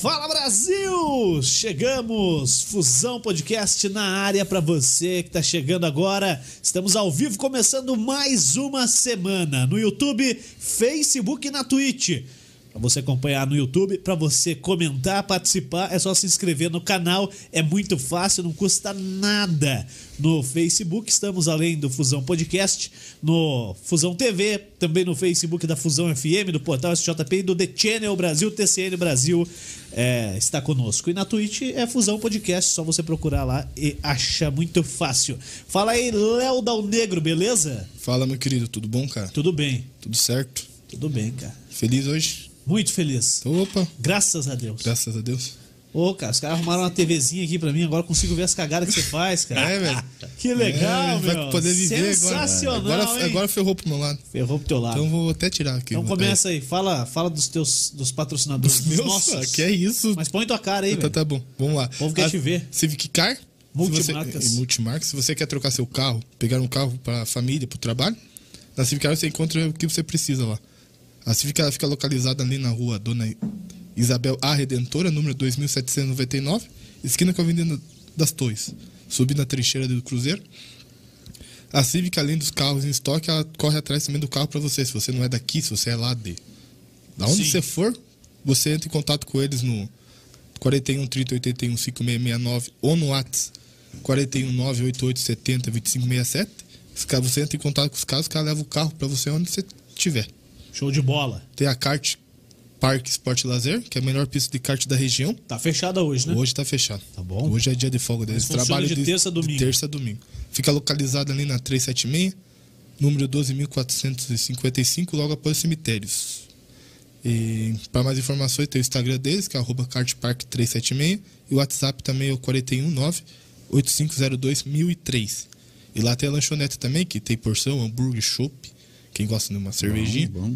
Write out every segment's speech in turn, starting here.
Fala Brasil! Chegamos! Fusão Podcast na área para você que tá chegando agora. Estamos ao vivo começando mais uma semana no YouTube, Facebook e na Twitch. Para você acompanhar no YouTube, para você comentar, participar, é só se inscrever no canal. É muito fácil, não custa nada. No Facebook estamos além do Fusão Podcast, no Fusão TV, também no Facebook da Fusão FM, do portal SJP e do The Channel Brasil, TCN Brasil é, está conosco. E na Twitch é Fusão Podcast, só você procurar lá e acha muito fácil. Fala aí, Léo Dal Negro, beleza? Fala, meu querido, tudo bom, cara? Tudo bem, Tudo certo? tudo bem, cara. Feliz hoje? Muito feliz. Opa, Graças a Deus. graças a Deus. Ô, cara, os caras arrumaram uma TVzinha aqui pra mim, agora eu consigo ver as cagadas que você faz, cara. É, velho. Que legal, É, meu. Vai poder viver Sensacional, agora. Agora, hein? agora ferrou pro meu lado. Ferrou pro teu lado. Então vou até tirar aqui. Então Vou- começa aí, fala, fala dos teus dos patrocinadores, Dos dos meus? nossos. Ah, que é isso? Mas põe tua cara aí, Então velho. tá bom, vamos lá. O povo quer te ver. Civic Car. Multimarcas. Você, multimarcas. Se você quer trocar seu carro, pegar um carro pra família, pro trabalho, na Civic Car você encontra o que você precisa lá. A Civic Car fica localizada ali na rua Dona Isabel A. Redentora, número 2799, esquina com a Avenida das Torres. Subindo a trincheira do Cruzeiro. A Civic, além dos carros em estoque, ela corre atrás também do carro pra você. Se você não é daqui, se você é lá de. Da onde Sim. você for, você entra em contato com eles no 41 30 81 5669 ou no WhatsApp 41 988 70 2567. Esse cara- Você entra em contato com os caras, os caras levam o carro pra você onde você estiver. Show de bola. Tem a kart Parque Esporte Lazer, que é a melhor pista de kart da região. Tá fechada hoje, né? Hoje tá fechado. Tá bom. Hoje é dia de folga deles. Mas funciona de terça a domingo. De terça a domingo. Fica localizado ali na 376, número 12.455, logo após os cemitérios. E para mais informações, tem o Instagram deles, que é arroba kartpark376, e o WhatsApp também é o 419 8502 1003. E lá tem a lanchonete também, que tem porção, hambúrguer, chopp, quem gosta de uma cervejinha. Bom,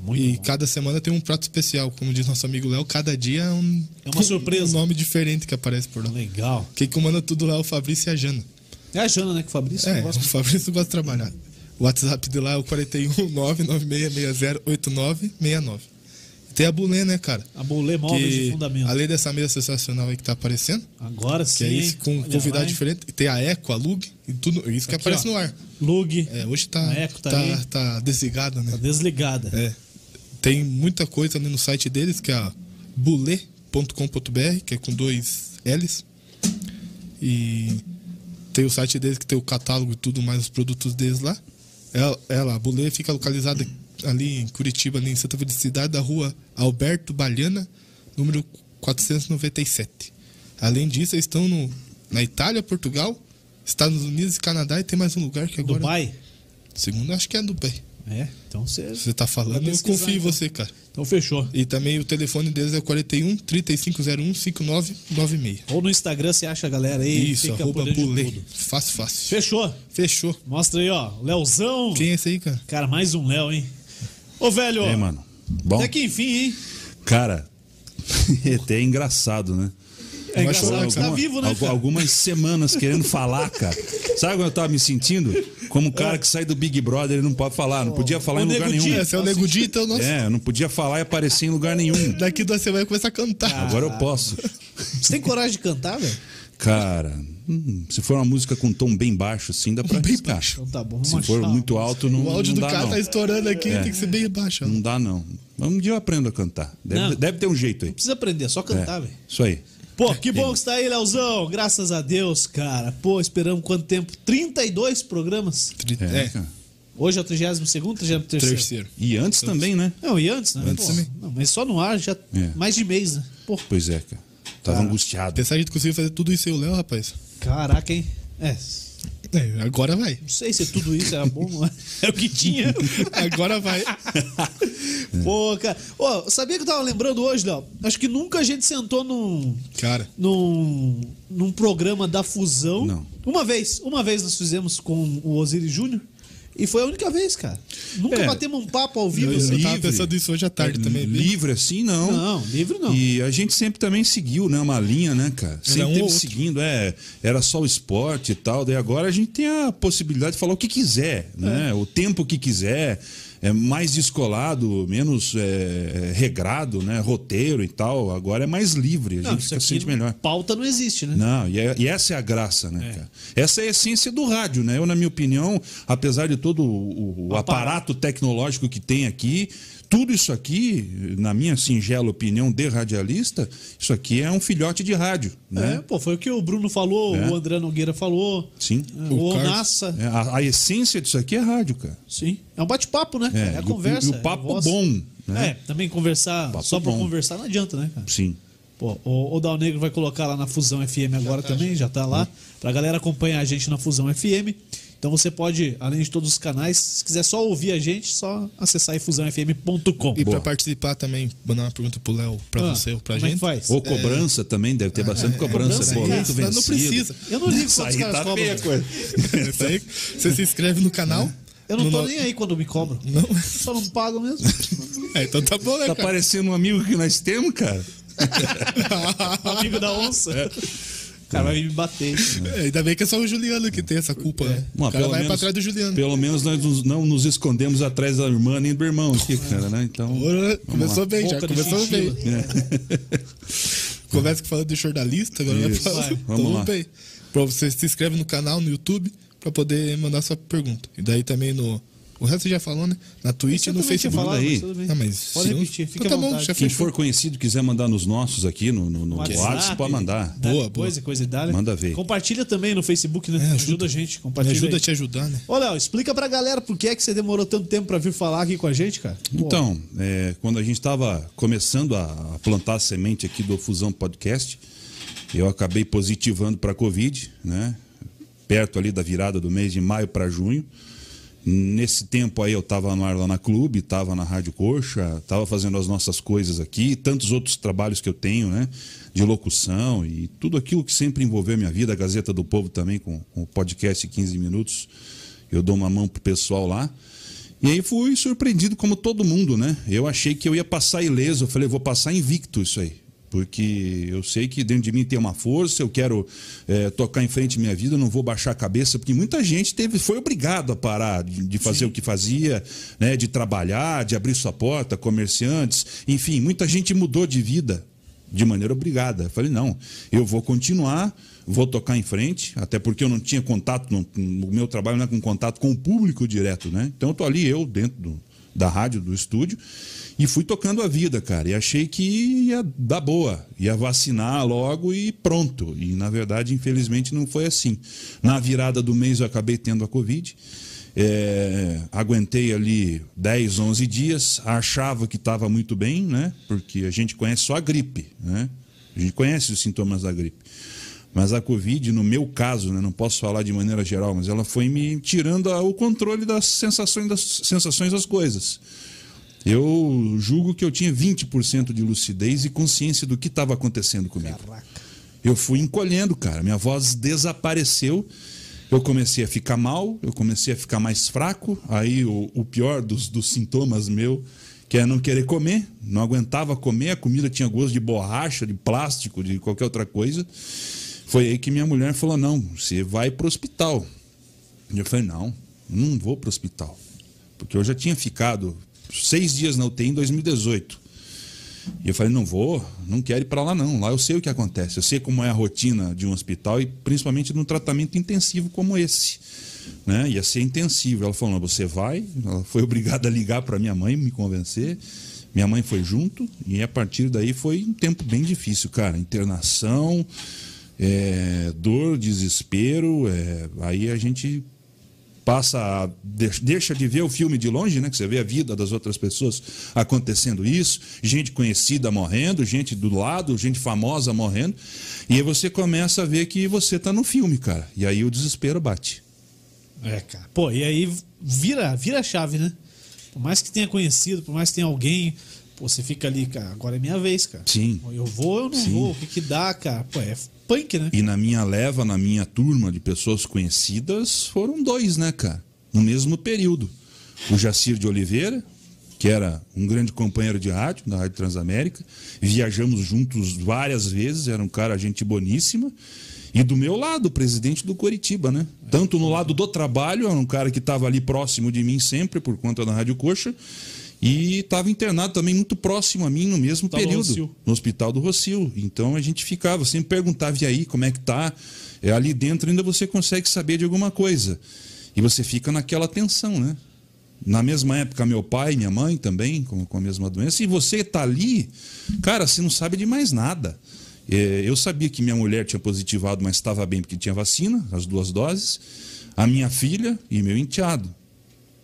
Muito e bom. cada semana tem um prato especial, como diz nosso amigo Léo, cada dia é um, É uma surpresa. um nome diferente que aparece por lá. Legal. Quem comanda tudo lá é o Fabrício e a Jana. É a Jana, né, que o Fabrício É, gosta o Fabrício gosta de trabalhar. O WhatsApp de lá é o 41 996608969. Tem a Bulê, né, cara? A Bolê Móveis de Que, Fundamento. além dessa mesa sensacional aí que tá aparecendo, Agora sim, que é isso, com convidado diferente, tem a Eco, a Lug, e tudo isso que Aqui, aparece ó. no ar. Lug, É, hoje tá, A Eco tá tá, aí. tá desligada, né? tá desligada. É. Tem muita coisa ali no site deles, que é a bulê.com.br, que é com dois L's. E tem o site deles que tem o catálogo e tudo mais, os produtos deles lá. Ela, ela a Bulê, fica localizada ali em Curitiba, ali em Santa Felicidade, da rua Alberto Balhana, número 497. Além disso, eles estão no, na Itália, Portugal, Estados Unidos e Canadá, e tem mais um lugar que agora. Dubai? Segundo, acho que é Dubai. É, então você. Você tá falando, eu confio em então. você, cara. Então fechou. E também o telefone deles é o 41 3501 5996. Ou no Instagram você acha a galera aí. Isso, fica arroba bulê. Fácil, fácil. Fechou. Fechou. Mostra aí, ó. Leozão. Quem é esse aí, cara? Cara, mais um Léo, hein? Ô, velho. Aí, mano? Bom, Até que enfim, hein? cara, é até engraçado, né? É engraçado que você tá vivo, né, Algu- cara? algumas semanas querendo falar, cara. Sabe como eu tava me sentindo? Como um cara que sai do Big Brother ele não pode falar, não podia falar Ô, em lugar nenhum. Esse é o Nego então, nossa. É, não podia falar e aparecer em lugar nenhum. Daqui duas semanas vai começar a cantar. Agora eu posso. Você tem coragem de cantar, velho? Cara, hum, se for uma música com um tom bem baixo, assim, dá pra Bem arriscar. baixo. Então tá bom, Se for muito alto, não, o áudio não do dá, cara não. tá estourando aqui, É. tem que ser bem baixo. ó. Não dá, não. Um dia eu aprendo a cantar. Deve, Não. deve ter um jeito aí. Não precisa aprender, é só É, cantar, velho. Isso aí. Pô, que bom que você tá aí, Leozão. Graças a Deus, cara. Pô, esperamos quanto tempo? 32 programas. Tri- É, É, cara. Hoje é o 32 º, 33 terceiro. E antes também, né? Não, e antes, né? Antes Pô, também. Não, mas só no ar já É. mais de mês, né? Pô, Pois é, cara. Tava angustiado. Pensar que a gente conseguiu fazer tudo isso aí, o Léo, rapaz. caraca, hein? É, É, agora vai. não sei se tudo isso era bom, não é? É o que tinha. Agora vai. Pô, cara. Ô, sabia que eu tava lembrando hoje, Léo? Acho que nunca a gente sentou num, Cara, num, num programa da fusão. Não. Uma vez, uma vez nós fizemos com o Osiris Júnior. E foi a única vez, cara. Nunca É. batemos um papo ao vivo. eu, assim. eu tava livre. pensando isso hoje à tarde É, também. Livre assim, não. Não, livre não. E a gente sempre também seguiu, né? Uma linha, né, cara? Sempre um teve seguindo, é. Era só o esporte e tal. Daí agora a gente tem a possibilidade de falar o que quiser, né? O tempo que quiser. É mais descolado, menos é, regrado, né? Roteiro e tal. Agora é mais livre, a Não, gente fica sente melhor. pauta não existe, né? Não, e, é- e essa é a graça, né, cara? Essa é a essência do rádio, né? Eu, na minha opinião, apesar de todo o, o aparato tecnológico que tem aqui, tudo isso aqui, na minha singela opinião de radialista, isso aqui é um filhote de rádio, É, né? pô, foi o que o Bruno falou, É. o André Nogueira falou. Sim. O, O Carlos- Onassa. É, a, a essência disso aqui é rádio, cara. Sim. É um bate-papo, né? É, É, a e o- conversa. e o é a papo bom, né? É, também conversar Papo só pra bom. conversar não adianta, né, cara? Sim. Pô, o, o Dal Negro vai colocar lá na Fusão FM agora também, já tá lá. Pra galera acompanhar a gente na Fusão FM. Então você pode, além de todos os canais, se quiser só ouvir a gente, só acessar aí fusãofm.com. E Boa. pra participar também, mandar uma pergunta pro Léo, pra Ah, você ou pra como é gente. faz? Ou cobrança também, deve ter bastante cobrança. cobrança, boleto cara, não precisa. Eu não ligo quantos caras tá cobram. feia a coisa. Isso aí, você se inscreve no canal. Eu não no tô no- nem aí quando me cobram. Não? Só não pago mesmo. É, então tá bom, né, Tá cara? parecendo um amigo que nós temos, cara. Amigo da onça. É. O cara vai vir me bater. É, ainda bem que é só o Juliano que tem essa culpa, né? Bom, o cara vai pra trás do Juliano. Pelo menos nós nos- não nos escondemos atrás da irmã nem do irmão aqui, cara, né? Então. Começou bem, já começou bem. Conversa que falando de jornalista, agora vai Isso. falar. Vai, Então, vamos lá. bem. Pra você se inscreve no canal, no YouTube, pra poder mandar sua pergunta. E daí também no. O resto você já falou, né? Na Twitch e no Facebook. falado, aí. mas tudo bem. Ah, mas Pode se não- repetir, fica então tá bom, já Quem for conhecido quiser mandar nos nossos aqui, no, no, no WhatsApp, pode mandar. dá Boa, Coisa, coisa e dá, Manda ver. Compartilha também no Facebook, né? É, ajuda. ajuda. a gente, Me compartilha. ajuda a aí. te ajudar, né? Ô, Léo, explica pra galera por que é que você demorou tanto tempo pra vir falar aqui com a gente, cara. Então, é, quando a gente estava começando a, a plantar a semente aqui do Fusão Podcast, eu acabei positivando para a Covid, né? Perto ali da virada do mês de maio para junho. Nesse tempo aí eu estava no ar lá na Clube, estava na Rádio Coxa, estava fazendo as nossas coisas aqui, tantos outros trabalhos que eu tenho, né? De locução e tudo aquilo que sempre envolveu minha vida, a Gazeta do Povo também, com, com o podcast 15 Minutos. Eu dou uma mão pro pessoal lá. E aí fui surpreendido como todo mundo, né? Eu achei que eu ia passar ileso, eu falei, vou passar invicto isso aí. Porque eu sei que dentro de mim tem uma força, eu quero eh, tocar em frente minha vida, eu não vou baixar a cabeça, porque muita gente teve, foi obrigado a parar de, de fazer o que fazia, né? de trabalhar, de abrir sua porta, comerciantes, enfim, muita gente mudou de vida de maneira obrigada. Eu falei, não, eu vou continuar, vou tocar em frente, até porque eu não tinha contato, não- o meu trabalho não é com contato com o público direto, né? Então eu tô ali, eu, dentro do- da rádio, do estúdio, e fui tocando a vida, cara. E achei que ia dar boa, ia vacinar logo e pronto. E na verdade, infelizmente, não foi assim. Na virada do mês eu acabei tendo a Covid. É, aguentei ali 10, 11 dias, achava que estava muito bem, né? Porque a gente conhece só a gripe, né? A gente conhece os sintomas da gripe. Mas a Covid, no meu caso, né, não posso falar de maneira geral, mas ela foi me tirando o controle das sensações das, sensações das coisas. Eu julgo que eu tinha 20% de lucidez e consciência do que estava acontecendo comigo. Eu fui encolhendo, cara. Minha voz desapareceu. Eu comecei a ficar mal, eu comecei a ficar mais fraco. Aí o, o pior dos, dos sintomas meu, que é não querer comer. Não aguentava comer, a comida tinha gosto de borracha, de plástico, de qualquer outra coisa. Foi aí que minha mulher falou: não, você vai pro hospital. E eu falei: não, não vou pro hospital. Porque eu já tinha ficado seis dias na UTI em 2018. E eu falei, não vou, não quero ir para lá não. Lá eu sei o que acontece, eu sei como é a rotina de um hospital e principalmente num tratamento intensivo como esse. Né? Ia ser intensivo. Ela falou, você vai. Ela foi obrigada a ligar para minha mãe me convencer. Minha mãe foi junto e a partir daí foi um tempo bem difícil, cara. Internação, é, dor, desespero. é, aí a gente passa a, de- deixa de ver o filme de longe, né? Que você vê a vida das outras pessoas acontecendo isso, gente conhecida morrendo, gente do lado, gente famosa morrendo, e aí você começa a ver que você tá no filme, cara. E aí o desespero bate. É, cara. Pô, e aí vira, vira a chave, né? Por mais que tenha conhecido, por mais que tenha alguém, pô, você fica ali, cara, agora é minha vez, cara. Sim. Eu vou ou eu não Sim. vou? O que que dá, cara? Pô, é punk, né? E na minha leva, na minha turma de pessoas conhecidas, foram dois, né, cara? No mesmo período. O Jacir de Oliveira, que era um grande companheiro de rádio, da Rádio Transamérica. Viajamos juntos várias vezes, era um cara, gente boníssima. E do meu lado, o presidente do Coritiba, né? Tanto no lado do trabalho, era um cara que estava ali próximo de mim sempre, por conta da Rádio Coxa, e estava internado também muito próximo a mim no mesmo Hospital período, no Hospital do Rocio. Então a gente ficava, sempre perguntava, e aí, como é que tá? É, ali dentro ainda você consegue saber de alguma coisa. E você fica naquela tensão, né? Na mesma época, meu pai, minha mãe também, com, com a mesma doença. E você tá ali, cara, você não sabe de mais nada. É, eu sabia que minha mulher tinha positivado, mas estava bem porque tinha vacina, as duas doses. A minha filha e meu enteado.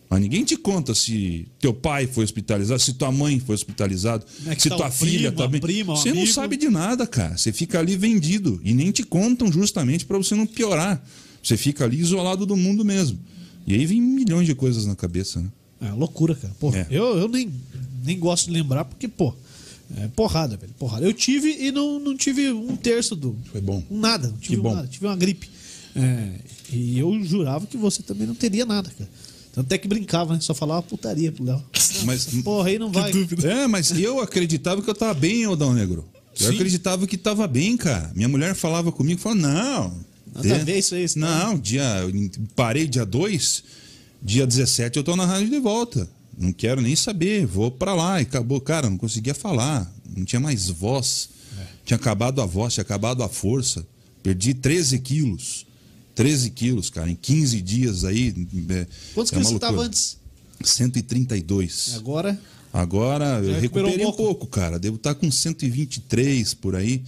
Mas ninguém te conta se teu pai foi hospitalizado, se tua mãe foi hospitalizado, Como é se tá tua filha primo, a tá bem. prima, Você não amigo? sabe de nada, cara. Você fica ali vendido e nem te contam justamente para você não piorar. Você fica ali isolado do mundo mesmo. E aí vem milhões de coisas na cabeça, né? É loucura, cara. Pô, É. eu, eu nem, nem gosto de lembrar porque, pô, é porrada, velho. Porrada. Eu tive e não, não tive um terço do. Foi bom. Nada. Não tive Que bom. nada. Tive uma gripe. É, e eu jurava que você também não teria nada, cara. Tanto é que brincava, né? Só falava putaria pro Léo. Mas- Porra, aí não vai. É, mas eu acreditava que eu tava bem, Aldão Negro. Eu Sim. acreditava que tava bem, cara. Minha mulher falava comigo, falava, não. Nada a ver isso aí, isso Não, dia, parei dia 2, dia 17 eu tô na rádio de volta. Não quero nem saber, vou pra lá. E acabou, cara, não conseguia falar. Não tinha mais voz. É. Tinha acabado a voz, tinha acabado a força. Perdi 13 quilos. 13 quilos, cara, em 15 dias aí. É, Quantos é quilos você tava loucura. antes? 132. Agora. Agora eu Já recuperou recuperei um um pouco. cara. Devo estar com 123 por aí.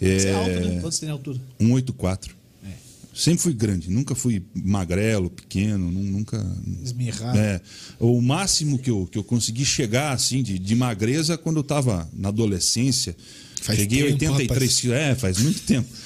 É, Você é alto, né? Quanto você tem altura? 184. É. Sempre fui grande, nunca fui magrelo, pequeno, nu- nunca. Esmirrado. É, o máximo que eu, que eu consegui chegar assim de, de magreza quando eu estava na adolescência. Faz cheguei tempo, 83 rapaz. quilos. É, faz muito tempo.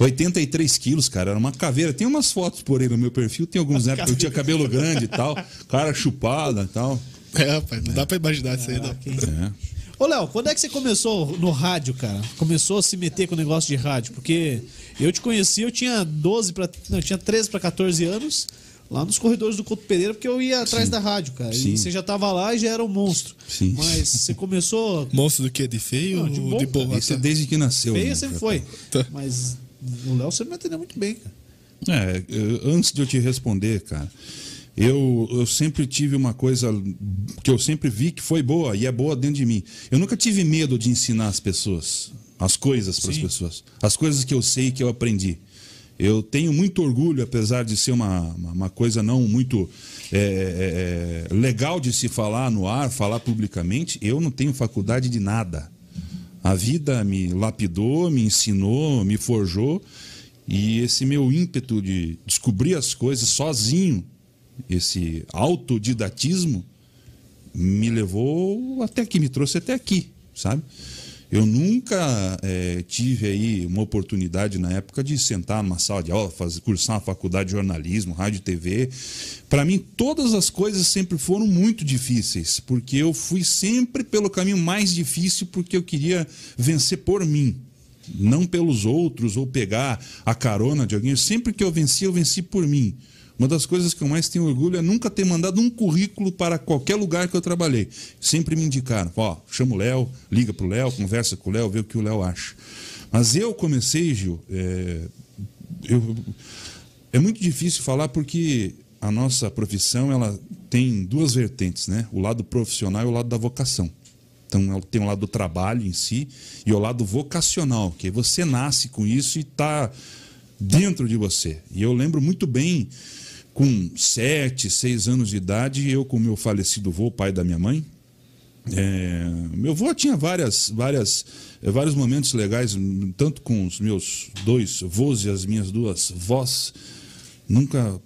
83 quilos, cara, era uma caveira. Tem umas fotos por aí no meu perfil, tem alguns épocas que eu tinha cabelo grande e tal, cara chupada e tal. É, rapaz, não dá pra imaginar isso aí, não. É. Ô, Léo, quando é que você começou no rádio, cara? Começou a se meter com o negócio de rádio? Porque eu te conheci, eu tinha 12 para, não, eu tinha 13 para 14 anos, lá nos corredores do Couto Pereira, porque eu ia atrás da rádio, cara. Sim. E você já tava lá e já era um monstro. Sim. Mas você começou Monstro do quê? De feio Não, ou de de, bom, boa? Isso é desde que nasceu. feia, né, sempre foi. Tá. Mas o Léo você me atendeu muito bem, cara. É, antes de eu te responder, cara, eu, eu sempre tive uma coisa que eu sempre vi que foi boa e é boa dentro de mim. Eu nunca tive medo de ensinar as pessoas, as coisas para as pessoas, as coisas que eu sei e que eu aprendi. Eu tenho muito orgulho, apesar de ser uma, uma, coisa não muito é, é, é, legal de se falar no ar, falar publicamente, eu não tenho faculdade de nada. A vida me lapidou, me ensinou, me forjou. E esse meu ímpeto de descobrir as coisas sozinho, esse autodidatismo, me levou até aqui, me trouxe até aqui, sabe? Eu nunca eh, tive aí uma oportunidade na época de sentar numa sala de aula, fazer, cursar uma faculdade de jornalismo, rádio e TV. Para mim, todas as coisas sempre foram muito difíceis, porque eu fui sempre pelo caminho mais difícil, porque eu queria vencer por mim não pelos outros ou pegar a carona de alguém. Sempre que eu venci, eu venci por mim. Uma das coisas que eu mais tenho orgulho é nunca ter mandado um currículo para qualquer lugar que eu trabalhei. Sempre me indicaram, ó, chama o Léo, liga pro Léo, conversa com o Léo, vê o que o Léo acha. Mas eu comecei, Gil, é, eu- é muito difícil falar porque a nossa profissão ela tem duas vertentes, né? O lado profissional e o lado da vocação. Então tem o lado do trabalho em si e o lado vocacional, que você nasce com isso e está dentro de você. E eu lembro muito bem, com sete, seis anos de idade, eu com meu falecido avô, pai da minha mãe, é, meu avô tinha várias, várias, eh, vários momentos legais, tanto com os meus dois avós e as minhas duas vós. Nunca,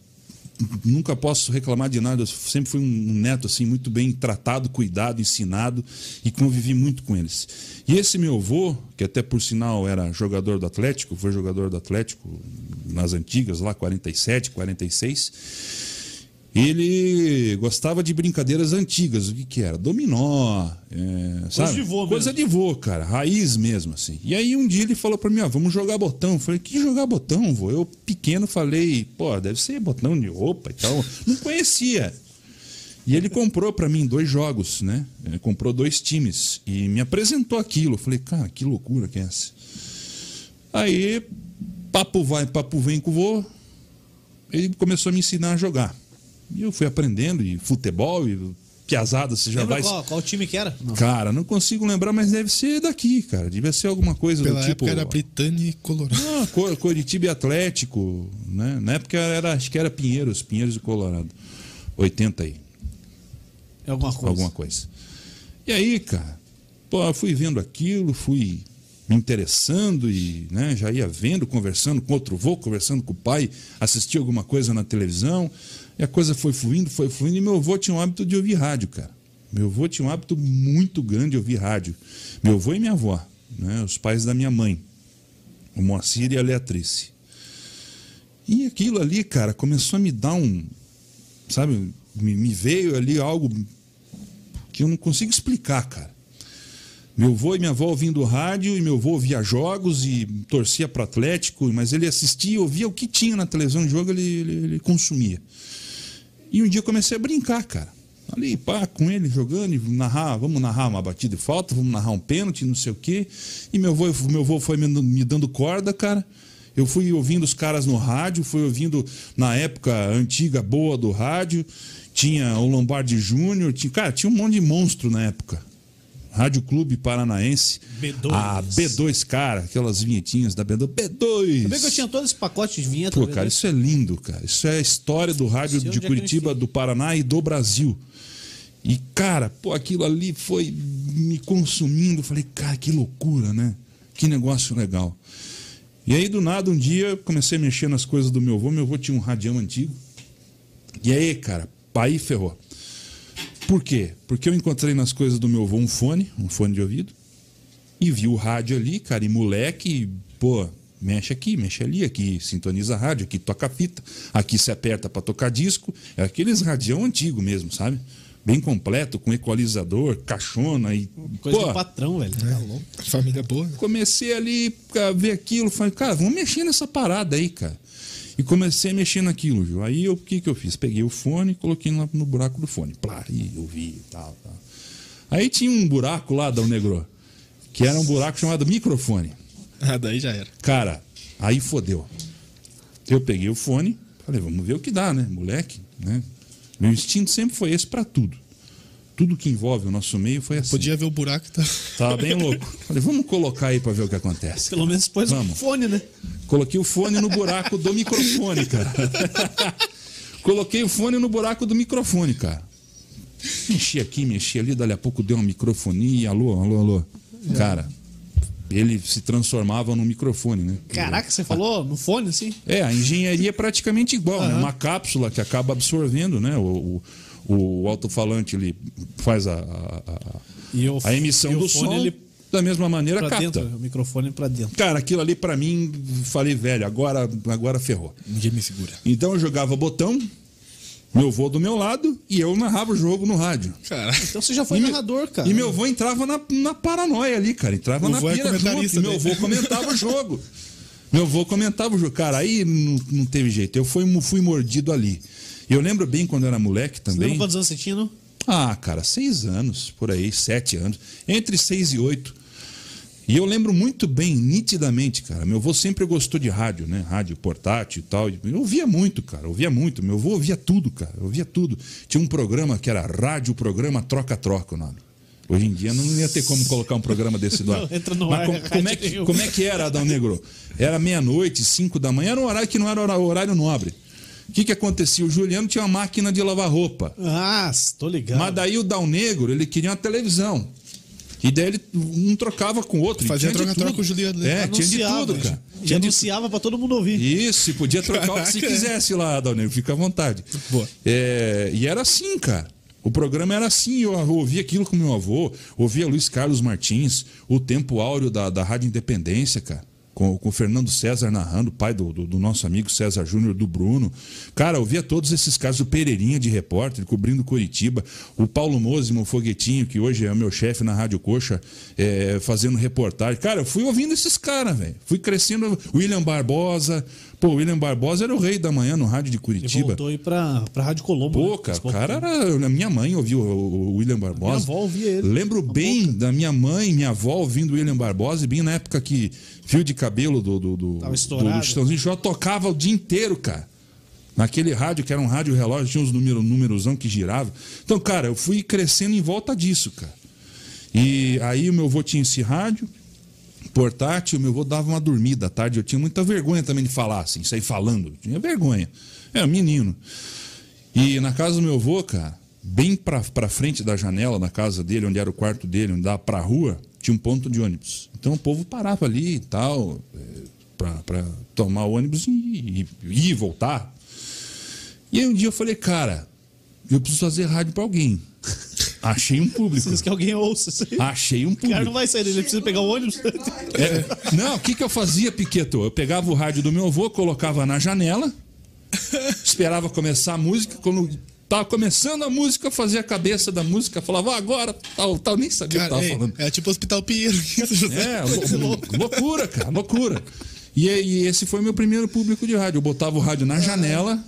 nunca posso reclamar de nada. Eu sempre fui um neto assim muito bem tratado, cuidado, ensinado e convivi muito com eles. E esse meu avô, que até por sinal era jogador do Atlético, foi jogador do Atlético nas antigas, lá 47, 46. Ele gostava de brincadeiras antigas. O que, que era? Dominó, é, sabe? de vô Coisa mesmo. de vô, cara. Raiz mesmo, assim. E aí um dia ele falou pra mim, ó, vamos jogar botão. Eu falei, que jogar botão, vô? Eu pequeno falei, pô, deve ser botão de roupa e tal. Não conhecia. E ele comprou pra mim dois jogos, né? Ele comprou dois times e me apresentou aquilo. Eu falei, cara, que loucura que é essa? Aí papo vai, papo vem com o vô, ele começou a me ensinar a jogar. E eu fui aprendendo, e futebol, e piazada, você já Lembra vai. qual, qual time que era? Não. Cara, não consigo lembrar, mas deve ser daqui, cara. Devia ser alguma coisa Pela do tipo. época era Britânia e Colorado. Ah, Cor- Coritiba e Atlético, né? Na época era, acho que era Pinheiros, Pinheiros e Colorado. 80 aí, É alguma coisa. alguma coisa. E aí, cara, pô, eu fui vendo aquilo, fui me interessando e né, já ia vendo, conversando com outro vô, conversando com o pai, assistia alguma coisa na televisão, e a coisa foi fluindo, foi fluindo, e meu avô tinha um hábito de ouvir rádio, cara. Meu avô tinha um hábito muito grande de ouvir rádio. Meu avô e minha avó, né, os pais da minha mãe, o Moacir e a Leatrice. E aquilo ali, cara, começou a me dar um. Sabe, me, me veio ali algo que eu não consigo explicar, cara. Meu avô e minha avó ouvindo rádio, e meu avô ouvia jogos e torcia para Atlético, mas ele assistia, ouvia o que tinha na televisão de jogo, ele, ele, ele consumia. E um dia eu comecei a brincar, cara. Ali, pá, com ele jogando, e narrar, vamos narrar uma batida de falta, vamos narrar um pênalti, não sei o quê. E meu avô, meu avô foi me, me dando corda, cara. Eu fui ouvindo os caras no rádio, fui ouvindo na época antiga boa do rádio. Tinha o Lombardi Júnior, tinha, cara, tinha um monte de monstro na época. Rádio Clube Paranaense. B2. A B2, cara, aquelas vinhetinhas da B2. B2! Sabia que eu tinha todo esse pacote de vinheta? Pô, cara, isso é lindo, cara. Isso é a história do rádio de é Curitiba, do Paraná e do Brasil. E, cara, pô, aquilo ali foi me consumindo. Falei, cara, que loucura, né? Que negócio legal. E aí, do nada, um dia, comecei a mexer nas coisas do meu avô. Meu avô tinha um radião antigo. E aí, cara, pai ferrou. Por quê? Porque eu encontrei nas coisas do meu avô um fone, um fone de ouvido, e vi o rádio ali, cara, e moleque, pô, mexe aqui, mexe ali, aqui sintoniza a rádio, aqui toca fita, aqui se aperta para tocar disco. É aqueles radião antigo mesmo, sabe? Bem completo, com equalizador, caixona e. Coisa pô, do patrão, velho. Tá louco. Família boa. né? comecei ali a ver aquilo, falei, cara, vamos mexer nessa parada aí, cara. E comecei a mexer naquilo, Gil. Aí o que que eu fiz? Peguei o fone e coloquei lá no buraco do fone. Plá, e ouvi e tal, tal. Aí tinha um buraco lá, Dão Negro, que era um buraco chamado microfone. Ah, daí já era. Cara, aí fodeu. Eu peguei o fone, falei, vamos ver o que dá, né? Moleque, né? Meu instinto sempre foi esse pra tudo. Tudo que envolve o nosso meio foi assim. Podia ver o buraco. Tá... Tava bem louco. Falei, vamos colocar aí pra ver o que acontece. Pelo menos pôs o Vamos. fone, né? Coloquei o fone no buraco do microfone, cara. Coloquei o fone no buraco do microfone, cara. Mexi aqui, mexi ali, dali a pouco deu uma microfonia. Alô, alô, alô. Cara, ele se transformava num microfone, né? Caraca, você falou no fone, assim? É, a engenharia é praticamente igual, né? Uma cápsula que acaba absorvendo, né? O, o, o alto-falante ele faz a, a, a- E emissão e do fone, som ele da mesma maneira pra capta. dentro, o microfone pra dentro. Cara, aquilo ali pra mim, falei, velho, agora, agora ferrou. Ninguém me segura. Então eu jogava botão, meu avô do meu lado e eu narrava o jogo no rádio. Cara, Então você já foi E me- narrador, cara. E meu avô entrava na, na paranoia ali, cara. Entrava na é pira junto. comentarista E meu avô comentava o jogo. Meu avô comentava o jogo. Cara, aí não, não teve jeito. Eu fui, fui mordido ali. Eu lembro bem quando eu era moleque Você lembra também. quantos anos você tinha, não? Ah, cara, seis anos, por aí, sete anos. Entre seis e oito. E eu lembro muito bem, nitidamente, cara. Meu avô sempre gostou de rádio, né? Rádio portátil e tal. Eu ouvia muito, cara. Ouvia muito. Meu avô ouvia tudo, cara. Ouvia tudo. Tinha um programa que era Rádio Programa Troca-Troca o nome. Hoje em dia não ia ter como colocar um programa desse do ar. Não, entra no Mas ar, como, rádio como é que, como é que era, Adão Negro? Era meia-noite, cinco da manhã. Era um horário que não era horário nobre. O que, que acontecia? O Juliano tinha uma máquina de lavar roupa. Ah, tô ligado. Mas daí o Dal Negro, ele queria uma televisão. E daí ele um trocava com o outro. Fazia de troca-troca tudo. com o Juliano, né? É, tinha de tudo, cara. gente. E Tinha de anunciava pra todo mundo ouvir. Isso, e podia trocar o que Caraca. quisesse lá, Dal Negro. Fica à vontade. É, e era assim, cara. O programa era assim, eu ouvia aquilo com meu avô, ouvia Luiz Carlos Martins, o tempo áureo da, da Rádio Independência, cara. Com, com o Fernando César narrando, pai do, do, do nosso amigo César Júnior, do Bruno. Cara, eu via todos esses casos, o Pereirinha de repórter, cobrindo Curitiba, o Paulo Mosimo, o Foguetinho, que hoje é meu chefe na Rádio Coxa, é, fazendo reportagem. Cara, eu fui ouvindo esses caras, velho. Fui crescendo, William Barbosa, Pô, o William Barbosa era o rei da manhã no rádio de Ele Curitiba. voltou aí pra, pra Rádio Colombo. Pô, né? cara, o cara era. A minha mãe ouviu o William Barbosa. Minha avó ouvia ele. Lembro bem da minha mãe minha avó ouvindo o William Barbosa, e bem na época que fio de cabelo do, do, do, Tava do, estourado. do Chitãozinho tocava o dia inteiro, cara. Naquele rádio, que era um rádio relógio, tinha uns números, numerosão que girava. Então, cara, eu fui crescendo em volta disso, cara. E aí o meu avô tinha esse rádio, portátil, meu avô dava uma dormida à tarde. Eu tinha muita vergonha também de falar, assim, sair falando. Eu tinha vergonha. É, menino. E na casa do meu avô, cara, bem pra, pra frente da janela da casa dele, onde era o quarto dele, onde dava pra rua, tinha um ponto de ônibus. Então o povo parava ali e tal, pra, pra tomar o ônibus e, e, e ir voltar. E aí um dia eu falei, cara, eu preciso fazer rádio pra alguém. Achei um público. Precisa que alguém ouça isso aí. Achei um O cara público. não vai sair ele precisa pegar o ônibus. É, não, o que, que eu fazia, Piqueto? Eu pegava o rádio do meu avô, colocava na janela, esperava começar a música. Quando tava começando a música, eu fazia a cabeça da música, falava, "Ah, agora, tal, tal, nem sabia o que Cara, tava é, falando. é tipo Hospital Pinheiro. É, lou- loucura, cara, loucura. E, e esse foi meu primeiro público de rádio. Eu botava o rádio na janela,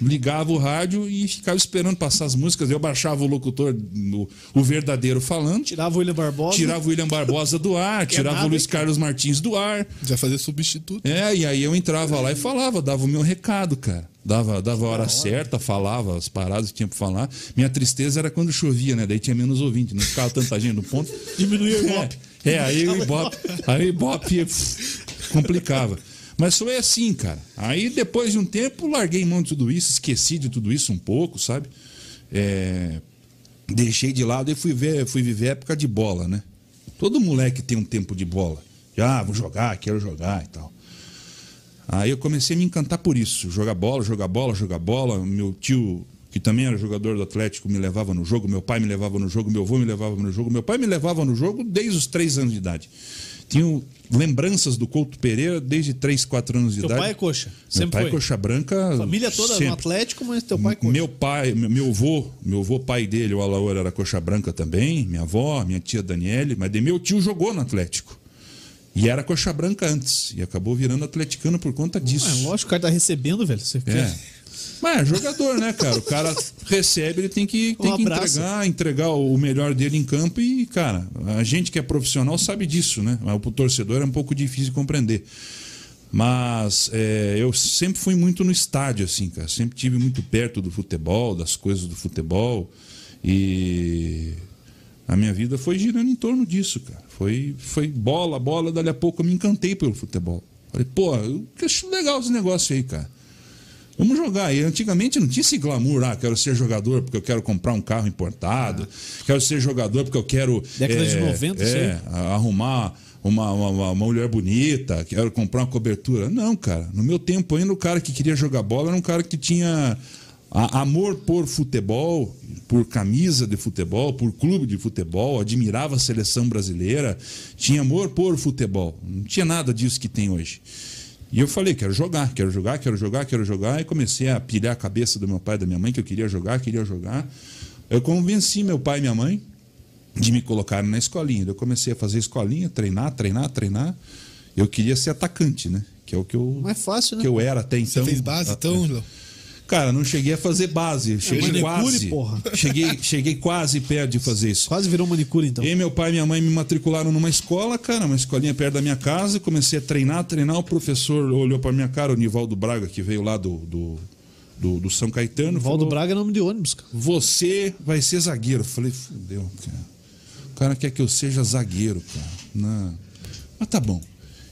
ligava o rádio e ficava esperando passar as músicas. Eu baixava o locutor, no- o verdadeiro falando, Tirava o William Barbosa. tirava o William Barbosa do ar, tirava nada, o Luiz? Carlos Martins do ar. Já fazer substituto. É, e aí eu entrava lá e falava, dava o meu recado, cara. Dava, dava a hora certa, falava as paradas que tinha pra falar. Minha tristeza era quando chovia, né? Daí tinha menos ouvinte, não ficava tanta gente no ponto. Diminuía o Ibope. É, é, aí o Ibope, aí o Ibope complicava. Mas foi assim, cara. Aí depois de um tempo, larguei mão de tudo isso, esqueci de tudo isso um pouco, sabe? É, deixei de lado e fui ver, fui viver a época de bola, né? Todo moleque tem um tempo de bola. Já, vou jogar, quero jogar e tal. Aí eu comecei a me encantar por isso. Jogar bola, jogar bola, jogar bola. Meu tio, que também era jogador do Atlético, me levava no jogo. Meu pai me levava no jogo. Meu avô me levava no jogo. Meu pai me levava no jogo desde os três anos de idade. Tinha lembranças do Couto Pereira desde 3, 4 anos de Teu idade. pai é coxa. Meu Sempre pai foi. é coxa branca. Família toda sempre. no Atlético, mas teu pai é coxa. Meu pai, meu, meu avô, meu avô, pai dele, o Alaor, era coxa branca também, minha avó, minha tia Daniele, mas de meu tio jogou no Atlético. E era coxa branca antes. E acabou virando atleticano por conta disso. É lógico, o cara tá recebendo, velho. Você É. quer- Mas é jogador, né, cara? O cara recebe, ele tem que, tem Um que entregar, entregar o melhor dele em campo e, cara, a gente que é profissional sabe disso, né? Mas pro torcedor é um pouco difícil de compreender. Mas é, eu sempre fui muito no estádio, assim, cara. Sempre tive muito perto do futebol, das coisas do futebol. E a minha vida foi girando em torno disso, cara. Foi, foi bola, bola, dali a pouco eu me encantei pelo futebol. Falei, pô, eu acho legal esse negócio aí, cara. Vamos jogar. E antigamente não tinha esse glamour, ah, quero ser jogador porque eu quero comprar um carro importado, quero ser jogador porque eu quero. Década de 90, isso é, arrumar uma, uma, uma- mulher bonita, quero comprar uma cobertura. Não, cara. No meu tempo ainda, o cara que queria jogar bola era um cara que tinha amor por futebol, por camisa de futebol, por clube de futebol, admirava a seleção brasileira, tinha amor por futebol. Não tinha nada disso que tem hoje. E eu falei, quero jogar, quero jogar, quero jogar, quero jogar. E comecei a pilhar a cabeça do meu pai e da minha mãe que eu queria jogar, queria jogar. Eu convenci meu pai e minha mãe de me colocarem na escolinha. Eu comecei a fazer escolinha, treinar, treinar, treinar. Eu queria ser atacante, né? Que é o que eu, Mais fácil, né? que eu era até Você então. fez base, então, Léo? Cara, não cheguei a fazer base. Cheguei manicure, quase. porra. Cheguei, cheguei quase perto de fazer isso. Quase virou manicure, então. E meu pai e minha mãe me matricularam numa escola, cara, uma escolinha perto da minha casa. Comecei a treinar, treinar. O professor olhou pra minha cara, o Nivaldo Braga, que veio lá do, do, do, do São Caetano. Valdo falou, Braga é nome de ônibus, cara. Você vai ser zagueiro. Eu falei, fudeu, cara. O cara quer que eu seja zagueiro, cara. Não. Mas tá bom.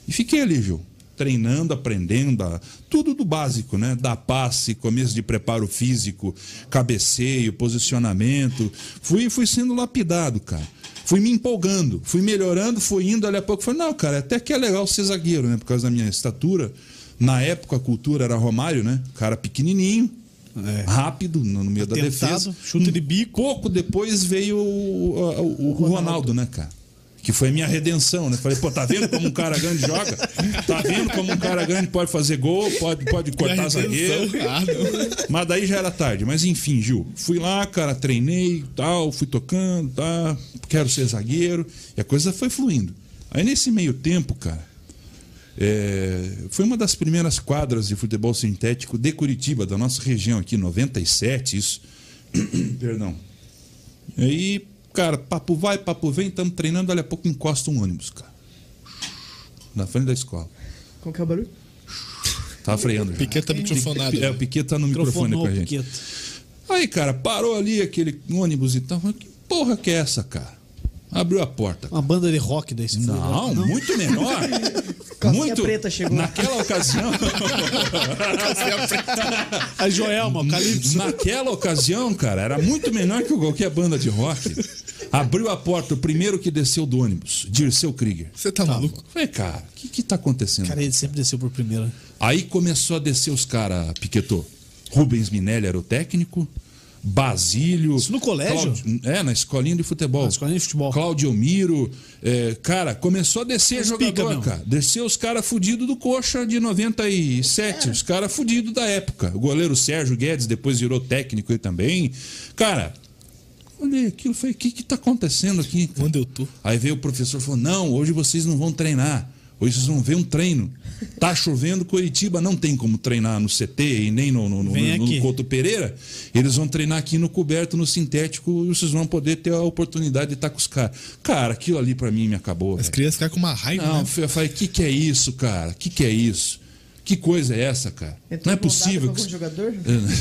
E fiquei ali, Gil. Treinando, aprendendo, tudo do básico, né? Da passe, começo de preparo físico, cabeceio, posicionamento. Fui, fui sendo lapidado, cara. Fui me empolgando, fui melhorando, fui indo, ali a pouco falei, não, cara, até que é legal ser zagueiro, né? Por causa da minha estatura. Na época a cultura era Romário, né? Cara pequenininho, rápido no meio da Atentado, defesa. chute de bico. Pouco depois veio o, o- o Ronaldo, né, cara? Que foi a minha redenção, né? Falei, pô, tá vendo como um cara grande joga? Tá vendo como um cara grande pode fazer gol, pode, pode cortar zagueiro? Mas daí já era tarde. Mas enfim, Gil, fui lá, cara, treinei tal, fui tocando, tá, quero ser zagueiro. E a coisa foi fluindo. Aí nesse meio tempo, cara, É, foi uma das primeiras quadras de futebol sintético de Curitiba, da nossa região aqui, 97, isso. Perdão. E aí, cara, papo vai, papo vem, estamos treinando, dali a pouco encosta um ônibus, cara. Na frente da escola. Qual que é o barulho? Tava freando já. Piquet tá microfonado. É, o Piquet tá no microfone com a gente. Aí, cara, parou ali aquele ônibus e tal. Que porra que é essa, cara? Abriu a porta. Uma banda de rock daí. se for. Não, muito menor. Calcinha muito. preta chegou. Naquela ocasião. A Joelma, o Calypso. naquela ocasião, cara, era muito menor que qualquer banda de rock. Abriu a porta, o primeiro que desceu do ônibus, Dirceu Krieger. Você tá maluco? Falei, cara, o que que tá acontecendo? Cara, ele sempre desceu por primeira. Aí começou a descer os caras, Piquetou. Rubens Minelli era o técnico. Basílio. Isso no colégio? Claudio- é, na escolinha de futebol. Na escolinha de futebol. Claudio Miro. é, cara, começou a descer jogador, cara. Desceu os caras fudidos do Coxa de 97. É. Os caras fudidos da época. O goleiro Sérgio Guedes depois virou técnico aí também. Cara, olhei aquilo e falei: o que que tá acontecendo aqui? cara? Onde eu tô? Aí veio o professor e falou: Não, hoje vocês não vão treinar. Hoje vocês vão ver um treino. Tá chovendo, Curitiba não tem como treinar no CT e nem no, no, no, no. Couto Pereira. Eles vão treinar aqui no coberto, no sintético, e vocês vão poder ter a oportunidade de estar com os caras. Cara, aquilo ali pra mim me acabou. As velho. crianças ficam com uma raiva, Não, né? eu falei, que que é isso, cara? Que que é isso? Que coisa é essa, cara? Entrou não é possível. com que- jogador?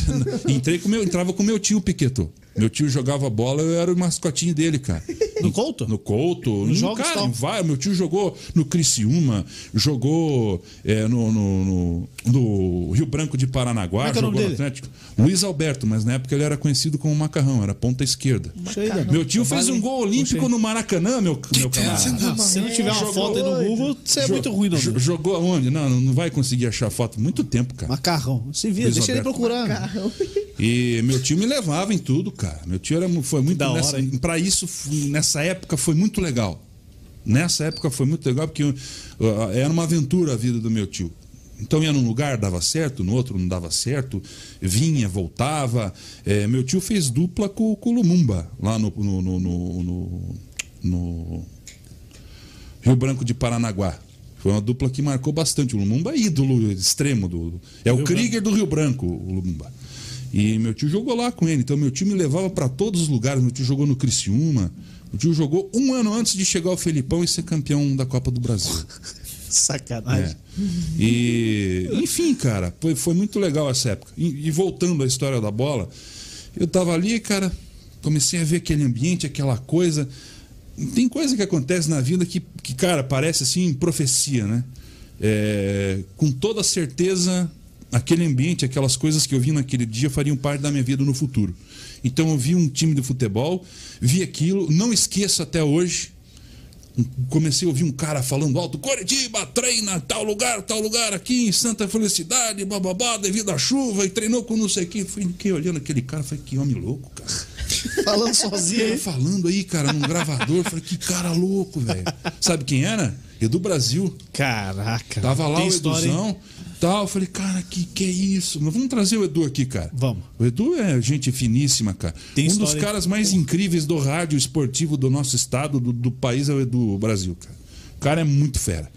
Entrei com meu, entrava com meu tio Piqueto. Meu tio jogava bola, eu era o mascotinho dele, cara. No Couto? No Couto, no jogos cara, tal. vai, meu tio jogou no Criciúma, jogou é, no, no- no- no Rio Branco de Paranaguá, é é jogou no dele? Atlético. Luiz Alberto, mas na época ele era conhecido como Macarrão, era ponta esquerda. De- Meu tio fez um gol olímpico no Maracanã, meu, meu essa, camarada. Se não tiver uma Jogou- foto aí no Google, você é muito ruim, não. jo- Jogou aonde? Não, não vai conseguir achar foto. Muito tempo, cara. Macarrão. Se vira, deixa ele procurar. Carrão. E meu tio me levava em tudo, cara. Meu tio era, foi muito pra isso nessa época foi muito legal. Nessa época foi muito legal porque uh, era uma aventura a vida do meu tio. Então ia num lugar, dava certo, no outro não dava certo, vinha, voltava. É, meu tio fez dupla com, com o Lumumba, lá no, no, no, no- Rio Branco de Paranaguá. Foi uma dupla que marcou bastante. O Lumumba é ídolo extremo do. É o Rio Krieger do Rio Branco, o Lumumba. E meu tio jogou lá com ele. Então meu tio me levava para todos os lugares. Meu tio jogou no Criciúma. Meu tio jogou um ano antes de chegar ao Felipão e ser campeão da Copa do Brasil. Sacanagem. É. E, enfim, cara, foi, foi muito legal essa época. E, e voltando à história da bola, eu tava ali, cara, comecei a ver aquele ambiente, aquela coisa. Tem coisa que acontece na vida que, que cara, parece assim profecia, né? É, com toda certeza, aquele ambiente, aquelas coisas que eu vi naquele dia fariam parte da minha vida no futuro. Então eu vi um time de futebol, vi aquilo, não esqueço até hoje comecei a ouvir um cara falando alto, Coritiba treina tal lugar, tal lugar aqui em Santa Felicidade, bababá, devido à chuva, e treinou com não sei quem. Fui fiquei olhando aquele cara, falei, que homem louco, cara. Falando sozinho. Ele falando aí, cara, num gravador, falei, que cara louco, velho. Sabe quem era? Edu Brasil. Caraca. Tava lá Tem o história? Eduzão, tal. Eu falei, cara, que que é isso? Mas vamos trazer o Edu aqui, cara. Vamos. O Edu é gente finíssima, cara. Tem um dos história, caras mais incríveis do rádio esportivo do nosso estado, do, do país, é o Edu Brasil, cara. O cara é muito fera.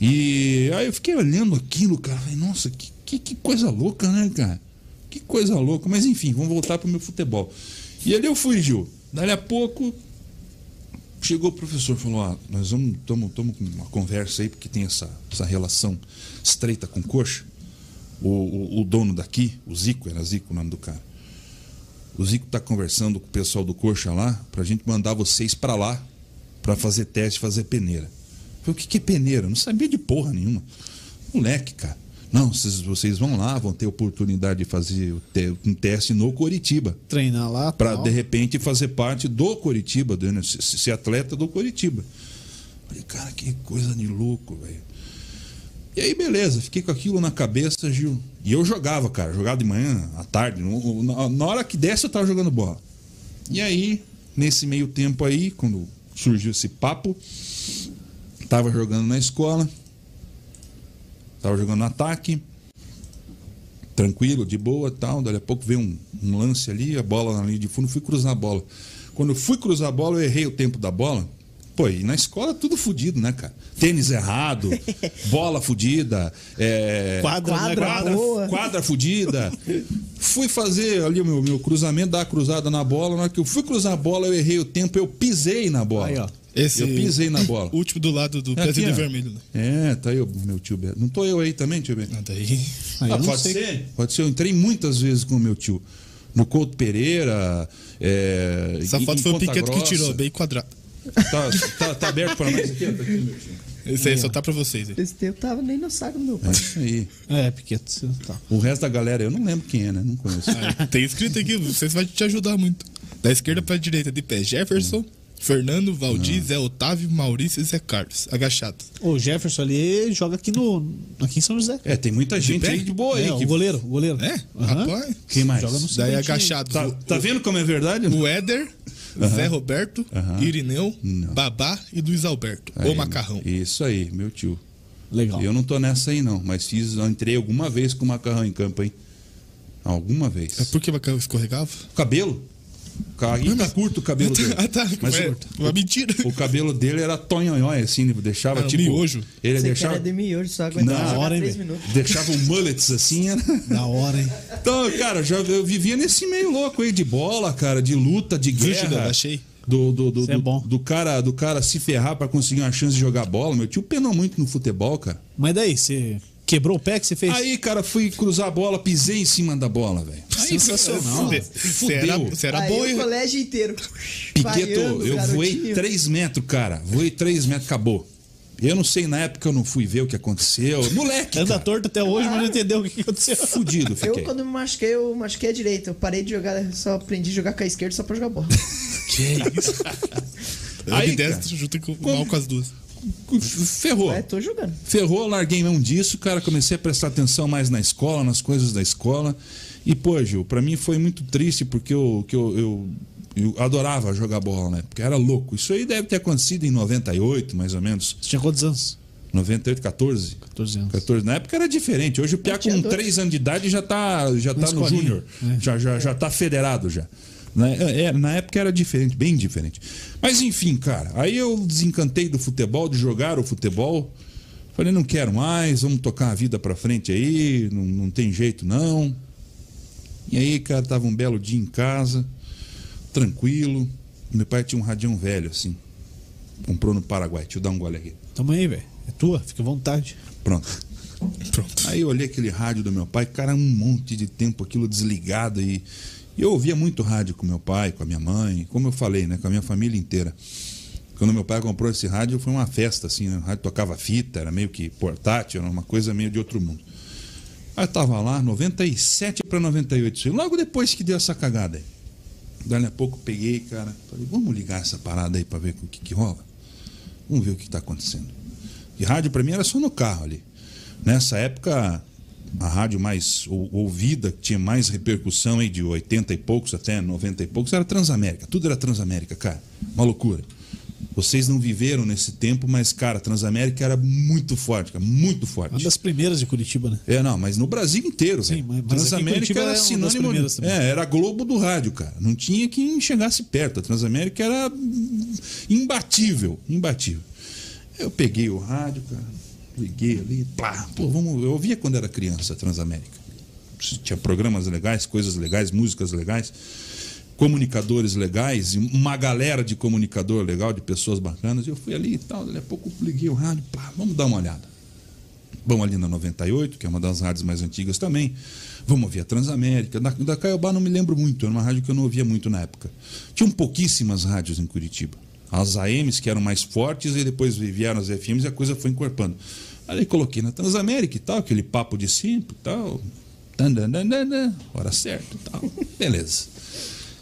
E aí eu fiquei olhando aquilo, cara. Falei, nossa, que, que, que coisa louca, né, cara? Que coisa louca. Mas enfim, vamos voltar pro meu futebol. E ali eu fui, Gil. Dali a pouco, Chegou o professor e falou: ah, nós vamos estamos com uma conversa aí, porque tem essa, essa relação estreita com coxa. O, o, o dono daqui, o Zico, era Zico o nome do cara. O Zico está conversando com o pessoal do coxa lá, para a gente mandar vocês para lá, para fazer teste, fazer peneira. Eu falei, o que, que é peneira? Eu não sabia de porra nenhuma. Moleque, cara. Não, vocês, vocês vão lá, vão ter oportunidade de fazer um teste no Coritiba Treinar lá. para de repente fazer parte do Coritiba, né? Se- se- ser atleta do Coritiba. Falei, cara, que coisa de louco, velho. E aí, beleza, fiquei com aquilo na cabeça, Gil. E eu jogava, cara, jogava de manhã, à tarde. na hora que desce, eu tava jogando bola. E aí, nesse meio tempo aí, quando surgiu esse papo, tava jogando na escola, tava jogando no ataque, tranquilo, de boa tal. Dali a pouco veio um, um lance ali, a bola na linha de fundo, fui cruzar a bola. Quando eu fui cruzar a bola, eu errei o tempo da bola Pô, e na escola tudo fudido, né, cara? Tênis errado, bola fudida, é, Quadra, né? Quadra Quadra. boa. quadra fudida. Fui fazer ali o meu, meu cruzamento, dar a cruzada na bola. Na hora que eu fui cruzar a bola, eu errei o tempo, eu pisei na bola. Aí, ó. Esse Eu pisei na bola. Último do lado do É ó. vermelho. Né? É, tá aí o meu tio Beto. Não tô eu aí também, tio Beto? Ah, daí. Aí Ah, eu não pode sei. ser? Pode ser. Eu entrei muitas vezes com o meu tio. No Couto Pereira. É, Essa foto em foi o Piqueto que Grossa. tirou, bem quadrado. Tá, tá, tá aberto pra nós aqui? Tá aqui, meu tio. Esse aí só tá pra vocês. aí. Esse tempo tava nem no saco do meu É pai. isso aí. É, você- Tá. O resto da galera eu não lembro quem é, né? Não conheço. Ah, Tem escrito aqui, vocês vai te ajudar muito. Da esquerda pra direita, de pé, Jefferson, Fernando, Valdir, Zé Otávio, Maurício e Zé Carlos. Agachado. O Jefferson ali joga aqui no aqui em São José. É, tem muita gente aí de boa aí. É, que- o goleiro, o goleiro. É? Aham. Rapaz. Quem mais? Joga no Daí agachado. Tá, tá vendo como é verdade? O Éder, Zé Roberto, Irineu, Babá e Luiz Alberto. Aí, o Macarrão. Isso aí, meu tio. Legal. Eu não tô nessa aí, não. Mas fiz, eu entrei alguma vez com o macarrão em campo, hein? Alguma vez. É por que o Macarrão escorregava? Cabelo? Aí tá curto o cabelo dele. Ah, tá. Mas é, o- uma mentira. O cabelo dele era tonhonhói, assim, ele deixava Era um tipo. miojo. Ele Você deixava. de miojo, só aguentava Na hora, hein, minutos. Deixava um mullets assim, era. Da hora, hein? Então, cara, já, eu vivia nesse meio louco aí de bola, cara, de luta, de guerra. Juliano? Achei. Do, do, do, é do- bom. do cara, do cara se ferrar pra conseguir uma chance de jogar bola. Meu tio penou muito no futebol, cara. Mas daí, você quebrou o pé que você fez? Aí, cara, fui cruzar a bola, pisei em cima da bola, velho. Sensacional. Você Fudeu. era, você era Aí bom, o colégio inteiro. Piqueto, eu voei garotinho. 3 metros, cara. Voei 3 metros, acabou. Eu não sei, na época eu não fui ver o que aconteceu. Moleque, Anda cara. torto até hoje, mas não entendeu o que aconteceu. Fudido Eu, fiquei. quando me machuquei, eu machuquei a direita. Eu parei de jogar, só aprendi a jogar com a esquerda só pra jogar bola. Que isso? Aí, Aí, cara, destro junto com mal com as duas. Ferrou. É, tô jogando. Ferrou, larguei mão disso, cara. Comecei a prestar atenção mais na escola, nas coisas da escola. E, pô, Gil, pra mim foi muito triste porque eu, que eu, eu, eu adorava jogar bola, né? Porque era louco. Isso aí deve ter acontecido em 98, mais ou menos. Você tinha quantos anos? 98, 14? 14 anos. 14. Na época era diferente. Hoje o Piá com dois. 3 anos de idade já tá, já tá no júnior. É. Já, já, já tá federado já. Na, é, na época era diferente, bem diferente. Mas enfim, cara, aí eu desencantei do futebol, de jogar o futebol. Falei, não quero mais, vamos tocar a vida pra frente aí, não, não tem jeito não. E aí, cara, tava um belo dia em casa, tranquilo. Meu pai tinha um radião velho, assim. Comprou no Paraguai. Deixa eu dar um gole aqui. Tamo aí, velho. É tua, fica à vontade. Pronto. Pronto. Aí eu olhei aquele rádio do meu pai, cara, um monte de tempo aquilo desligado e, e eu ouvia muito rádio com meu pai, com a minha mãe, como eu falei, né, com a minha família inteira. Quando meu pai comprou esse rádio, foi uma festa, assim, né? O rádio tocava fita, era meio que portátil, era uma coisa meio de outro mundo. Aí eu tava lá, 97 para 98, isso aí, logo depois que deu essa cagada aí. Daí a pouco peguei, cara, falei, vamos ligar essa parada aí para ver o que, que rola? Vamos ver o que está acontecendo. E rádio para mim era só no carro ali. Nessa época, a rádio mais ou- ouvida, que tinha mais repercussão aí de 80 e poucos até 90 e poucos, era Transamérica. Tudo era Transamérica, cara. Uma loucura. Vocês não viveram nesse tempo, mas, cara, Transamérica era muito forte, cara, muito Uma forte. das primeiras de Curitiba, né? É, não, mas no Brasil inteiro, Sim, velho. mas- Transamérica Curitiba era é uma das sinônimo. É, era Globo do rádio, cara. Não tinha quem chegasse perto. A Transamérica era imbatível, imbatível. Eu peguei o rádio, cara, liguei ali, plá, pô, vamos. Eu ouvia quando era criança Transamérica. Tinha programas legais, coisas legais, músicas legais, comunicadores legais, uma galera de comunicador legal, de pessoas bacanas. Eu fui ali e tal, daqui a pouco liguei o rádio, plá, vamos dar uma olhada. Vamos ali na 98, que é uma das rádios mais antigas também. Vamos ouvir a Transamérica. Da, da Caiobá não me lembro muito, era uma rádio que eu não ouvia muito na época. Tinham pouquíssimas rádios em Curitiba. As AMs que eram mais fortes e depois vieram as FMs e a coisa foi encorpando. Aí coloquei na Transamérica e tal, aquele papo de sempre e tal. Hora certa e tal. Beleza.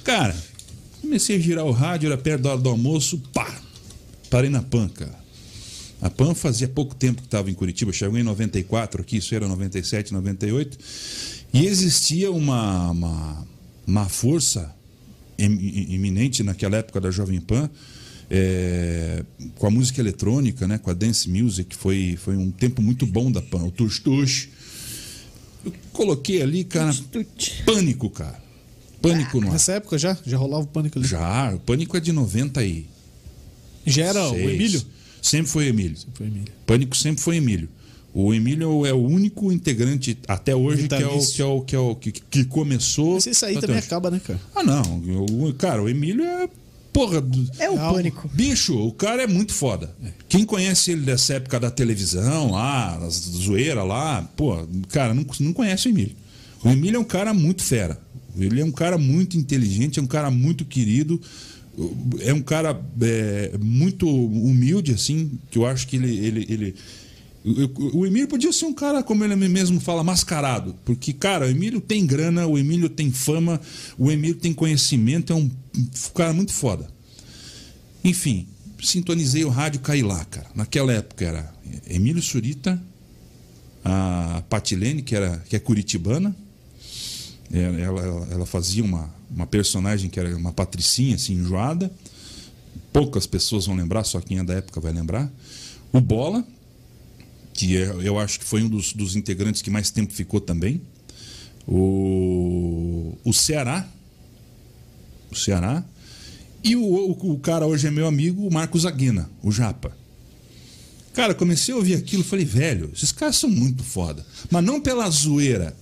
Cara, comecei a girar o rádio, era perto da hora do almoço, pá! Parei na PAN, cara. A PAN fazia pouco tempo que estava em Curitiba, chegou em 94 aqui, isso era 97, 98. E existia uma, uma, uma força iminente naquela época da Jovem Pan, é, com a música eletrônica, né, com a dance music, foi, foi um tempo muito bom da Pan, o Tush Tush. Eu coloquei ali, cara, pânico, cara. Pânico no ar. Nessa época já? Já rolava o pânico ali. Já, o pânico é de 90 e Já era o. Emílio? Sempre foi Emílio. Foi o Emílio. Pânico sempre foi Emílio. O Emílio é o único integrante até hoje que é o que, é o, que, é o, que, que começou. Mas isso aí também hoje. acaba, né, cara? Ah, não. O, cara, o Emílio é. Porra. do- É o Calma. pânico. Bicho, o cara é muito foda. Quem conhece ele dessa época da televisão lá, das zoeira lá, pô, cara, não, não conhece o Emílio. O Emílio é um cara muito fera. Ele é um cara muito inteligente, é um cara muito querido. É um cara é, muito humilde, assim, que eu acho que ele. ele, ele o Emílio podia ser um cara, como ele mesmo fala, mascarado. Porque, cara, o Emílio tem grana, o Emílio tem fama, o Emílio tem conhecimento, é um cara muito foda. Enfim, sintonizei o rádio, caí lá, cara. Naquela época era Emílio Surita, a Patilene, que, era, que é curitibana. Ela, ela, ela fazia uma, uma personagem que era uma patricinha, assim, enjoada. Poucas pessoas vão lembrar, só quem é da época vai lembrar. O Bola, que é- eu acho que foi um dos, dos integrantes que mais tempo ficou também. O, o Ceará. O Ceará. E o, o, o cara hoje é meu amigo, o Marcos Aguena, o Japa. Cara, comecei a ouvir aquilo e falei, velho, esses caras são muito foda. Mas não pela zoeira.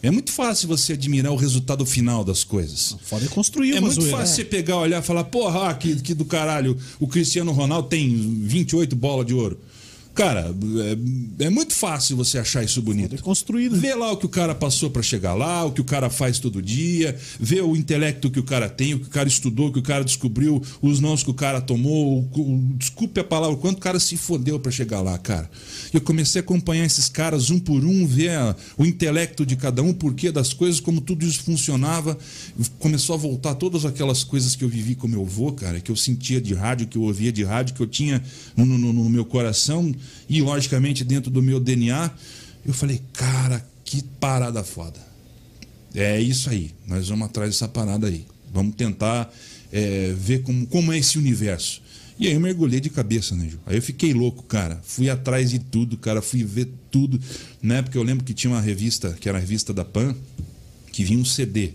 É muito fácil você admirar o resultado final das coisas. Foda é construir É muito zoeira. fácil você pegar, olhar e falar, porra, ah, que, que do caralho, o Cristiano Ronaldo tem 28 bolas de ouro. Cara, é, é muito fácil você achar isso bonito. É construído. Vê lá o que o cara passou pra chegar lá, o que o cara faz todo dia, vê o intelecto que o cara tem, o que o cara estudou, o que o cara descobriu, os nãos que o cara tomou, o, o- desculpe a palavra, o quanto o cara se fodeu pra chegar lá, cara. Eu comecei a acompanhar esses caras um por um, ver a- o intelecto de cada um, o porquê das coisas, como tudo isso funcionava. Começou a voltar todas aquelas coisas que eu vivi com meu avô, cara, que eu sentia de rádio, que eu ouvia de rádio, que eu tinha no, no- no meu coração e, logicamente, dentro do meu DNA. Eu falei, cara, que parada foda. É isso aí. Nós vamos atrás dessa parada aí. Vamos tentar é, ver como, como é esse universo. E aí eu mergulhei de cabeça, né, Ju? Aí eu fiquei louco, cara. Fui atrás de tudo, cara. Fui ver tudo. Na época eu lembro que tinha uma revista, que era a revista da PAN, que vinha um CD.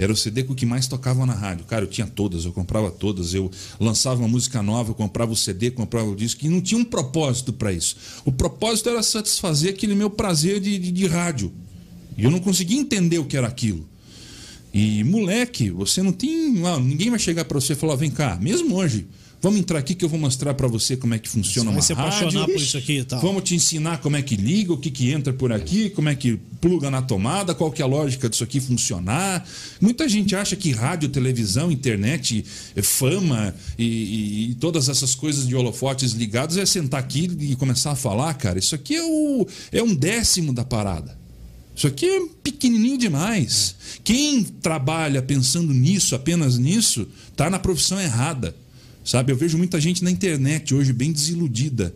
Era o CD com que mais tocava na rádio. Cara, eu tinha todas, eu comprava todas. Eu lançava uma música nova, eu comprava o CD, comprava o disco. E não tinha um propósito para isso. O propósito era satisfazer aquele meu prazer de, de, de rádio. E eu não conseguia entender o que era aquilo. E, moleque, você não tem. ninguém vai chegar para você e falar: vem cá, mesmo hoje, vamos entrar aqui que eu vou mostrar para você como é que funciona Você vai uma se rádio. apaixonar por isso aqui e tal. Vamos te ensinar como é que liga, o que, que entra por aqui, como é que pluga na tomada, qual que é a lógica disso aqui funcionar. Muita gente acha que rádio, televisão, internet, eh, fama e, e- e todas essas coisas de holofotes ligados é sentar aqui e começar a falar, cara. Isso aqui é, o, é um décimo da parada. Isso aqui é pequenininho demais. Quem trabalha pensando nisso, apenas nisso, tá na profissão errada. Sabe? Eu vejo muita gente na internet hoje bem desiludida.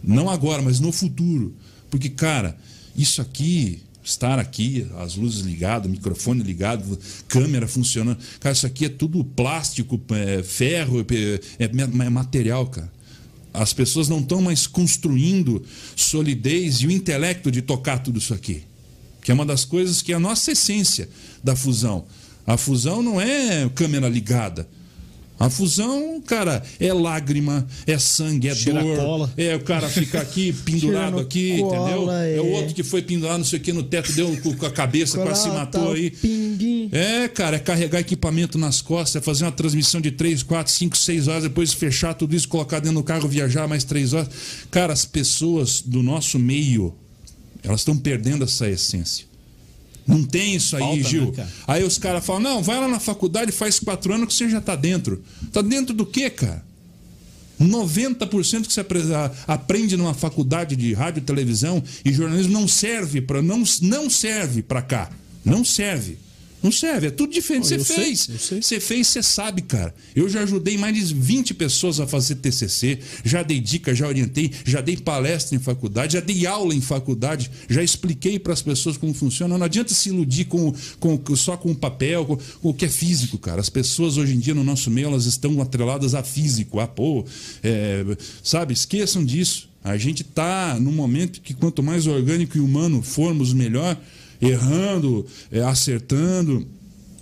Não agora, mas no futuro. Porque, cara, isso aqui, estar aqui, as luzes ligadas, microfone ligado, câmera funcionando. Cara, isso aqui é tudo plástico, é, ferro, é, é ma- material, cara. As pessoas não estão mais construindo solidez e o intelecto de tocar tudo isso aqui. Que é uma das coisas que é a nossa essência da fusão. A fusão não é câmera ligada. A fusão, cara, é lágrima, é sangue, é Cheira dor. cola. É o cara fica aqui pendurado aqui, cola, entendeu? É. é. o outro que foi pendurado, não sei o que, no teto, deu com a cabeça, quase se matou aí. Pinguim. É, cara, é carregar equipamento nas costas, é fazer uma transmissão de 3, 4, 5, 6 horas, depois fechar tudo isso, colocar dentro do carro, viajar mais 3 horas. Cara, as pessoas do nosso meio, elas estão perdendo essa essência. Não tem isso aí, Falta, Gil. né, aí os caras falam: não, vai lá na faculdade, faz quatro anos que você já tá dentro. Tá dentro do quê, cara? 90% que você aprende numa faculdade de rádio, televisão e jornalismo não serve para não, não serve para cá. Não serve. Não serve, é tudo diferente. Você fez. Você fez, você sabe, cara. Eu já ajudei mais de 20 pessoas a fazer TCC, já dei dica, já orientei, já dei palestra em faculdade, já dei aula em faculdade, já expliquei para as pessoas como funciona. Não adianta se iludir com, com- só com o papel, com, com o que é físico, cara. As pessoas hoje em dia no nosso meio elas estão atreladas a físico, a pô, é, sabe? Esqueçam disso. A gente está num momento que quanto mais orgânico e humano formos, melhor errando, é, acertando.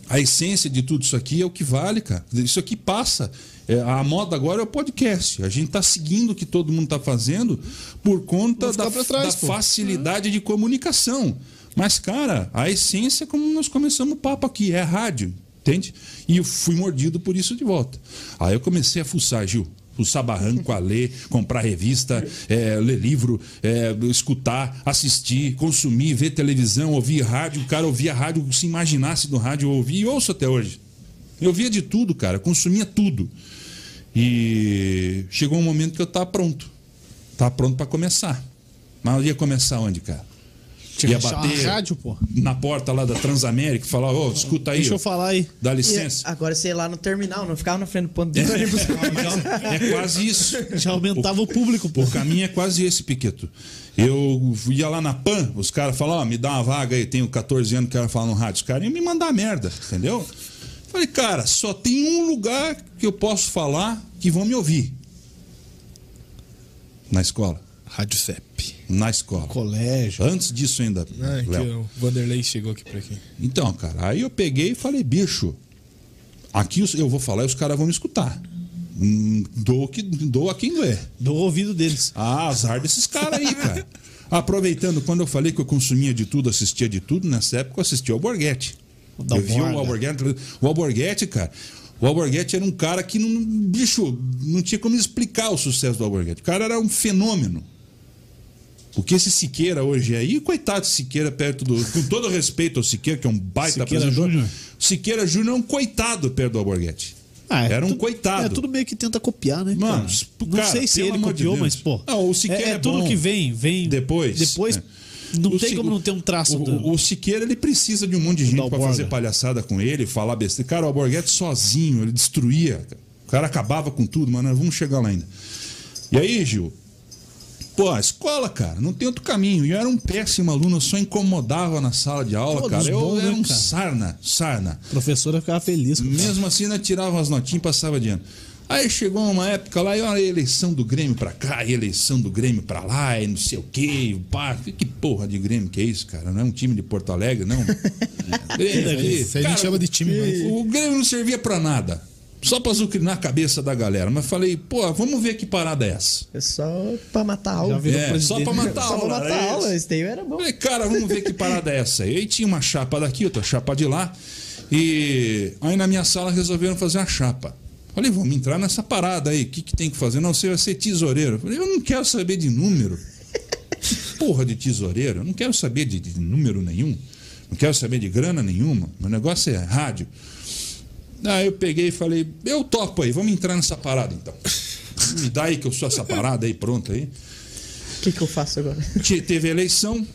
A essência de tudo isso aqui é o que vale, cara. Isso aqui passa. É, a moda agora é o podcast. A gente está seguindo o que todo mundo está fazendo por conta da, trás, da facilidade de comunicação. Mas, cara, a essência é como nós começamos o papo aqui, é rádio, entende? E eu fui mordido por isso de volta. Aí eu comecei a fuçar, Gil. Fuçar barranco, a ler, comprar revista, é, ler livro, é, escutar, assistir, consumir, ver televisão, ouvir rádio. O cara ouvia rádio, se imaginasse do rádio, eu ouvia e ouço até hoje. Eu via de tudo, cara, consumia tudo. E chegou um momento que eu estava pronto. Estava pronto para começar. Mas eu ia começar onde, cara? Tinha ia bater rádio, pô. na porta lá da Transamérica e falar, ô, escuta aí, Deixa eu falar aí. dá E licença. agora sei lá no terminal, não ficava na frente do ponto de ônibus. É quase isso. Já aumentava o público, pô. O caminho é quase esse, Piqueto. Eu ia lá na PAN, os caras falavam, ó, me dá uma vaga aí, tenho 14 anos, quero falar no rádio. Os caras iam me mandar merda, entendeu? Falei, cara, só tem um lugar que eu posso falar que vão me ouvir. Na escola. Rádio CEP. Na escola. Colégio. Antes disso ainda, Ah, que Léo. o Vanderlei chegou aqui por aqui. Então, cara, aí eu peguei e falei, bicho, aqui eu vou falar e os caras vão me escutar. Hum, Dou, que, dou a quem doer. Do ouvido deles. Ah, azar desses caras aí, cara. Aproveitando, quando eu falei que eu consumia de tudo, assistia de tudo, nessa época eu assistia ao Borghetti. O Eu vi o. Alborguete. O Alborguete, cara. O Alborguete era um cara que não. Bicho, não tinha como explicar o sucesso do Alborguete. O cara era um fenômeno. O que esse Siqueira hoje é aí, coitado de Siqueira, perto do. Com todo respeito ao Siqueira, que é um baita Siqueira. Júnior. Siqueira Júnior é um coitado perto do Alborguete. Ah, é era um tudo- coitado. É tudo meio que tenta copiar, né? Mano, cara? não cara, sei se ele de copiou, Deus. mas, pô. Não, o Siqueira é, é é tudo que vem, vem. Depois, Depois. é. Não O tem como não ter um traço. O, do- o- o Siqueira, ele precisa de um monte de gente pra fazer palhaçada com ele, falar besteira. Cara, o Alborguete sozinho, ele destruía. cara. O cara acabava com tudo, mas nós vamos chegar lá ainda. E aí, Gil? Pô, a escola, cara, não tem outro caminho. E eu era um péssimo aluno, eu só incomodava na sala de aula, Todos cara. Eu bons, né, era um cara? sarna, sarna. A professora ficava feliz. Mesmo assim, ainda tirava as notinhas e passava de ano. Aí chegou uma época lá, e olha a eleição do Grêmio pra cá, e eleição do Grêmio pra lá, e não sei o quê, pá. Que porra de Grêmio que é isso, cara? Não é um time de Porto Alegre, não. Grêmio. Isso aí a gente Cara, chama de time, mas. o Grêmio não servia pra nada. Só pra azucrinar a cabeça da galera. Mas falei, pô, vamos ver que parada é essa. É só pra matar a aula. É, só pra matar a Só pra aula. matar a aula. Esse daí era bom. Falei, cara, vamos ver que parada é essa. E aí tinha uma chapa daqui, outra chapa de lá. E aí na minha sala resolveram fazer uma chapa. Falei, vamos entrar nessa parada aí. O que, que tem que fazer? Não, você vai ser tesoureiro. Falei, eu não quero saber de número. Porra de tesoureiro. Eu não quero saber de, de número nenhum. Não quero saber de grana nenhuma. Meu negócio é rádio. Aí eu peguei e falei, eu topo aí, vamos entrar nessa parada então. Me dá aí que eu sou essa parada aí, pronto aí. O que, que eu faço agora? Te- Teve eleição.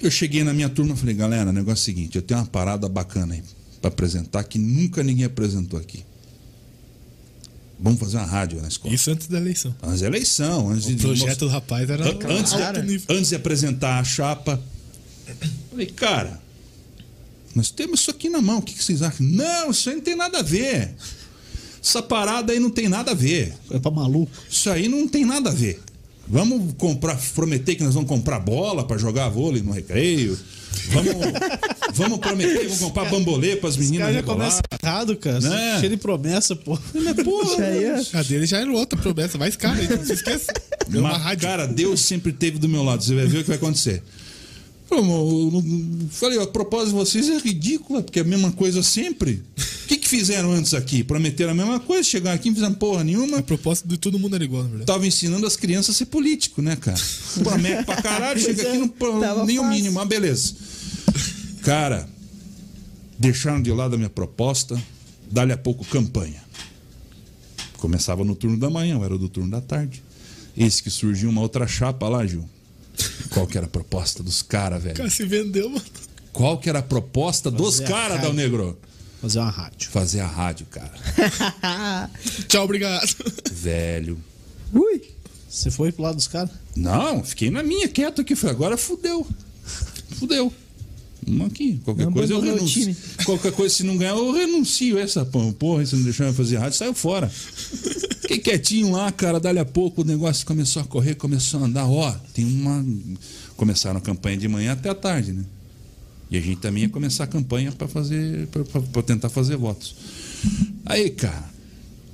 Eu cheguei na minha turma e falei, galera, o negócio é o seguinte, eu tenho uma parada bacana aí pra apresentar que nunca ninguém apresentou aqui. Vamos fazer uma rádio na escola. Isso antes da eleição. Antes da eleição, antes O de projeto do rapaz era. An- antes, antes de apresentar a chapa, falei, cara, nós temos isso aqui na mão, o que, que vocês acham? Não, isso aí não tem nada a ver. Essa parada aí não tem nada a ver. É pra maluco. Isso aí não tem nada a ver. Vamos comprar, prometer que nós vamos comprar bola para jogar vôlei no recreio. Vamos, vamos prometer, vamos comprar bambolê para as meninas caras já começam errado, cara. Né? Cheio de promessa, pô. Mas, porra, Já ia- A dele já era outra promessa, mais cara, então não se. É uma Mas, rádio. Cara, Deus sempre esteve do meu lado. Você vai ver o que vai acontecer. Falei, "Mo, eu não- Falei, a proposta de vocês é ridícula, porque é a mesma coisa sempre. O que, que fizeram antes aqui? Prometeram a mesma coisa, chegaram aqui, não fizeram porra nenhuma. A proposta de todo mundo era igual, na verdade. Tava ensinando as crianças a ser político, né, cara? Promete pra caralho, chega aqui, não pro- Tava nem o mínimo, mas beleza. Cara, deixaram de lado a minha proposta, dali a pouco campanha. Começava no turno da manhã, eu era do turno da tarde. Eis que surgiu uma outra chapa lá, Gil. Qual que era a proposta dos caras, O velho? cara se vendeu, mano. Qual que era a proposta dos Fazer a caras. Dal Negro? Fazer uma rádio. Fazer a rádio, cara. Tchau, obrigado. Velho. Ui. Você foi pro lado dos caras? Não, fiquei na minha quieto aqui. Falei, agora fudeu. Fudeu. Aqui. Qualquer Não coisa eu renuncio. time. Qualquer coisa, se não ganhar, eu renuncio. Essa porra, porra, se não deixar eu fazer rádio, saiu fora. Fiquei quietinho lá, cara. Dali a pouco o negócio começou a correr, começou a andar. Ó, tem uma. Começaram a campanha de manhã até a tarde, né? E a gente também ia começar a campanha para fazer. para tentar fazer votos. Aí, cara,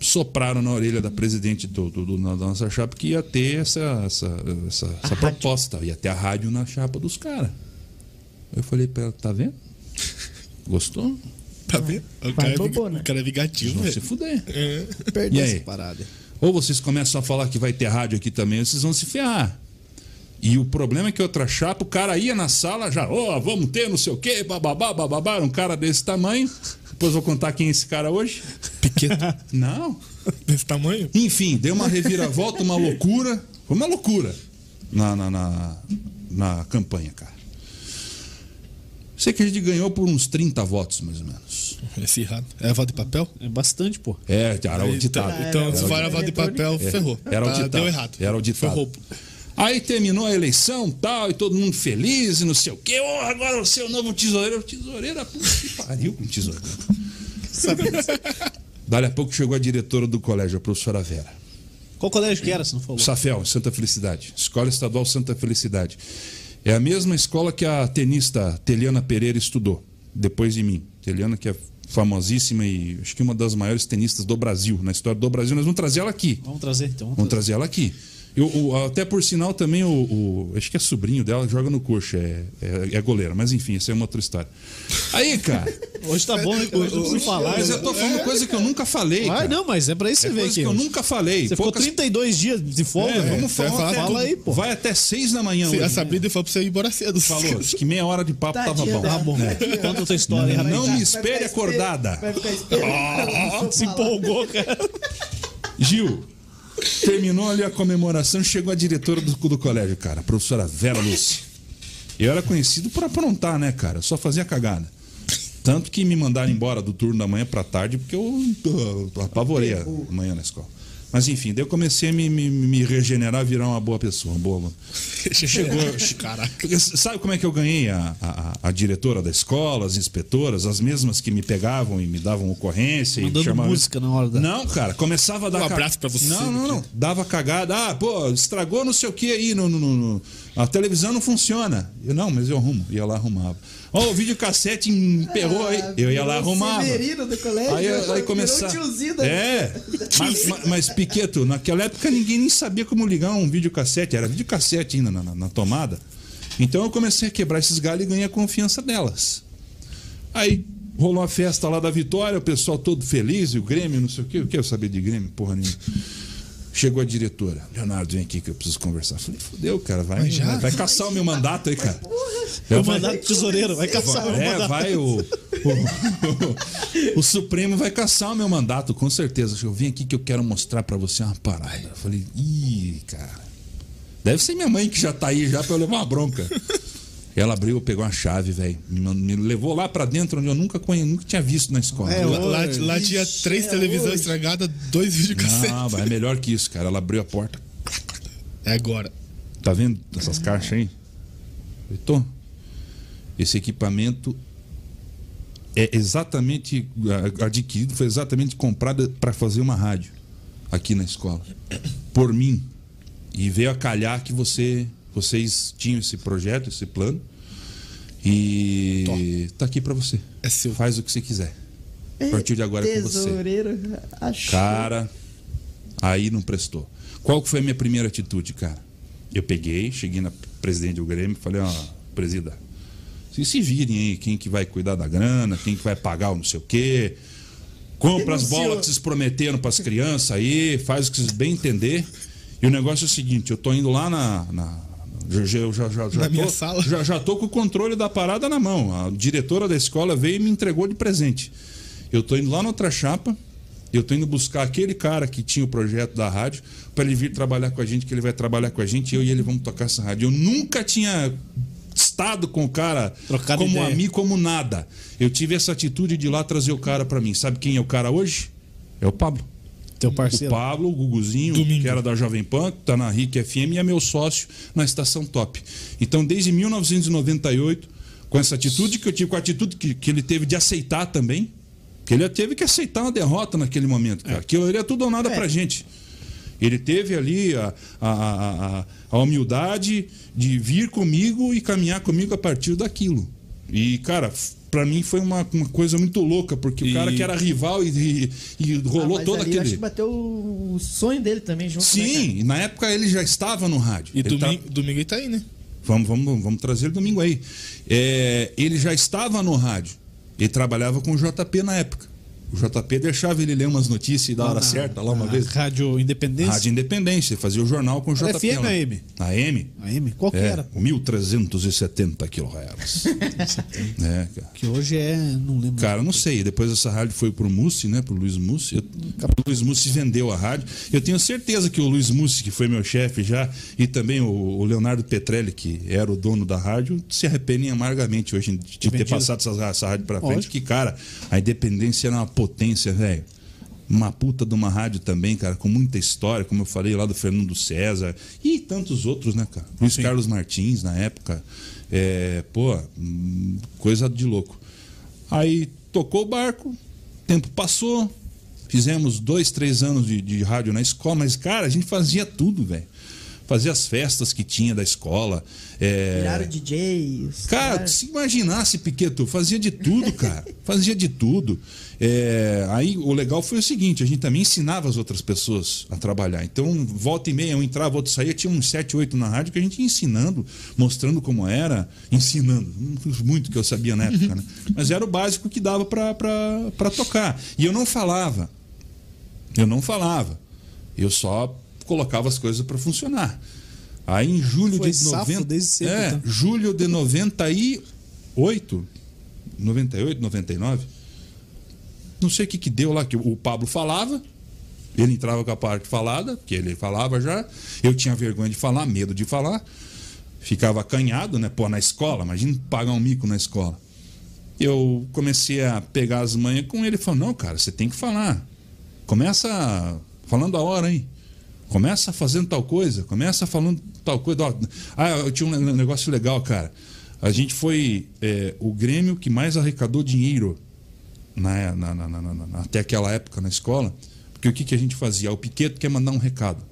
sopraram na orelha da presidente do, do- do- da nossa chapa que ia ter essa, essa, essa, essa proposta, ia ter a rádio na chapa dos caras. Eu falei pra ela, tá vendo? Gostou? Tá vendo? O Vai cara, é, bobô, né? o cara é vingativo, Vão se velho. fuder. É. Perdeu E aí? essa parada. Ou vocês começam a falar que vai ter rádio aqui também, vocês vão se ferrar. E o problema é que outra chapa, o cara ia na sala já, ó, vamos ter não sei o quê, bababá, bababá, era um cara desse tamanho. Depois eu vou contar quem é esse cara hoje. Pequeno Não. desse tamanho. Enfim, deu uma reviravolta, uma loucura. Foi uma loucura na, na, na, na campanha, cara. Sei que a gente ganhou por uns 30 votos, mais ou menos. Esse errado. É voto de papel? É bastante, pô. É, era auditado. Então, se era for voto de papel, ferrou. Era Tá, auditado. Deu errado. Era auditado. Foi roubo. Aí terminou a eleição tal, e todo mundo feliz e não sei o quê. Oh, agora você é o novo tesoureiro. Tesoureira, puta que pariu com tesoureiro. Dali a pouco chegou a diretora do colégio, a professora Vera. Qual colégio que era, se não falou? Safel, Santa Felicidade. Escola Estadual Santa Felicidade. É a mesma escola que a tenista Teliana Pereira estudou, depois de mim. Teliana, que é famosíssima e acho que uma das maiores tenistas do Brasil, na história do Brasil. Nós vamos trazer ela aqui. Vamos trazer, então. Vamos trazer ela aqui. Eu, até por sinal também o, o- Acho que é sobrinho dela, joga no coxa, é, é, é goleiro. Mas enfim, essa é uma outra história. Aí, cara. Hoje tá bom, hein? Hoje não preciso falar. mas eu tô falando coisa que eu nunca falei. Ah, não, mas é pra isso que É coisa aqui. que eu hoje. nunca falei. Você ficou Poucas- 32 dias de folga, É, vamos falar, falar, até fala aí, pô. Vai até seis da manhã Se a hoje. Sabrina falou pra você ir embora cedo. Falou, acho que meia hora de papo tava bom. dela. Tá bom. Conta a tua história Não, rapidinho. me espere acordada. Vai ficar esperando. Se empolgou, cara. Gil, terminou ali a comemoração, chegou a diretora do, do colégio, cara, a professora Vera Lúcia. Eu era conhecido por aprontar, né, cara? Eu só fazia cagada. Tanto que me mandaram embora do turno da manhã pra tarde, porque eu uh, apavorei a manhã na escola. Mas enfim, daí eu comecei a me, me, me regenerar, virar uma boa pessoa, uma boa. Chegou. Caraca. Sabe como é que eu ganhei a, a, a diretora da escola, as inspetoras, as mesmas que me pegavam e me davam ocorrência Mandando e chamavam. música na hora da- Não, cara, começava a dar. Um abraço pra você, Não, não, não. Dava cagada. Ah, pô, estragou não sei o que aí. No, no, no- no- A televisão não funciona. Eu, não, mas eu arrumo. Ia lá arrumava. Ó, o videocassete emperrou aí. Eu ia lá do colégio. Aí, aí da- É. Mas, mas, mas, Piqueto, naquela época ninguém nem sabia como ligar um videocassete. Era videocassete ainda na, na- na tomada. Então eu comecei a quebrar esses galhos e ganhei a confiança delas. Aí rolou uma festa lá da Vitória, o pessoal todo feliz, e o Grêmio, não sei o quê. Eu quero saber de Grêmio, porra nenhuma. Chegou a diretora. Leonardo, vem aqui que eu preciso conversar. Falei, fodeu, cara, vai, já? vai, vai caçar o meu mandato aí, cara. Eu mandar pro tesoureiro, vai caçar o meu É, mandato. vai o, o, o Supremo vai caçar o meu mandato, com certeza. Eu vim aqui que eu quero mostrar pra você uma parada. Eu falei, ih, cara. Deve ser minha mãe que já tá aí já pra eu levar uma bronca. Ela abriu, pegou uma chave, velho. Me, levou lá pra dentro onde eu nunca conhe, nunca tinha visto na escola. É, Lá, lá- lá tinha três é televisões hoje. estragadas, dois videocassetes. Não, é melhor que isso, cara. Ela abriu a porta. É agora. Tá vendo essas caixas aí? Heitor, esse equipamento é exatamente adquirido, foi exatamente comprado para fazer uma rádio aqui na escola. Por mim. E veio a calhar que você, vocês tinham esse projeto, esse plano. E tá aqui para você. É seu. Faz o que você quiser. A partir de agora é com você. Achou. Cara, aí não prestou. Qual que foi a minha primeira atitude, cara? Eu peguei, cheguei na presidente do Grêmio e falei, ó, presida, vocês se virem aí, quem que vai cuidar da grana, quem que vai pagar o não sei o quê. Compra as bolas que vocês prometeram pras crianças aí, faz o que vocês bem entender. E o negócio é o seguinte, eu tô indo lá na. na já, já, já, já, já Na tô, minha sala. Já, já tô com o controle da parada na mão. A diretora da escola veio e me entregou de presente. Eu tô indo lá na outra chapa, eu tô indo buscar aquele cara que tinha o projeto da rádio para ele vir trabalhar com a gente, que ele vai trabalhar com a gente, eu e ele vamos tocar essa rádio. Eu nunca tinha estado com o cara Trocado como ideia. amigo, como nada. Eu tive essa atitude de ir lá trazer o cara para mim. Sabe quem é o cara hoje? É o Pablo. Teu O parceiro. Pablo, o Guguzinho, Domingo. que era da Jovem Pan, tá na RIC FM e é meu sócio na Estação Top. Então, desde 1998, com essa atitude que eu tive, com a atitude que, que ele teve de aceitar também, que ele teve que aceitar uma derrota naquele momento, cara. Aquilo ali é tudo ou nada É. pra gente. Ele teve ali a, a, a- a humildade de vir comigo e caminhar comigo a partir daquilo. E, cara, pra mim foi uma, uma coisa muito louca, porque E- o cara que era rival e, e- e rolou Ah, todo ali eu Acho aquele. que bateu o sonho dele também junto. né, Sim, e na época ele já estava no rádio. E Ele tá- domingo, domingo ele tá aí, né? Vamos, vamos, vamos trazer ele domingo aí. É, ele já estava no rádio. Ele trabalhava com o JP na época. O JP deixava ele ler umas notícias da hora na- certa, lá uma vez. Rádio Independência. Rádio Independência, ele fazia o jornal com o JP. FM lá. AM? AM? AM? Qual que É, era? 1370 kHz. é, cara. Que hoje é. Não lembro. Cara, não sei. Depois essa rádio foi pro Mussi, né? Pro Luiz Mussi. Eu- O Luiz Mussi vendeu a rádio. Eu tenho certeza que o Luiz Mussi, que foi meu chefe já, e também o, o Leonardo Petrelli, que era o dono da rádio, se arrependem amargamente hoje de ter Vendido. passado essa, essa rádio pra frente. Lógico. Que, cara, a independência era uma potência, velho. Uma puta de uma rádio também, cara, com muita história, como eu falei lá do Fernando César e tantos outros, né, cara? Luiz Carlos Martins, na época. É, pô, hum, coisa de louco. Aí tocou o barco, tempo passou, fizemos dois, três anos de, de rádio na escola, mas, cara, a gente fazia tudo, velho. Fazia as festas que tinha da escola. É... Viraram DJ. os Cara, caras- se imaginasse, Piqueto, fazia de tudo, cara. Fazia de tudo. É, aí o legal foi o seguinte: a gente também ensinava as outras pessoas a trabalhar. Então, volta e meia, um entrava, outro saía, tinha uns 7, 8 na rádio que a gente ia ensinando, mostrando como era, ensinando. Muito que eu sabia na época, né? Mas era o básico que dava pra tocar. E eu não falava. Eu não falava. Eu só colocava as coisas para funcionar. Aí em julho Foi de safo 90, desde cedo, é, então. julho de 98, 98, 99. Não sei o que que deu lá que o Pablo falava. Ele entrava com a parte falada, que ele falava já. Eu tinha vergonha de falar, medo de falar. Ficava acanhado, né? Pô, na escola, imagina pagar um mico na escola. Eu comecei a pegar as manhas com ele e falou: Não, cara, você tem que falar. Começa falando a hora, hein? Começa fazendo tal coisa, começa falando tal coisa. Ah, eu tinha um negócio legal, cara. A gente foi é, o Grêmio que mais arrecadou dinheiro na, na- na- na- na- na- até aquela época na escola. Porque o que, que a gente fazia? O Piqueto quer mandar um recado.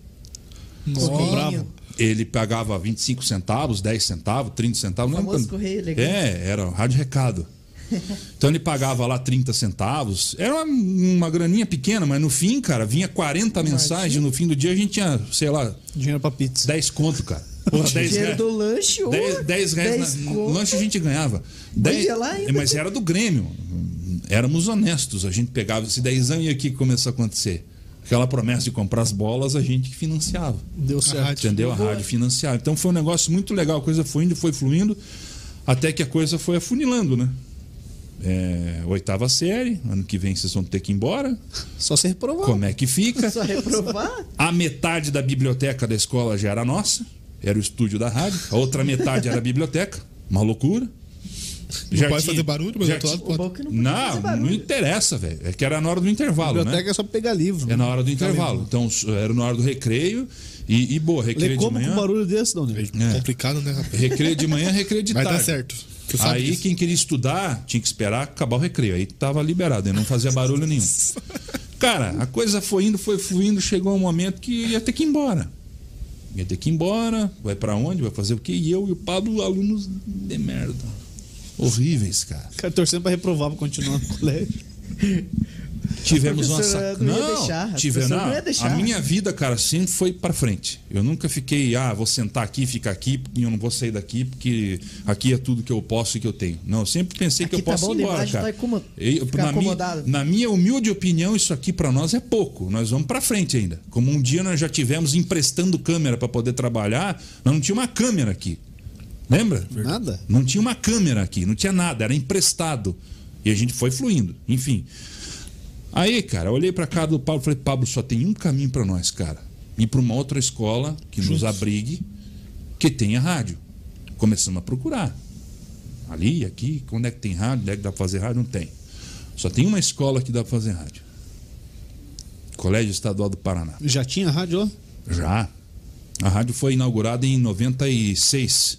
Bravo. Ele pagava 25 centavos, 10 centavos, 30 centavos. não lembro Famoso correio elegante. É, era o rádio recado. Então ele pagava lá 30 centavos. Era uma, uma graninha pequena, mas no fim, cara, vinha 40 mensagens. No fim do dia a gente tinha, sei lá, Dinheiro pra pizza. 10 conto, cara. Porra, 10 Dinheiro reais. do lanche, ô, 10, 10 reais 10 na, lanche a gente ganhava. Mas 10, ia lá ainda. mas era do Grêmio. Éramos honestos. A gente pegava esse 10 anos e aqui que começou a acontecer. Aquela promessa de comprar as bolas, a gente que financiava. Deu certo. rádio. Entendeu? A rádio financiava. Então foi um negócio muito legal. A coisa foi indo, foi fluindo, até que a coisa foi afunilando, né? É, oitava série, ano que vem vocês vão ter que ir embora. Só se reprovar. Como é que fica? Só reprovar? A metade da biblioteca da escola já era nossa, era o estúdio da rádio. A outra metade era a biblioteca, uma loucura. Não pode fazer barulho, mas outro lado pode. que não Não, não interessa, velho. É que era na hora do A intervalo, biblioteca né? é só pegar livro. É na hora do intervalo. Então era na hora do recreio e, e boa, recreio Lê de como com manhã. um barulho desse, não, né? É. Complicado, né, rapaz? Recreio de manhã, recreio de Vai tarde. dar certo. Tu sabe Aí disso. quem queria estudar tinha que esperar acabar o recreio. Aí tava liberado, aí não fazia barulho nenhum. Cara, a coisa foi indo, foi fluindo, chegou um momento que ia ter que ir embora. Ia ter que ir embora, vai pra onde, vai fazer o quê? E eu e o Pablo, alunos de merda. Horríveis, cara. Cara, torcendo pra reprovar pra continuar no colégio. Tivemos uma sac... não ia deixar, tive... não, não deixar. A minha vida, cara, sempre foi pra frente. Eu nunca fiquei, ah, vou sentar aqui, ficar aqui, porque eu não vou sair daqui, porque aqui é tudo que eu posso e que eu tenho. Não, eu sempre pensei que Aqui eu tá posso bom ir embora, cara. tá incomo- Eu- na, minha, na minha humilde opinião, isso aqui pra nós é pouco. Nós vamos pra frente ainda. Como um dia nós já tivemos emprestando câmera pra poder trabalhar, nós não tinha uma câmera aqui. Lembra? Nada. Não tinha uma câmera aqui, não tinha nada, era emprestado. E a gente foi fluindo, enfim. Aí, cara, olhei pra cara do Pablo e falei: Pablo, só tem um caminho pra nós, cara. Ir pra uma outra escola que nos abrigue, que tenha rádio. Começamos a procurar. Ali, aqui, onde é que tem rádio? Onde é que dá pra fazer rádio? Não tem. Só tem uma escola que dá pra fazer rádio. Colégio Estadual do Paraná. Já tinha rádio? Já. A rádio foi inaugurada em 96.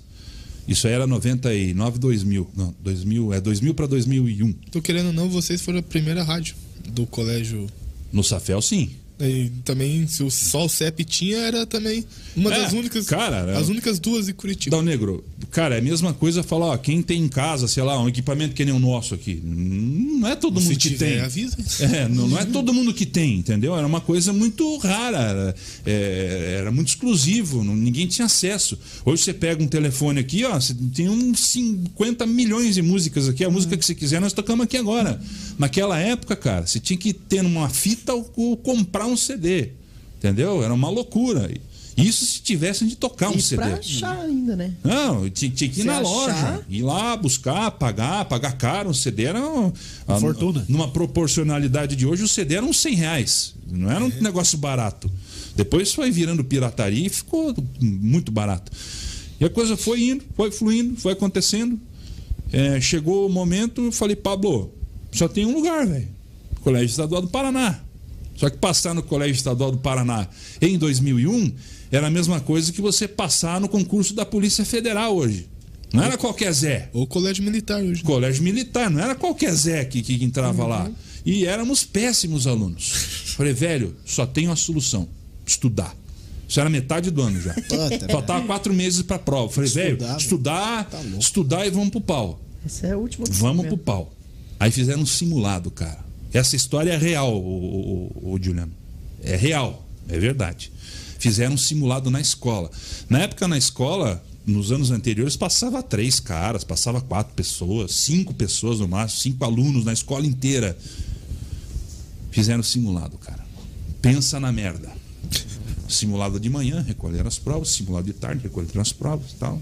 Isso aí era 99, 2000. Não, 2000, é 2000 para 2001. Tô querendo ou não, vocês foram a primeira rádio do colégio. No Safel, sim. E também, se o, só o CEP tinha, era também uma É, das únicas. cara, era- As únicas duas em Curitiba. Dal Negro, cara, é a mesma coisa falar, ó, quem tem em casa, sei lá, um equipamento que nem o nosso aqui. Não é todo se mundo que tiver, tem. avisa. É, não, não é todo mundo que tem, entendeu? Era uma coisa muito rara, era, é, era muito exclusivo, não- ninguém tinha acesso. Hoje você pega um telefone aqui, ó, você tem uns 50 milhões de músicas aqui, a música que você quiser, nós tocamos aqui agora. Naquela época, cara, você tinha que ter numa fita ou, ou comprar um CD, entendeu? Era uma loucura. Isso se tivesse de tocar um e CD. pra achar ainda, né? Não, tinha, tinha que ir Você na achar? loja, ir lá buscar, pagar, pagar caro. Um CD era uma, a- fortuna. Numa proporcionalidade de hoje, o CD era uns 100 reais. Não era um negócio barato. Depois foi virando pirataria e ficou muito barato. E a coisa foi indo, foi fluindo, foi acontecendo. É, chegou o momento, eu falei, Pablo, só tem um lugar, velho. Colégio Estadual do Paraná. Só que passar no Colégio Estadual do Paraná em 2001 era a mesma coisa que você passar no concurso da Polícia Federal hoje. Não era qualquer Zé. Ou colégio militar hoje. né? Colégio militar, não era qualquer Zé que, que entrava lá. E éramos péssimos alunos. Falei, velho, só tem uma solução: estudar. Isso era metade do ano já. Puta, Faltava quatro meses pra prova. Falei, velho, Estudar, velho. estudar, Tá estudar e vamos pro pau. Essa é a última Vamos pro pau. Aí fizeram um simulado, cara. Essa história é real, o, o, o Juliano. É real, é verdade. Fizeram um simulado na escola. Na época, na escola, nos anos anteriores, passava três caras, passava quatro pessoas, cinco pessoas no máximo, cinco alunos na escola inteira. Fizeram simulado, cara. Pensa na merda. Simulado de manhã, recolheram as provas, simulado de tarde, recolheram as provas e tal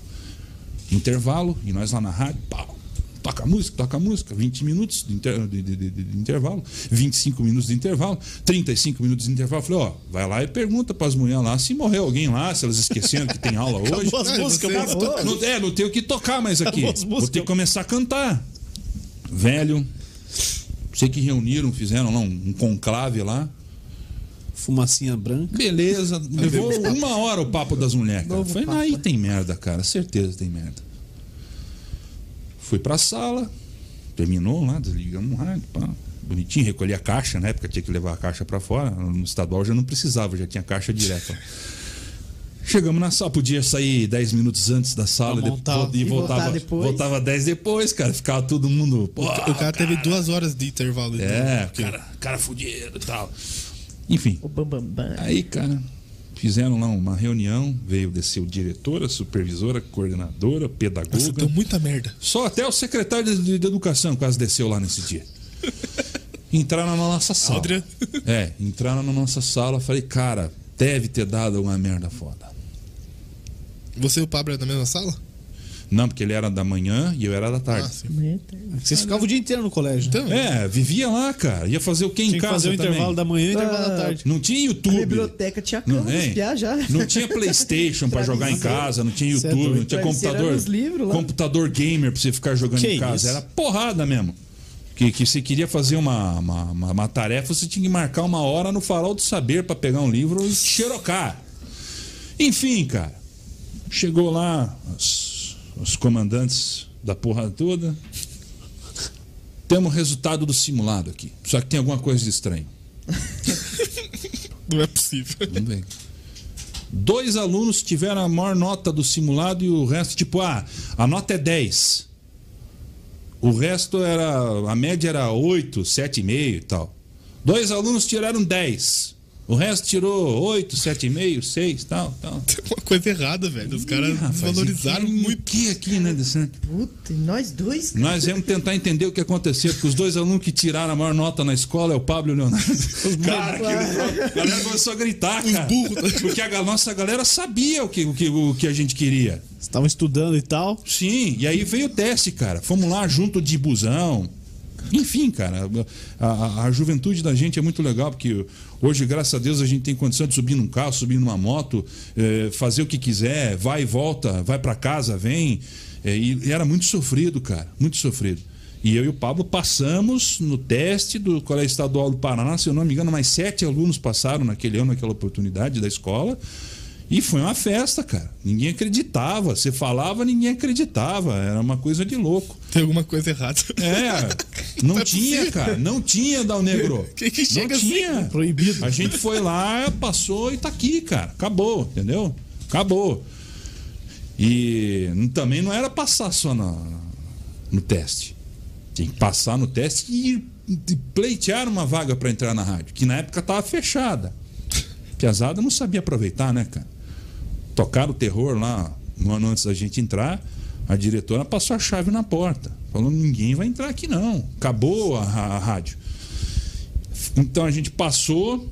intervalo, e nós lá na rádio, pau, toca música, toca música, 20 minutos de, inter- de- de- de- de intervalo, 25 minutos de intervalo, 35 minutos de intervalo. Falei, ó, vai lá e pergunta para as mulheres lá se morreu alguém lá, se elas esqueceram que tem aula hoje. Acabou as músicas. Não, é, não tenho o que tocar mais aqui. Vou ter que começar a cantar. Velho, sei que reuniram, fizeram lá um, um conclave lá. Fumacinha branca. Beleza, levou uma hora o papo das mulheres. Cara. Papo, aí tem merda, cara, certeza tem merda. Fui pra sala, terminou lá, desligamos o rádio, pá, bonitinho, recolhi a caixa, na época tinha que levar a caixa pra fora, no estadual já não precisava, já tinha caixa direta. Chegamos na sala, podia sair 10 minutos antes da sala e, depois, e E voltava, depois. voltava 10 depois, cara, ficava todo mundo. O cara teve duas horas de intervalo. então, é, porque- cara, cara fudido e tal. Enfim, O bam, bam, bam. Aí, cara, fizeram lá uma reunião, veio descer o diretora, supervisora, coordenadora, Nossa, pedagoga. deu muita merda. Só até o secretário de, de educação quase desceu lá nesse dia. Entraram na nossa sala. Adriano. É, entraram na nossa sala. Falei, cara, deve ter dado uma merda foda. Você e o Pablo é da mesma sala? Não, porque ele era da manhã e eu era da Ah, tarde. Eita. Vocês ficavam o dia inteiro no colégio. Então, é, vivia lá, cara. Ia fazer o que em Tinha que casa fazer o também. intervalo da manhã e o intervalo da Ah, tarde. Não tinha A YouTube. biblioteca tinha Não, cama, é. espiar já. Não tinha Playstation pra jogar em casa, não tinha é YouTube, doido. não tinha computador. livros computador gamer pra você ficar jogando Que em casa. isso? Era porrada mesmo. Que, que você queria fazer uma, uma, uma- uma tarefa, você tinha que marcar uma hora no farol do saber pra pegar um livro e xerocar. Enfim, cara. Chegou lá os comandantes da porra toda. Temos o resultado do simulado aqui. Só que tem alguma coisa de estranho. não é possível. Vamos ver. Dois alunos tiveram a maior nota do simulado e o resto, tipo, ah, a nota é 10. O resto era. A média era 8, 7,5 e tal. Dois alunos tiraram 10. O resto tirou 8, 7,5, 6 tal, tal. Tem uma coisa errada, velho. Os caras rapaz, valorizaram e que- muito. O que aqui, né, desse- Puta, e nós dois? cara? Nós vamos tentar entender o que aconteceu, porque os dois alunos que tiraram a maior nota na escola é o Pablo e o Leonardo. Cara, aquilo- a galera começou a gritar, cara. Porque a nossa galera sabia o que, o, que, o que a gente queria. Vocês estavam estudando e tal. Sim, e aí veio o teste, cara. Fomos lá junto de busão. Enfim, cara, a, a- a juventude da gente é muito legal, porque hoje, graças a Deus, a gente tem condição de subir num carro, subir numa moto, eh, fazer o que quiser, vai e volta, vai pra casa, vem. E, e era muito sofrido, cara, muito sofrido. E eu e o Pablo passamos no teste do Colégio Estadual do Paraná, se eu não me engano, mais sete alunos passaram naquele ano, naquela oportunidade da escola. E foi uma festa, cara. Ninguém acreditava. Você falava, ninguém acreditava. Era uma coisa de louco. Tem alguma coisa errada. É. Não é tinha, possível. cara. Não tinha, Dal Negro. Que que chega não assim? tinha. Proibido. A gente foi lá, passou e tá aqui, cara. Acabou, entendeu? Acabou. E também não era passar só na, no teste. Tinha que passar no teste e, e pleitear uma vaga para entrar na rádio, que na época tava fechada. Piazada não sabia aproveitar, né, cara? Tocaram o terror lá um ano antes da gente entrar. A diretora passou a chave na porta. Falou: ninguém vai entrar aqui, não. Acabou a, a- a rádio. Então a gente passou,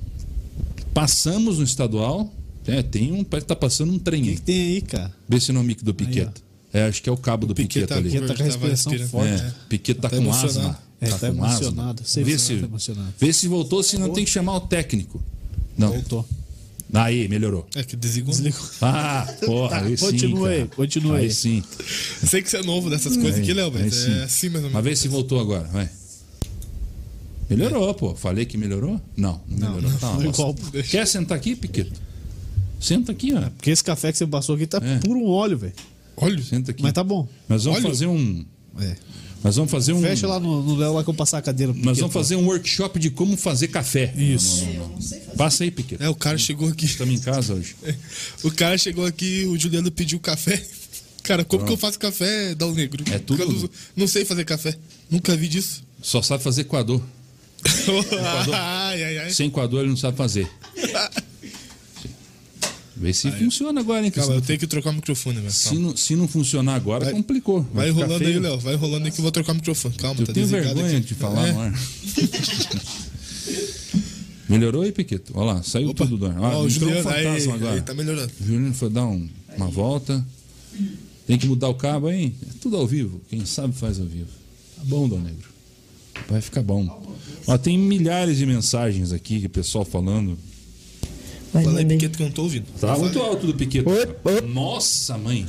passamos no estadual. É, tem um. Parece que tá passando um trem O que, aí. que tem aí, cara? Vê se não é o mic do Piqueta. É, acho que é o cabo do Piquet Piqueta tá ali. Piquet tá com a respiração forte. É, Piquet tá, Tá com emocionado. asma. É, tá com emocionado. asma. Vê se, tá emocionado. vê se voltou, se não tem que chamar o técnico. Não. Voltou. Aí, melhorou. É que desligou. Desligou. Ah, porra, Tá, aí sim. continua aí, cara. aí. Aí sim. Sei que você é novo dessas coisas aqui, Léo, aí mas sim. é assim mais ou Mas vê se voltou agora, vai. Melhorou, pô. Falei que melhorou? Não, não, melhorou. Uma Foi bosta. igual. Quer sentar aqui, Piquet? Senta aqui, ó. Porque esse café que você passou aqui tá É. puro um óleo, velho. Olha, Senta aqui. Mas tá bom. Nós vamos Olha. fazer um. É. Nós vamos fazer um. Fecha lá no, no Léo lá que eu passar a cadeira. Nós vamos fazer um workshop de como fazer café. Isso. Não, não, não. Passa aí, Piquet. é, o cara chegou aqui. Estamos em casa hoje. O cara chegou aqui, o Juliano pediu café. Cara, como que eu faço café, Dal Negro? É tudo- não, não sei fazer café. Nunca vi disso. Só sabe fazer coador. ai, ai, ai. Sem coador ele não sabe fazer. Vê se funciona agora, hein? Calma, eu tenho que trocar o microfone, velho. se não, se não funcionar agora, Vai- complicou. Vai ficar rolando aí, feio. Léo. Vai rolando aí que eu vou trocar o microfone. Calma, Eu tá tenho vergonha aqui. de falar É. no ar. Melhorou aí, Piqueto? Olha lá, saiu Opa. tudo do ar. Ah, o entrou um Juliano, aí, fantasma agora. aí, tá melhorando. O Juliano foi dar um- uma volta. Tem que mudar o cabo aí. É tudo ao vivo. Quem sabe faz ao vivo. Tá bom, Dom Negro. Vai ficar bom. Ó, tem milhares de mensagens aqui pessoal falando. Vai, Fala aí. Piqueto, que eu não tô ouvindo. Tá muito alto do Piqueto. Nossa, mãe.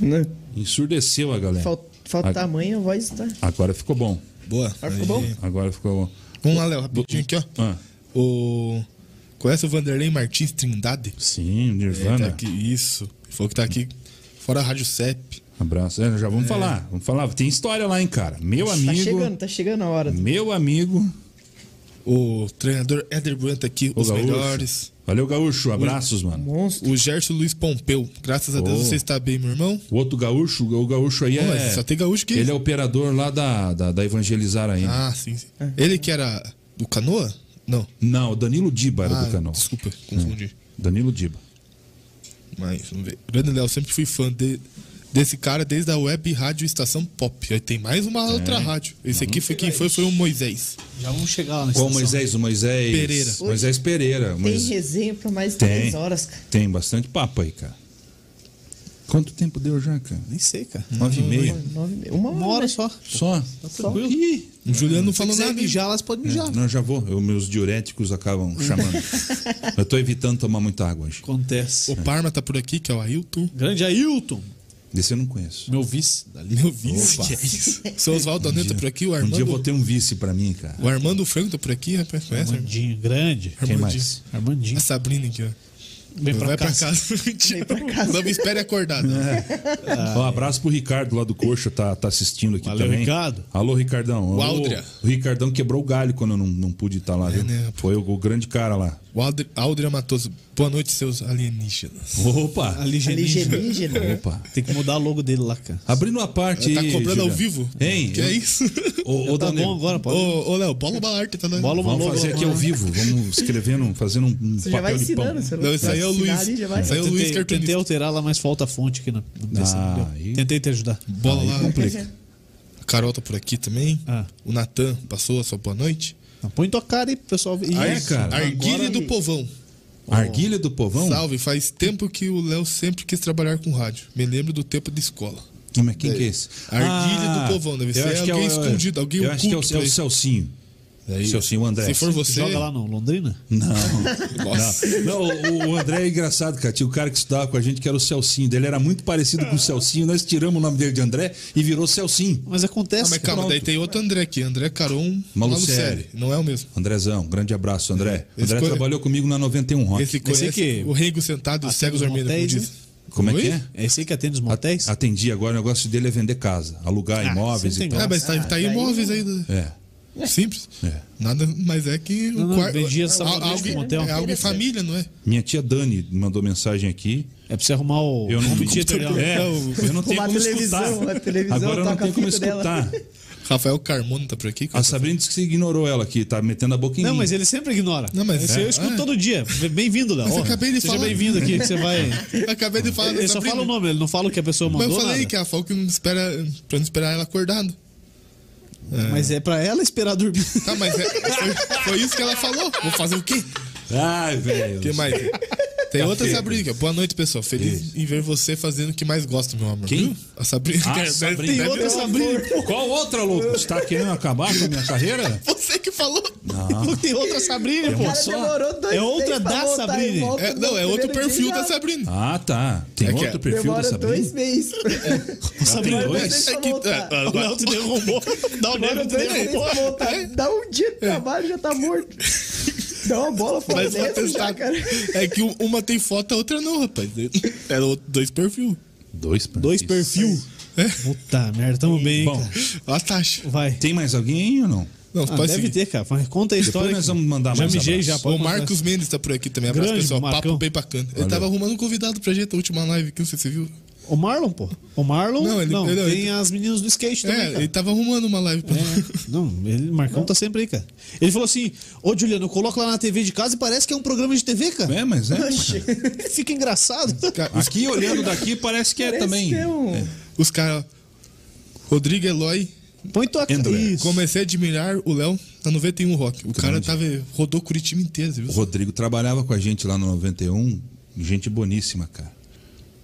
Não, Ensurdeceu a galera. Falta, falta Ag- tamanho, a voz tá. Agora ficou bom. Boa. Agora ficou bom? Agora ficou bom. Vamos lá, Léo, rapidinho aqui, ó. Ah, O... Conhece o Vanderlei Martins Trindade? sim, Ele Nirvana. tá aqui, isso. Ele falou que tá aqui fora a Rádio CEP. Abraço. É, já vamos falar. Vamos falar. Tem história lá, hein, cara. Meu amigo. Tá chegando, tá chegando a hora. Meu amigo. O treinador Éder Bueno tá aqui, O os Gaúcho. melhores. Valeu, Gaúcho. Abraços, mano. Monstro. O Gerson Luiz Pompeu. Graças a Deus Oh. você está bem, meu irmão. O outro gaúcho, o gaúcho aí Pô, é. Só tem gaúcho aqui. Ele é operador lá da, da, da Evangelizar ainda. Ah, sim, sim. Ele que era do Canoa? Não. Não, o Danilo Diba era Ah, do canal. Desculpa, confundi. Danilo Diba. Mas, vamos ver. Grande Léo, sempre fui fã de- desse cara desde a web rádio Estação Pop. Aí tem mais uma outra rádio. Esse aqui foi quem foi, foi o Moisés. Já vamos chegar lá na Qual. Moisés? O Moisés. Pereira. Moisés Pereira. Tem Moisés- resenha pra mais de Tem. 3 horas, cara. Tem bastante papo aí, cara. Quanto tempo deu já, cara? Nem sei, cara. Nove e meia. Nove e meia. Uma hora, Uma hora né? só. Só? Só. Ih, O Juliano não falou nada. mijar, elas podem mijar. Não, já vou. Eu, meus diuréticos acabam chamando. Eu tô evitando tomar muita água hoje. Acontece. O Parma tá por aqui, que é o Ailton. Grande Ailton, Desse eu não conheço. meu vice dali. Meu vice. Opa. Que é isso? O seu Oswaldo Aneta tá por aqui, o Um Armando. dia eu vou ter um vice pra mim, cara. O Armando Franco tá por aqui, rapaz. Conhece? Armandinho, grande. Quem Armandinho. mais? Armandinho. A Sabrina aqui, ó. Vem pra Vai pra casa. casa. Mentira. pra casa. Não me espere acordado. Ó, abraço pro Ricardo lá do Coxa, tá, tá assistindo aqui Valeu, também. Ricardo. Alô, Ricardão. O Aldria. O Ricardão quebrou o galho quando eu não, não pude estar lá, viu? né? Foi o, o grande cara lá. O Aldria, Aldria Matoso. Boa noite, seus alienígenas. Opa! Alienígena. Alienígena. Opa! Tem que mudar o logo dele lá, cara. Abrindo a parte Tá aí, cobrando ao vivo? Hein? Que é isso? Ô, ô, Tá Danilo, bom agora, pode. Ô, ô, Léo, bola uma arte, tá dando. Bola uma Vamos logo fazer aqui ao vivo. Vamos escrevendo, fazendo um, Você já vai papel de pão. ensinando, você Não, isso aí é o Luiz. ali, já vai. Isso aí é o Luiz Tentei, cartunista. tentei alterar lá, mas falta a fonte aqui no, no PC, Ah, aí- Tentei te ajudar. Bola lá. complica. A Carol tá por aqui também. Ah. O Natan passou a sua boa noite. Não, põe tua cara aí pro pessoal ver. Ah, é, cara? Arguilha Agora- do Povão. Arguilha do Povão? Salve, faz tempo que o Léo sempre quis trabalhar com rádio. Me lembro do tempo de escola. Quem, quem que é esse? Arguilha do Povão, deve eu ser acho que alguém é escondido, alguém Eu acho que é o, oculto é o pra ele. Celcinho. Aí, Celcinho, o André. Se for você. Joga lá no Londrina? Não. Nossa. Não, o, o André é engraçado, cara. Tinha o cara que estudava com a gente que era o Celcinho. Ele era muito parecido com o Celcinho. Nós tiramos o nome dele de André e virou Celcinho. Mas Ah, acontece. mas cara. calma, Pronto. daí tem outro André aqui. André Caron Malucelli. Não é o mesmo. Andrezão, grande abraço, André. Esse André co- trabalhou comigo na 91 Rock. Esse conhece que- o Rengo sentado e os Ah, cegos dormindo, como diz. Como é Oi? que é? É esse aí que atende os motéis? Atendi agora, o negócio dele é vender casa, alugar Ah, imóveis não e tal. É, mas tá, Ah, tá aí daí- imóveis aí. do- É. Simples. É. Nada mais é que Não, o não, quarto. vendia pro motel. É algo em família, não é? Minha tia Dani mandou mensagem aqui. É pra você arrumar o Eu não home theater dela. É, eu não tenho como televisão, escutar. a televisão Agora eu não tenho a como escutar. Rafael Carmona tá por aqui. A. Sabrina disse que você ignorou ela aqui, tá metendo a boca em Não, mim. mas ele sempre ignora. Não, mas Esse é, eu escuto é. todo dia. Bem-vindo, Léo. Mas acabei de Seja falar. bem-vindo aqui, que você vai. Acabei de falar Ele só Sabrina. fala o nome, ele não fala o que a pessoa Mas mandou. eu falei nada. que falou que não espera, pra não esperar ela acordado. Mas é pra ela esperar dormir. Tá, mas é- foi, foi isso que ela falou. Vou fazer o quê? Ai, velho. O que mais? Tem outra Sabrina. Boa noite, pessoal. Feliz em ver você fazendo o que mais gosta, meu amor. Quem? Viu? A Sabrina. Ah, Sabrina. Tem outra Sabrina. Qual outra, louco? Você tá querendo acabar com a minha carreira? Você que falou. Tem outra Sabrina, Tem pô. É outra da Sabrina. É, não, é outro perfil dia da. Sabrina. Ah, tá. Tem É que outro é- perfil Demora da Sabrina? dois meses. O Sabrina. dois? meses É que- é, O Léo te derrubou. Dá pra voltar. Dá um dia de trabalho já tá morto. Dá uma bola fora dentro já, cara. É que um- uma tem foto, a outra não, rapaz. Era outro- dois perfil. Dois, Dois perfil. Puta merda, tamo bem, hein, Bom, cara. Olha a taxa. Vai. Tem mais alguém aí ou não? Não, Ah, pode deve seguir. ter, cara. Mas Conta a história. nós aqui. vamos mandar já mais mijei, já. Pode O contar. Marcos Mendes tá por aqui também. Abraço, Grande, pessoal. Marcão. Papo bem bacana. Ele Valeu. tava arrumando um convidado pra gente a última live aqui, não sei se você viu. O Marlon, pô. O Marlon. Não, Não, ele- ele- tem ele- as meninas do skate também. É, cara. ele tava arrumando uma live pra É, não, ele, Marcão tá sempre aí, cara. Ele falou assim: Ô Juliano, eu coloco lá na TV de casa e parece que é um programa de TV, cara. É, mas é. Fica engraçado. Cara, os, Aqui olhando daqui parece que é Parece também. que é um- os caras. Rodrigo Eloy. Põe tua cara. André. Comecei a admirar o Léo na 91 Rock. O cara tava, rodou Curitiba inteiro, viu? O Rodrigo trabalhava com a gente lá no 91. Gente boníssima, cara.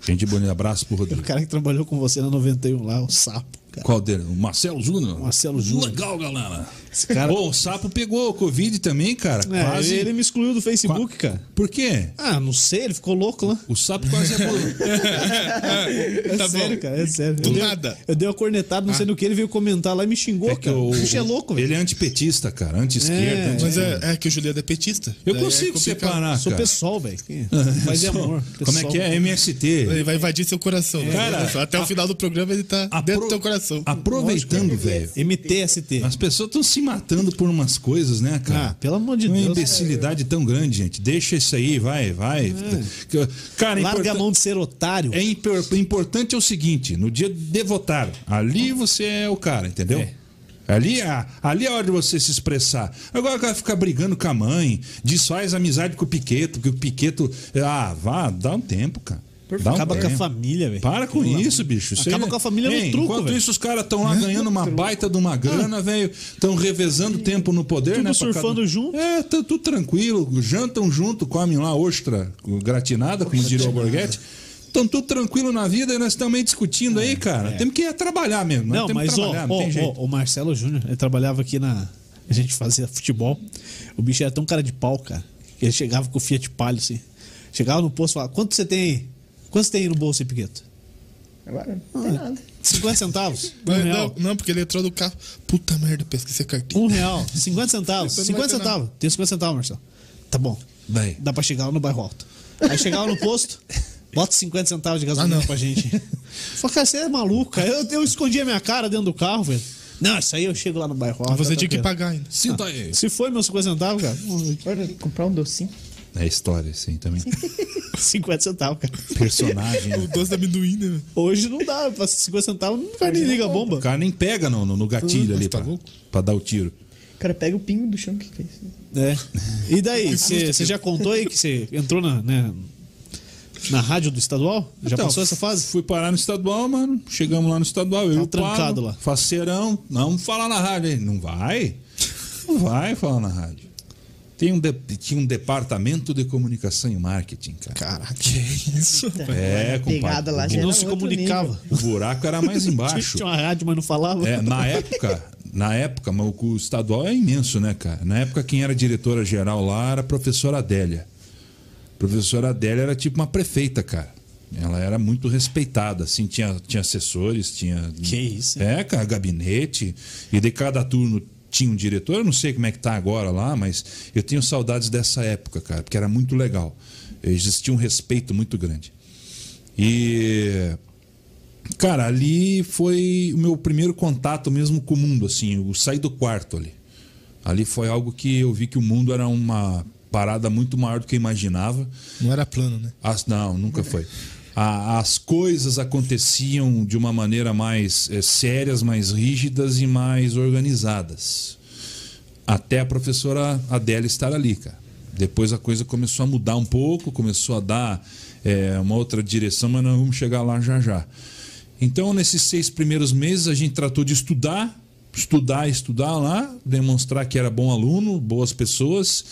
Gente bonita. Abraço pro O Rodrigo. cara que trabalhou com você na 91 lá, o sapo. Cara. Qual dele? O Marcelo Júnior? Marcelo Júnior. Legal, galera. Esse cara- Pô, o Sapo pegou o Covid também, cara. É, quase. ele, me excluiu do Facebook, cara. Por quê? Ah, não sei, ele ficou louco lá. O Sapo quase é É Tá sério, bom. cara, é sério. Do eu dei- nada. Eu dei uma cornetada, não sei no que, ele veio comentar lá e me xingou, É que cara. o, O bicho é louco, velho. Ele é antipetista, cara. Anti-esquerda. É, anti- Mas é, é que o Juliano é petista. Eu Daí é consigo separar, Sou cara. pessoal, velho. Faz de amor. Como é pessoal. que é? MST. Ele vai invadir seu coração. né? Cara, Até o final do programa ele tá dentro do teu coração. Aproveitando, velho. MTST. As pessoas estão se matando por umas coisas, né, cara? Ah, pelo amor de Uma Deus. imbecilidade tão grande, gente. Deixa isso aí, vai, vai. Que- Cara, Larga importa- a mão de ser otário. É impor- importante é o seguinte: no dia de votar, ali você é o cara, entendeu? É. Ali, é- ali é a hora de você se expressar. Agora vai ficar brigando com a mãe, desfaz amizade com o Piqueto, que o Piqueto. Ah, vá, dá um tempo, cara. Dá um Acaba com a família, velho. Para com Pelo isso, bicho. Isso Acaba aí- com a família no Hein, truco, Enquanto velho. isso, os caras estão lá ganhando uma baita de uma grana, velho. Estão revezando tempo no poder, Tudo né? surfando junto. É, tá tudo tranquilo. Jantam junto, comem lá ostra gratinada, como diria o Borghetti. Estão tudo tranquilo na vida e nós estamos aí discutindo aí, cara. Temos que ir trabalhar mesmo. nós Não, temos mas que ó, trabalhar, não ó, tem jeito. ó, o Marcelo Júnior, ele trabalhava aqui na. A gente fazia futebol. O bicho era tão cara de pau, cara. que Ele chegava com o Fiat Palio, assim. Chegava no posto e falava: quanto você tem aí? Quanto você tem aí no bolso Piqueto? Agora não tem nada. 50 centavos? Um Não, real. não, porque ele entrou do carro. Puta merda, pesquisei a carteira. Um real. 50 centavos. Isso não vai 50 ter centavos. Tem 50 centavos, Marcelo. Tá bom. Vai. Dá pra chegar lá no bairro alto. Aí chegava no posto, bota 50 centavos de gasolina Ah, não. pra gente. Falei, cara, você é maluco, cara. Eu, eu escondi a minha cara dentro do carro, velho. Não, isso aí eu chego lá no bairro alto. Você tá tinha que pagar ainda. Sinta aí. Se foi meus 50 centavos, cara. Comprar um docinho. É história, sim, também. 50 centavos, cara. Personagem. O né? doce da amendoim, né? Hoje não dá, pra 50 centavos, não vai nem liga a O bomba. cara nem pega no, no, no gatilho ali tá pra, louco? pra dar o tiro. O cara pega o pingo do chão que fez. É. E daí, você já contou aí que você entrou na, né, na rádio do estadual? Já Então, passou essa fase? Fui parar no estadual, mano. Chegamos lá no estadual. Eu Tá e o trancado lá. Faceirão. Não, vamos falar na rádio aí. Não vai? Não vai falar na rádio. Tem um de- tinha um departamento de comunicação e marketing, cara. Caraca. Isso. É, compadre. lá O já não se comunicava. nível. O buraco era mais embaixo. Tinha uma rádio, mas não falava. É, na época, na época, mas o estadual é imenso, né, cara? Na época, quem era diretora geral lá era a professora Adélia. A professora Adélia era tipo uma prefeita, cara. Ela era muito respeitada, assim, tinha, tinha assessores, tinha. Que isso? É, cara, gabinete. E de cada turno tinha um diretor. Eu não sei como é que tá agora lá, mas eu tenho saudades dessa época, cara, porque era muito legal. Existia um respeito muito grande. E cara, ali foi o meu primeiro contato mesmo com o mundo, assim, eu saí do quarto ali. Ali foi algo que eu vi que o mundo era uma parada muito maior do que eu imaginava. Não era plano, né? As, não, nunca foi. A- as coisas aconteciam de uma maneira mais eh, sérias, mais rígidas e mais organizadas. Até a professora Adélia estar ali, cara. Depois a coisa começou a mudar um pouco, começou a dar eh, uma outra direção, mas nós vamos chegar lá já já. Então, nesses seis primeiros meses, a gente tratou de estudar, estudar, estudar lá, demonstrar que era bom aluno, boas pessoas.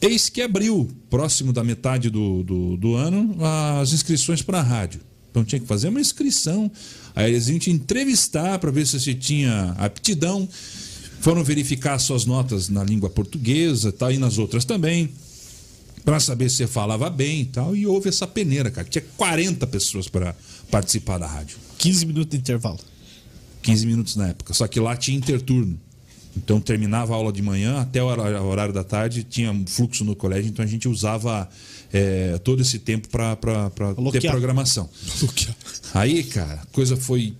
Eis que abriu, próximo da metade do, do, do ano, as inscrições para a rádio. Então tinha que fazer uma inscrição. Aí eles iam te entrevistar para ver se você tinha aptidão. Foram verificar suas notas na língua portuguesa tá, e nas outras também. Para saber se você falava bem e tal. E houve essa peneira, cara. Tinha 40 pessoas para participar da rádio. 15 minutos de intervalo. 15 minutos na época. Só que lá tinha interturno. Então terminava a aula de manhã, até o horário, da tarde tinha um fluxo no colégio, então a gente usava é, todo esse tempo para ter Bloquear. programação. Aí, cara, a coisa foi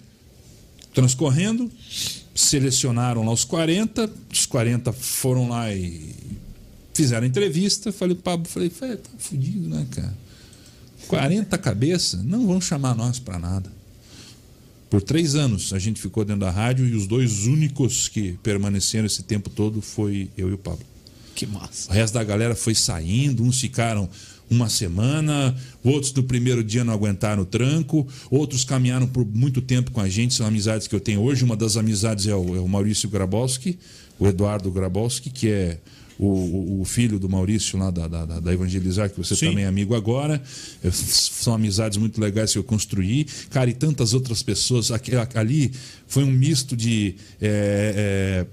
transcorrendo, selecionaram lá os 40, os 40 foram lá e fizeram entrevista. Falei, Pablo, falei, "Fé, tá fudido, né, cara? 40 cabeças, não vão chamar nós para nada. Por três anos a gente ficou dentro da rádio e os dois únicos que permaneceram esse tempo todo foi eu e o Pablo. Que massa. O resto da galera foi saindo, uns ficaram uma semana, outros no primeiro dia não aguentaram o tranco, outros caminharam por muito tempo com a gente, são amizades que eu tenho hoje. Uma das amizades é o, é o Maurício Grabowski, o Eduardo Grabowski, que é o, o- filho do Maurício lá da, da, da- Evangelizar, que você Sim. também é amigo agora. Eu- São amizades muito legais que eu construí. Cara, e tantas outras pessoas. Ali foi um misto de. é,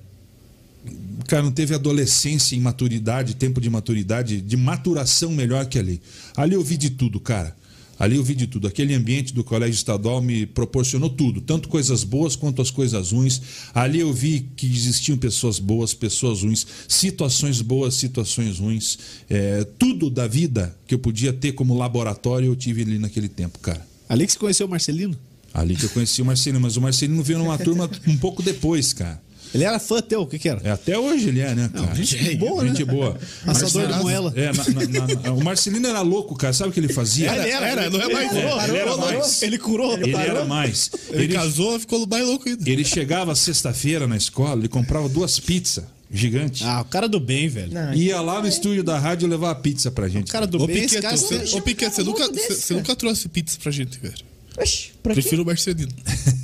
é, cara, não teve adolescência e maturidade, tempo de maturidade, de maturação melhor que ali. Ali eu vi de tudo, cara. Ali eu vi de tudo. Aquele ambiente do colégio estadual me proporcionou tudo, tanto coisas boas quanto as coisas ruins. Ali eu vi que existiam pessoas boas, pessoas ruins, situações boas, situações ruins. É, tudo da vida que eu podia ter como laboratório eu tive ali naquele tempo, cara. Ali que você conheceu o Marcelino? Ali que eu conheci o Marcelino, mas o Marcelino veio numa turma um pouco depois, cara. Ele era fã teu, o que que era? É, até hoje ele é, né, cara? gente boa, né? Gente boa. Assador de moela. É, na- na- na- o Marcelino era louco, cara. Sabe o que ele fazia? Ele era, era, não é mais, Ele, não. curou, Ele era mais. Ele curou. Ele era mais. Ele, Ele, casou, ficou mais louco ainda. ele chegava sexta-feira na escola, ele comprava duas pizzas gigantes. Ah, o cara do bem, velho. Não, Ia lá no estúdio da rádio levar a pizza pra gente. O cara do Ô, bem, esse Piquet, cara... você, ô, Piquet, você, nunca, desse, você cara. nunca trouxe pizza pra gente, cara. Oxi, pra? Prefiro o Marcelino.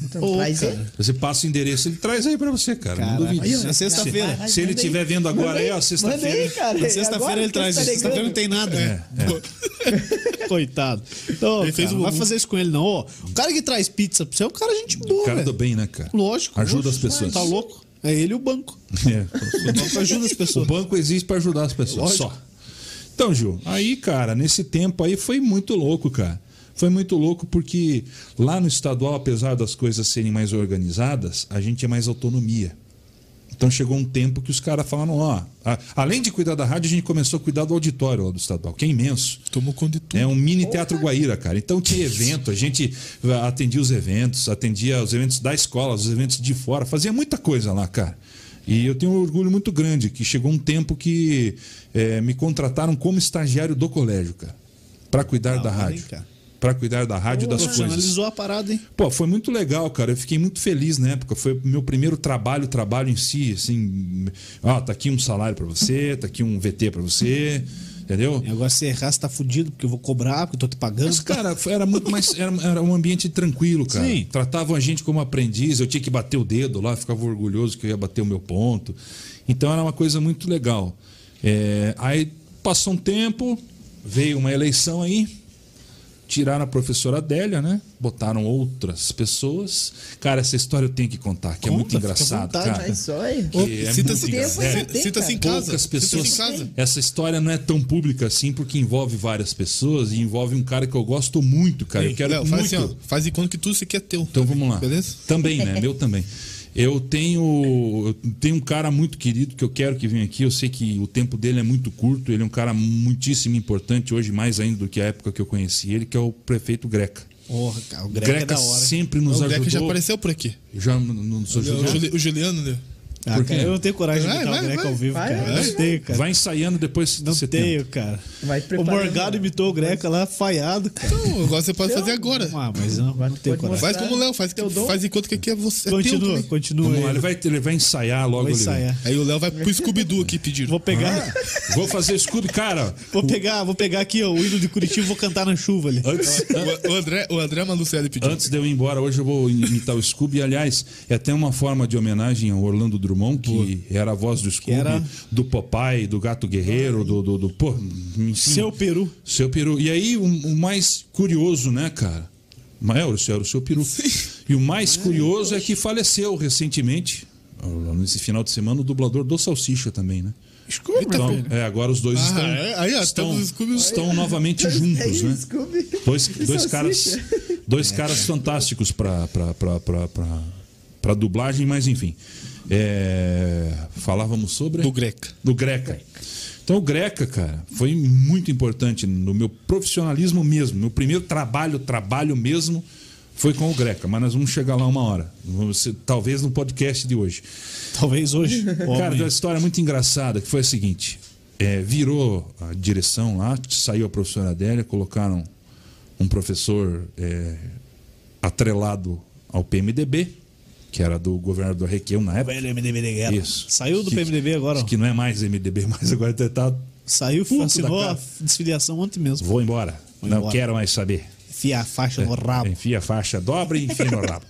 Então, Ô, traz cara. ele. Você passa o endereço, ele traz aí pra você, cara. Caraca, não duvide. aí, ó, na sexta-feira. Vai, Se ele manda aí. estiver vendo agora aí, ó, Manda sexta-feira. cara. Na sexta-feira ele que traz tá isso. Sexta-feira não ligando. tem nada. É, é. Coitado. Então, Ele fez cara, um- não vai fazer isso com ele, não. O cara que traz pizza pra você é um cara gente boa, O cara do velho. bem, né, cara? Lógico. Ajuda Oxe, as pessoas. Tá louco? É ele e o banco. É. O banco ajuda as O pessoas. banco existe para ajudar as pessoas. Lógico. Só. Então, Gil, aí, cara, nesse tempo aí foi muito louco, cara. Foi muito louco porque lá no estadual, apesar das coisas serem mais organizadas, a gente tinha mais autonomia. Então chegou um tempo que os caras falaram, ó, a- além de cuidar da rádio, a gente começou a cuidar do auditório lá do estadual, que é imenso. Tomou conta de tudo. É um mini teatro Guaíra, cara. Então tinha evento, a gente atendia os eventos, atendia os eventos da escola, os eventos de fora, fazia muita coisa lá, cara. E eu tenho um orgulho muito grande que chegou um tempo que eh, me contrataram como estagiário do colégio, cara, para cuidar da hora, hein, rádio, cara? Para cuidar da rádio e das coisas. A parada, hein? Pô, foi muito legal, cara. Eu fiquei muito feliz na época. Foi meu primeiro trabalho, trabalho em si, assim. Ó, tá aqui um salário pra você, tá aqui um VT pra você, entendeu? E agora se errar, você tá fudido, porque eu vou cobrar, porque eu tô te pagando. Mas, cara, era muito mais. Era, era um ambiente tranquilo, cara. Sim. Tratavam a gente como aprendiz, eu tinha que bater o dedo lá, ficava orgulhoso que eu ia bater o meu ponto. Então era uma coisa muito legal. É, aí passou um tempo, veio uma eleição aí, tiraram a professora Adélia, né? Botaram outras pessoas. Cara, essa história eu tenho que contar, que é Conta, muito fica à engraçado, vontade, cara. É Cita-se muito né? tem, cita-se em casa. Poucas pessoas. Cita-se em casa. Essa história não é tão pública assim, porque envolve várias pessoas e envolve um cara que eu gosto muito, cara. Eu quero Léo, faz muito. assim, ó. Faz de conta que tudo isso aqui é teu. Então vamos lá. Beleza? Também, né? Meu também. Eu tenho, eu tenho um cara muito querido que eu quero que venha aqui. Eu sei que o tempo dele é muito curto. Ele é um cara muitíssimo importante hoje, mais ainda do que a época que eu conheci ele, que é o prefeito Greca. Porra, cara, o Greca, é Greca da hora. sempre O nos Greca ajudou. já apareceu por aqui. Já nos O, ajudou. O Juliano, né? Ah, Por cara, eu não tenho coragem de Vai, imitar vai, o Greca vai. ao vivo, Vai, cara. vai, não tenho, cara. Vai ensaiando depois de Não setembro. tenho, cara. Vai O Morgado né? imitou o Greca lá, falhado, cara. Então, agora você pode fazer agora. Ah, mas não, não tenho pode coragem. Faz como o Léo, faz, faz enquanto que aqui é você. é teu Continua, também. continua Vamos lá, aí. ele vai, ele vai ensaiar logo Vou ali. ensaiar. Aí o Léo vai pro Scooby-Doo aqui pedir. Vou pegar, Vou fazer Scooby, cara. vou pegar, vou pegar aqui ó, o hino de Curitiba e vou cantar na chuva ali. Antes, O, André, o André Malucelli pediu. Antes de eu ir embora, hoje eu vou imitar o Scooby. E, aliás, é até uma forma de homenagem ao Orlando Drummond, que era a voz do Scooby, era- do Popeye, do Gato Guerreiro, do. do, do pô, Seu peru. Seu peru. E aí, o, o mais curioso, né, cara? Mas é, o era o seu peru. E o mais curioso é que faleceu recentemente, nesse final de semana, o dublador do Salsicha também, né? Scooby, Então, é, agora os dois Ah, estão, é? Aí, estão, estão novamente juntos, Aí, né? Dois, dois caras, dois caras fantásticos para para dublagem, mas enfim. É, falávamos sobre Do Greca. do Greca. Então o Greca, cara, foi muito importante no meu profissionalismo mesmo. Meu primeiro trabalho, trabalho mesmo, foi com o Greca. Mas nós vamos chegar lá uma hora. Ser- talvez no podcast de hoje. Talvez hoje. Cara, tem uma história muito engraçada que foi a seguinte: é, virou a direção lá, saiu a professora Adélia, colocaram um professor é, atrelado ao PMDB, que era do governador Requião na época. Velho MDB de guerra. Isso. Saiu do Que- PMDB agora. Que não é mais MDB, mas agora tá. Saiu, Puto assinou a desfiliação ontem mesmo. Vou embora. Vou não embora. quero mais saber. Enfia a faixa no rabo. Enfia a faixa, dobra e enfia no rabo.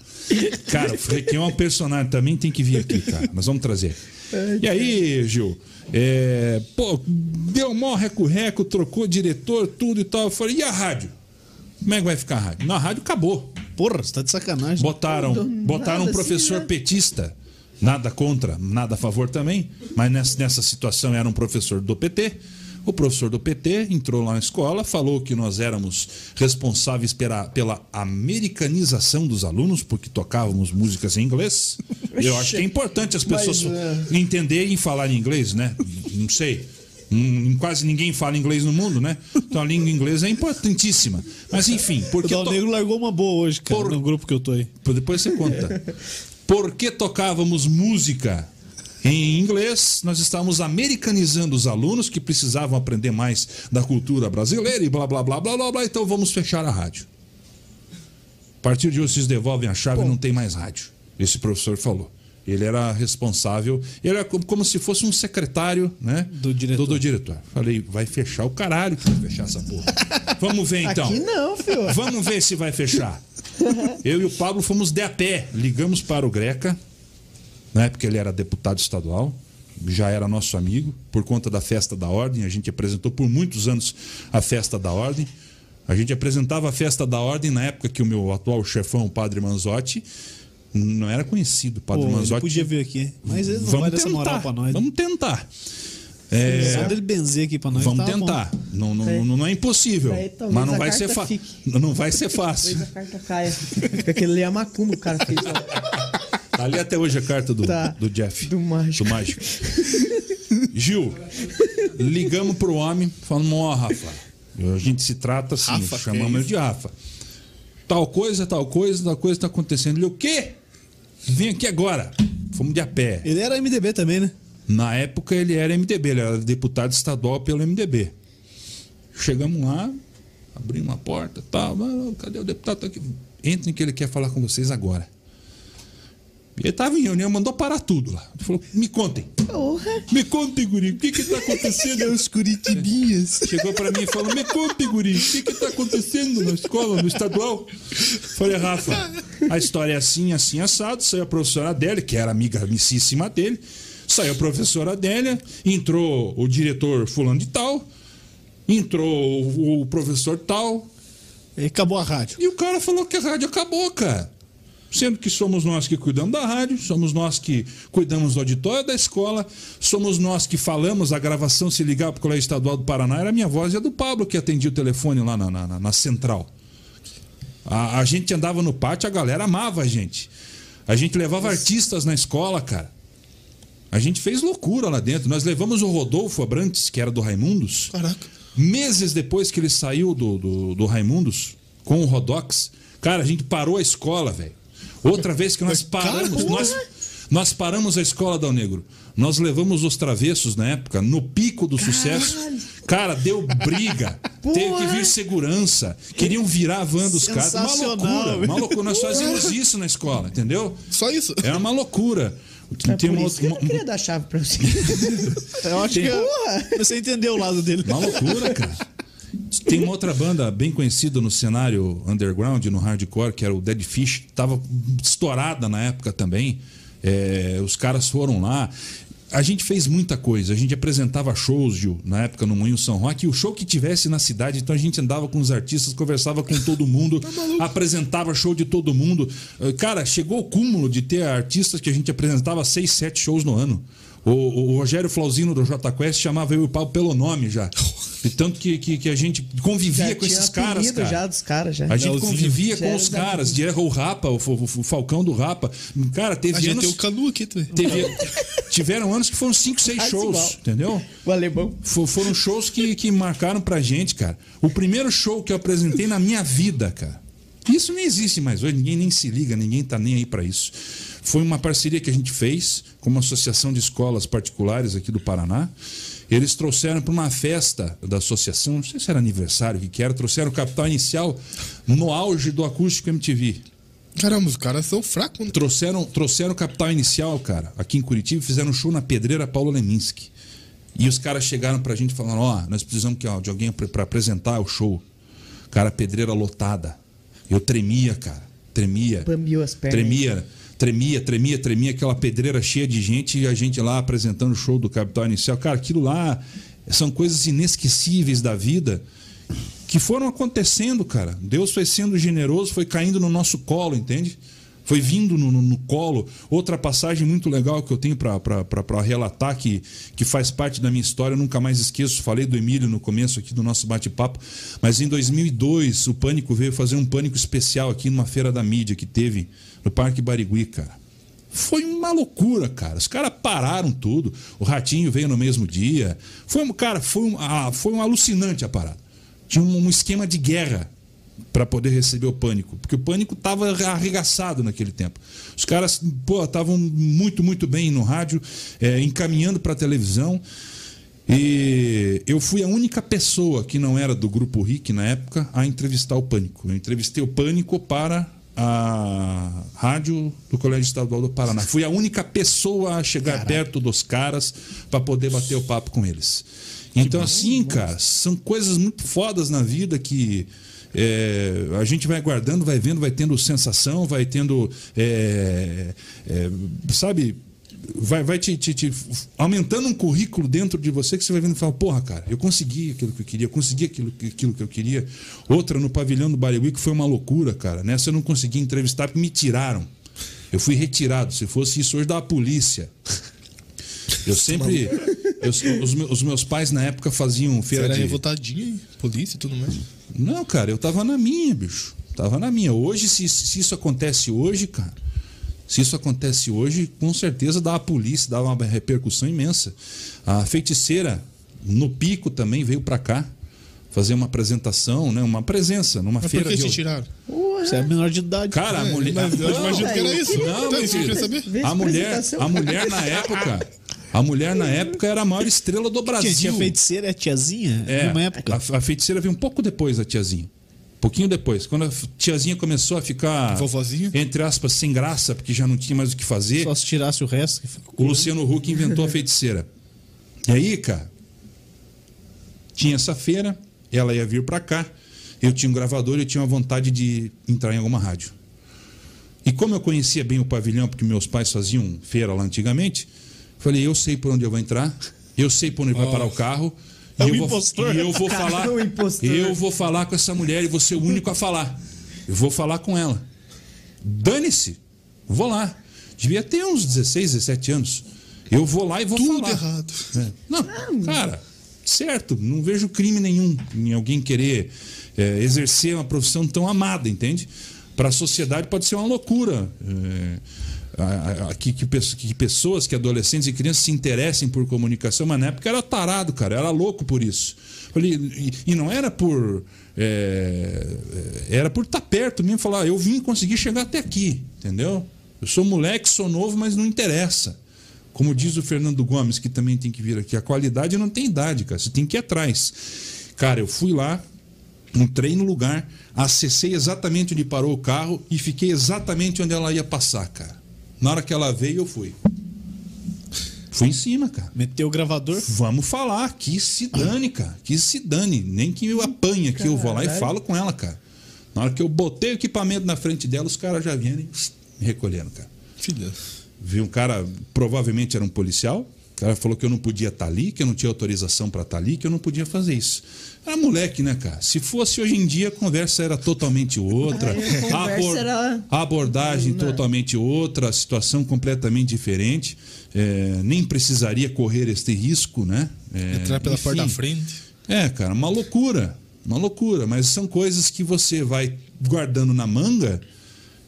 Cara, o Requião é um personagem também, tem que vir aqui, cara. Nós vamos trazer. E aí, Gil? é, pô, deu mó reco-reco, trocou diretor, tudo e tal. Eu falei, e a rádio? Como é que vai ficar a rádio? Na rádio acabou. Porra, você tá de sacanagem. Botaram, botaram um professor assim, né? petista. Nada contra, nada a favor também. Mas nessa, nessa situação era um professor do PT. O professor do PT entrou lá na escola, falou que nós éramos responsáveis pela, pela americanização dos alunos, porque tocávamos músicas em inglês. Eu acho que é importante as pessoas Mas, é. entenderem e falar inglês, né? Não sei. Hum, Quase ninguém fala inglês no mundo, né? Então a língua inglesa é importantíssima. Mas enfim, O porque to- Negro largou uma boa hoje, cara, Por- no grupo que eu tô aí. Depois você conta. Por que tocávamos música em inglês? Nós estávamos americanizando os alunos que precisavam aprender mais da cultura brasileira e blá blá blá blá blá blá. Então vamos fechar a rádio. A partir de hoje vocês devolvem a chave e não tem mais rádio. Esse professor falou. Ele era responsável, ele era como, se fosse um secretário, né? Do diretor. Do, do diretor. Falei, vai fechar o caralho que vai fechar essa porra. Vamos ver então. Aqui não, filho. Vamos ver se vai fechar. Eu e o Pablo fomos de a pé. Ligamos para o Greca, na época ele era deputado estadual, já era nosso amigo, por conta da festa da ordem. A gente apresentou por muitos anos a festa da ordem. A gente apresentava a festa da ordem na época que o meu atual chefão, o padre Manzotti, não era conhecido. O padre Pô, Manzotti. podia vir aqui. Mas ele não vamos vai dar essa tentar. moral pra nós. Vamos tentar. Só dele benzer aqui pra nós. Vamos tá bom. tentar. Não, não, É. não, não é impossível. Talvez Mas não vai ser fácil. fique. Não vai ser fácil. A carta caia. Aquele ali é a macumba, o cara fez. ó. Tá ali até hoje a carta do, Tá. do Jeff. Do mágico. Do mágico. Gil, ligamos pro homem, falamos, ó, Rafa, a gente se trata assim, Rafa, chamamos é ele de Rafa. Tal coisa, tal coisa, tal coisa tá acontecendo. Ele, o quê? Vem aqui agora. Fomos de a pé. Ele era MDB também, né? Na época ele era MDB, ele era deputado estadual pelo MDB. Chegamos lá, abrimos uma porta, tal, "Ah, cadê o deputado? Tá aqui. Entrem que ele quer falar com vocês agora. E ele estava em reunião, mandou parar tudo lá. Ele falou: me contem. Porra. Me contem, guri, o que que tá acontecendo? Os curitibinhas. Chegou para mim e falou: me conte, guri, o que que tá acontecendo na escola, no estadual? Falei, Rafa, a história é assim, assim, assado. Saiu a professora Adélia, que era amiga amicíssima dele. Saiu a professora Adélia, entrou o diretor fulano de tal, entrou o, o professor tal, E acabou a rádio. e o cara falou que a rádio acabou, cara. Sendo que somos nós que cuidamos da rádio, somos nós que cuidamos do auditório da escola, somos nós que falamos a gravação se ligar para o Colégio Estadual do Paraná, era a minha voz e a do Pablo que atendia o telefone lá na, na- na- central. A, a gente andava no pátio, a galera amava a gente. A gente levava artistas na escola, cara. A gente fez loucura lá dentro. Nós levamos o Rodolfo Abrantes, que era do Raimundos. Caraca. Meses depois que ele saiu do, do, do Raimundos, com o Rodox, cara, a gente parou a escola, velho. Outra vez que nós paramos. Nós, nós paramos a escola Dal Negro. Nós levamos os travessos na época, no pico do sucesso. Cara, deu briga. Teve que vir segurança. Queriam virar a van dos caras. Uma loucura. velho. Uma loucura. Nós fazíamos isso na escola, entendeu? Só isso. Era uma loucura. É Tem por uma, isso que eu não queria dar chave pra você. Eu acho que você entendeu o lado dele. Uma loucura, cara. Tem uma outra banda bem conhecida no cenário underground, no hardcore, que era o Dead Fish, que tava estourada na época também. É, os caras foram lá. A gente fez muita coisa. A gente apresentava shows, Gil, na época no Moinho São Roque. E o show que tivesse na cidade, então a gente andava com os artistas, conversava com todo mundo, apresentava show de todo mundo. Cara, chegou o cúmulo de ter artistas que a gente apresentava seis, sete shows no ano. O, o Rogério Flauzino do J Quest chamava eu e o Paulo pelo nome já. E tanto que, que, que a gente convivia Já com esses caras, cara. já dos caras, já. A gente Leozinho. convivia Já com os caras, de o Rapa, o, F- o Falcão do Rapa. Cara, teve A gente anos. tem o Canu aqui também. teve- tiveram anos que foram cinco, seis Quase shows, igual. entendeu? O alemão. Fo- Foram shows que, que marcaram pra gente, cara. O primeiro show que eu apresentei na minha vida, cara. Isso não existe mais hoje, ninguém nem se liga, ninguém tá nem aí pra isso. Foi uma parceria que a gente fez com uma associação de escolas particulares aqui do Paraná. Eles trouxeram para uma festa da associação, não sei se era aniversário, o que, que era, trouxeram o Capital Inicial no auge do acústico MTV. Caramba, os caras são fracos, né? Trouxeram, trouxeram o Capital Inicial, cara, aqui em Curitiba, e fizeram um show na Pedreira Paulo Leminski. E os caras chegaram pra gente falando: Ó, nós precisamos que, ó, de alguém pra pra apresentar o show. Cara, pedreira lotada. Eu tremia, cara. Tremia. Bambiou as pernas. Tremia, tremia, tremia, tremia, aquela pedreira cheia de gente e a gente lá apresentando o show do Capital Inicial. Cara, aquilo lá são coisas inesquecíveis da vida que foram acontecendo, cara. Deus foi sendo generoso, foi caindo no nosso colo, entende? Foi vindo no, no- no colo. Outra passagem muito legal que eu tenho para relatar, que, que faz parte da minha história, eu nunca mais esqueço. Falei do Emílio no começo aqui do nosso bate-papo, mas em 2002 o Pânico veio fazer um Pânico especial aqui numa feira da mídia que teve no Parque Barigui, cara. Foi uma loucura, cara. Os caras pararam tudo. O Ratinho veio no mesmo dia. Foi, um- cara, foi um, ah, foi um alucinante a parada. Tinha um, um esquema de guerra para poder receber o pânico, porque o pânico tava arregaçado naquele tempo. Os caras, estavam muito, muito bem no rádio, eh, encaminhando para televisão. E eu fui a única pessoa que não era do grupo RIC na época a entrevistar o Pânico. Eu entrevistei o Pânico para a rádio do Colégio Estadual do Paraná. Fui a única pessoa a chegar perto dos caras para poder bater o papo com eles. Então, assim, cara, são coisas muito fodas na vida que é, a gente vai guardando, vai vendo, vai tendo sensação, vai tendo. é, é, sabe? vai, vai te, te- te aumentando um currículo dentro de você que você vai vendo e fala, porra, cara, eu consegui aquilo que eu queria, eu consegui aquilo, que- aquilo que eu queria. Outra no pavilhão do Barigui que foi uma loucura, cara. Nessa eu não consegui entrevistar porque me tiraram. Eu fui retirado. Se fosse isso hoje da polícia. Eu sempre. eu- os, meus, os meus pais na época faziam Você feira era de. revoltadinho, hein? Polícia e tudo mais. Não, cara, eu tava na minha, bicho. Tava na minha. Hoje, se, se isso acontece hoje, cara, se isso acontece hoje, com certeza dá a polícia, dá uma repercussão imensa. A feiticeira, no pico também, veio pra cá fazer uma apresentação, né? Uma presença numa Mas por feira que de. te tiraram? Você é menor de idade. Cara, a É, mulher. mas eu Não, imagino que era velho. isso. Não, Então, filho. Vê A mulher, a mulher na época, a mulher na época era a maior estrela do Tinha, Brasil. tinha feiticeira, é tiazinha? É, Numa época. A, a feiticeira veio um pouco depois da tiazinha. Um pouquinho depois. Quando a tiazinha começou a ficar, Vovozinha? entre aspas, sem graça, porque já não tinha mais o que fazer, Só se tirasse o resto. o Luciano Huck inventou a feiticeira. E aí, cara, tinha essa feira, ela ia vir pra cá, eu tinha um gravador e eu tinha uma vontade de entrar em alguma rádio. E como eu conhecia bem o pavilhão, porque meus pais faziam feira lá antigamente, falei, eu sei por onde eu vou entrar, eu sei por onde vai parar o carro. É e um eu vou, impostor. e eu vou falar. é um impostor. Eu vou falar com essa mulher e vou ser o único a falar. Eu vou falar com ela. Dane-se. Vou lá. Devia ter uns 16, 17 anos. Eu vou lá e vou Tudo falar. errado. É. Não, cara, certo. Não vejo crime nenhum em alguém querer é, exercer uma profissão tão amada, entende? para a sociedade pode ser uma loucura. É, que, que que pessoas, que adolescentes e crianças se interessem por comunicação, mas na época era tarado, cara, era louco por isso. Falei, e, e não era por. é, é, era por estar perto mesmo, falar, "Ah, eu vim conseguir chegar até aqui, entendeu? Eu sou moleque, sou novo, mas não interessa. Como diz o Fernando Gomes, que também tem que vir aqui, a qualidade não tem idade, cara, você tem que ir atrás. Cara, eu fui lá, entrei no lugar, acessei exatamente onde parou o carro e fiquei exatamente onde ela ia passar, cara. Na hora que ela veio, eu fui. Fui em cima, cara. Meteu o gravador. Vamos falar, que se dane, cara. Que se dane. Nem que eu apanhe aqui, eu vou lá e falo com ela, cara. Na hora que eu botei o equipamento na frente dela, os caras já vieram me recolhendo, cara. Filha. Vi um cara, provavelmente era um policial. O cara falou que eu não podia estar ali, que eu não tinha autorização para estar ali, que eu não podia fazer isso. Era moleque, né, cara? Se fosse hoje em dia, a conversa era totalmente outra. A conversa era- a abordagem Não. totalmente outra, a situação completamente diferente. É, nem precisaria correr este risco, né? É, Entrar pela enfim. porta da frente. É, cara, uma loucura. Uma loucura. Mas são coisas que você vai guardando na manga.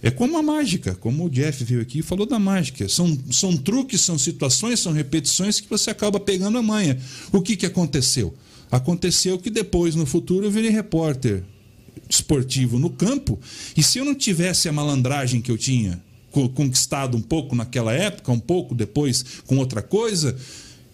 É como a mágica, como o Jeff veio aqui e falou da mágica. São, são truques, são situações, são repetições que você acaba pegando a manha. O que, que aconteceu? Aconteceu que depois, no futuro, eu virei repórter esportivo no campo. E se eu não tivesse a malandragem que eu tinha co- conquistado um pouco naquela época, um pouco depois com outra coisa,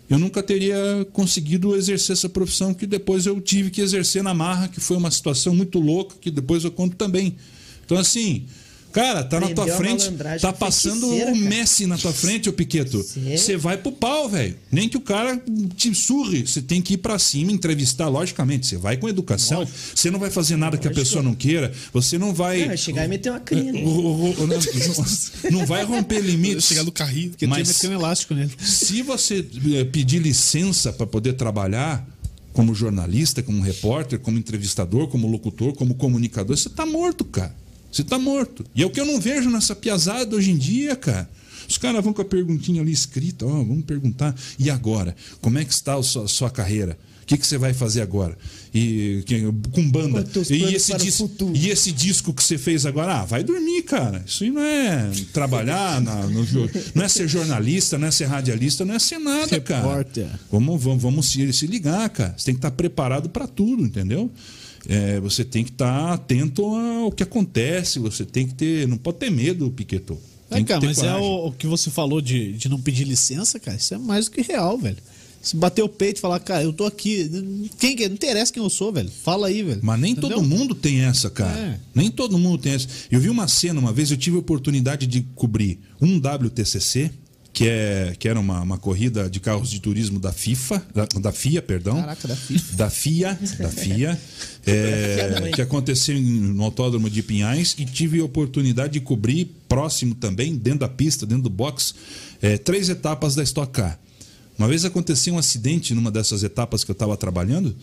eu nunca teria conseguido exercer essa profissão que depois eu tive que exercer na marra, que foi uma situação muito louca, que depois eu conto também. Então, assim, cara, tá na tua frente, tá passando o cara. Messi na tua frente, ô Piqueto. Você vai pro pau, velho. Nem que o cara te surre. Você tem que ir pra cima, entrevistar, logicamente. Você vai com educação. Você não vai fazer nada que a Lógico. pessoa não queira. Você não vai. Não, vai chegar e meter uma crina. Não, não vai romper limites. Chegar no carrinho. Porque Mas- tinha meteu um elástico nele. Se você eh, pedir licença para poder trabalhar como jornalista, como repórter, como entrevistador, como locutor, como comunicador, você tá morto, cara. Você tá morto. E é o que eu não vejo nessa piazada hoje em dia, cara. Os caras vão com a perguntinha ali escrita, ó, vamos perguntar. E agora? Como é que está a sua, sua carreira? O que, que você vai fazer agora? E que- com banda. E esse, para o dis- futuro? e esse disco que você fez agora? Ah, vai dormir, cara. Isso aí não é trabalhar, na- no, não é ser jornalista, não é ser radialista, não é ser nada, cara. Repórter. Vamos, vamos, vamos se, se ligar, cara. Você tem que estar preparado para tudo, entendeu? É, você tem que estar atento ao que acontece. Você tem que ter. Não pode ter medo, Piquetou. É, cara, mas é coragem. o, o que você falou de, de não pedir licença, cara. Isso é mais do que real, velho. Se bater o peito e falar, cara, eu tô aqui. Quem que é? Não interessa quem eu sou, velho. Fala aí, velho. Mas nem Entendeu? todo mundo tem essa, cara. É. Nem todo mundo tem essa. Eu vi uma cena uma vez, eu tive a oportunidade de cobrir um WTCC, que, é, que era uma, uma corrida de carros de turismo da FIFA, da, da FIA, perdão. Caraca, da FIFA. Da FIA, da FIA, é, que aconteceu no Autódromo de Pinhais e tive a oportunidade de cobrir próximo também, dentro da pista, dentro do box, é, três etapas da Stock Car. Uma vez aconteceu um acidente numa dessas etapas que eu estava trabalhando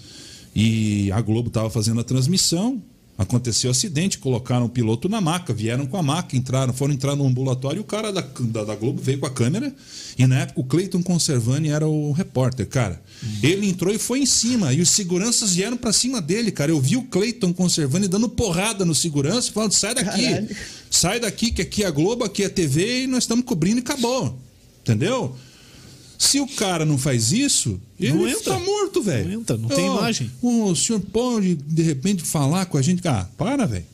e a Globo estava fazendo a transmissão. Aconteceu acidente, colocaram o piloto na maca, vieram com a maca, entraram, foram entrar no ambulatório e o cara da, da, da Globo veio com a câmera. E na época o Cleiton Conservani era o repórter, cara. Ele entrou e foi em cima. E os seguranças vieram para cima dele, cara. Eu vi o Cleiton Conservani dando porrada no segurança, falando: sai daqui, Caralho. sai daqui, que aqui é a Globo, aqui é a TV e nós estamos cobrindo e acabou. Entendeu? Se o cara não faz isso, ele Não entra. tá morto, velho. Não entra, não tem Ó, imagem. O senhor pode, de repente, falar com a gente? Ah, para, velho.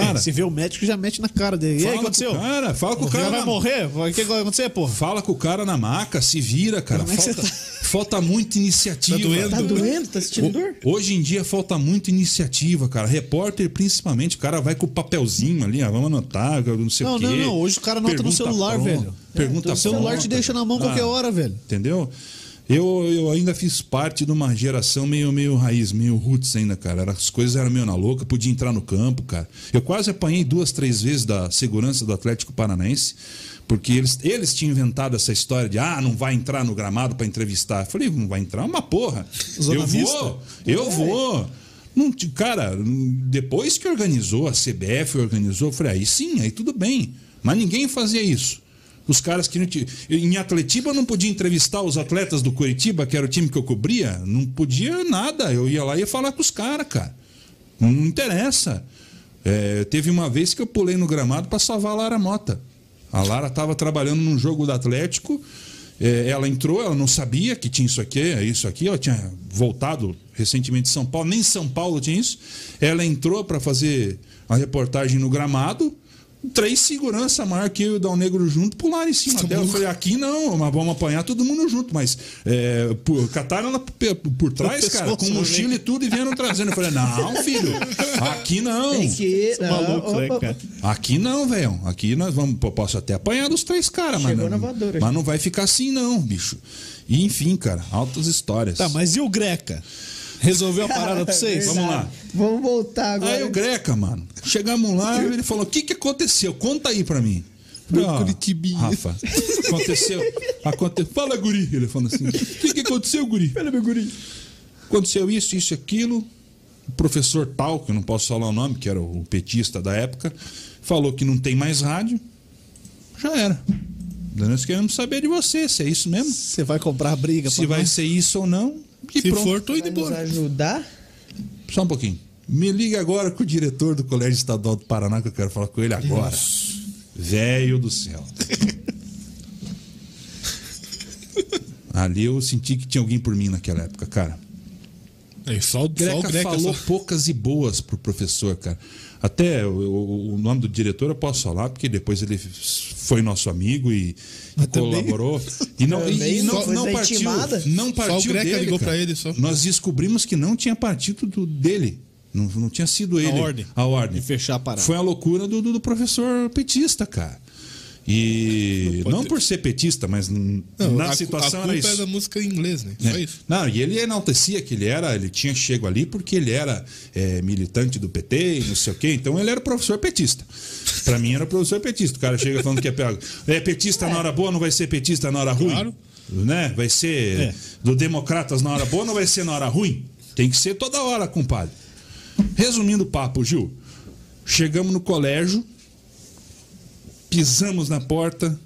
Para. É, se vê o médico, já mete na cara dele. E aí, Fala o que aconteceu? com o cara, fala com o Já cara vai na- morrer? O que vai acontecer, porra? Fala com o cara na maca, se vira, cara. Como é Falta, você falta muita iniciativa. Tá doendo? Tá doendo? Tá sentindo dor? Ho- Hoje em dia falta muita iniciativa, cara. Repórter, principalmente, o cara vai com o papelzinho ali, ah, vamos anotar, não sei Não, o quê. não, não. Hoje o cara anota no celular, pronta, velho. Pergunta o celular pronta. te deixa na mão qualquer Ah, hora, velho. Entendeu? Eu, eu ainda fiz parte de uma geração meio, meio raiz, meio roots ainda, cara. As coisas eram meio na louca, podia entrar no campo, cara. Eu quase apanhei duas, três vezes da segurança do Atlético Paranaense, porque eles, eles tinham inventado essa história de, ah, não vai entrar no gramado para entrevistar. Eu falei, não vai entrar uma porra. Zona eu Vista. vou, eu vou. Não, cara, depois que organizou, a CBF organizou, eu falei, aí sim, aí tudo bem. Mas ninguém fazia isso. Os caras que não tinham. Em Atletiba eu não podia entrevistar os atletas do Curitiba, que era o time que eu cobria. Não podia nada. Eu ia lá e ia falar com os caras, cara. Não interessa. É, teve uma vez que eu pulei no gramado para salvar a Lara Mota. A Lara estava trabalhando num jogo do Atlético. é, ela entrou, ela não sabia que tinha isso aqui, isso aqui. Ela tinha voltado recentemente de São Paulo, nem em São Paulo tinha isso. Ela entrou para fazer a reportagem no gramado. Três segurança maior que eu e o Dal Negro junto pularam em cima dela. Eu falei, aqui não, mas vamos apanhar todo mundo junto. Mas é, por, cataram ela por, por trás, cara, com mochila e tudo, e vieram trazendo. Eu falei, não, filho, aqui não. Tem que. São malucos, né, cara? Aqui não, velho. Aqui nós vamos. Posso até apanhar dos três caras, mas, não- mas não vai ficar assim, não, bicho. E enfim, cara, altas histórias. Tá, mas e o Greca? Resolveu a parada pra vocês? Vamos lá. Vamos voltar agora. Aí o Greca, mano, chegamos lá ele falou: o que, que aconteceu? Conta aí pra mim. "Ó, Curitibinha." Rafa, aconteceu. Aconte... Fala, guri. Ele falou assim: o que, que aconteceu, guri? Pelo meu guri. Aconteceu isso, isso e aquilo. O professor tal, que eu não posso falar o nome, que era o petista da época, falou que não tem mais rádio. Já era. Nós queremos saber de você, se é isso mesmo. Você vai comprar briga Se vai nós? ser isso ou não. E Se pronto. for, tô indo Vai nos embora. ajudar? Só um pouquinho. Me liga agora com o diretor do Colégio Estadual do Paraná, que eu quero falar com ele agora. Velho do céu. Ali eu senti que tinha alguém por mim naquela época, cara. É, só, o- só o Greca Greca. falou só. poucas e boas pro professor, cara. Até o, o- o nome do diretor eu posso falar, porque depois ele foi nosso amigo e, e colaborou. E não, e- e Também não, foi não partiu. intimada. Não partiu Greca dele, ligou pra ele só. Nós descobrimos que não tinha partido do- dele. Não, não tinha sido ele. ordem. A ordem. De fechar a parada. Foi a loucura do, do- do professor petista, cara. E não ter- por ser petista, mas Não, na a, situação a era culpa isso. é da música em inglês, né? Só É. isso. Não, e ele enaltecia que ele era, ele tinha chego ali porque ele era é, militante do PT e não sei o quê. Então ele era professor petista. Pra mim era professor petista. O cara chega falando que é, é petista na hora boa, não vai ser petista na hora ruim. Claro. Né? Vai ser É. do Democratas na hora boa, não vai ser na hora ruim. Tem que ser toda hora, compadre. Resumindo o papo, Gil. Chegamos no colégio, pisamos na porta,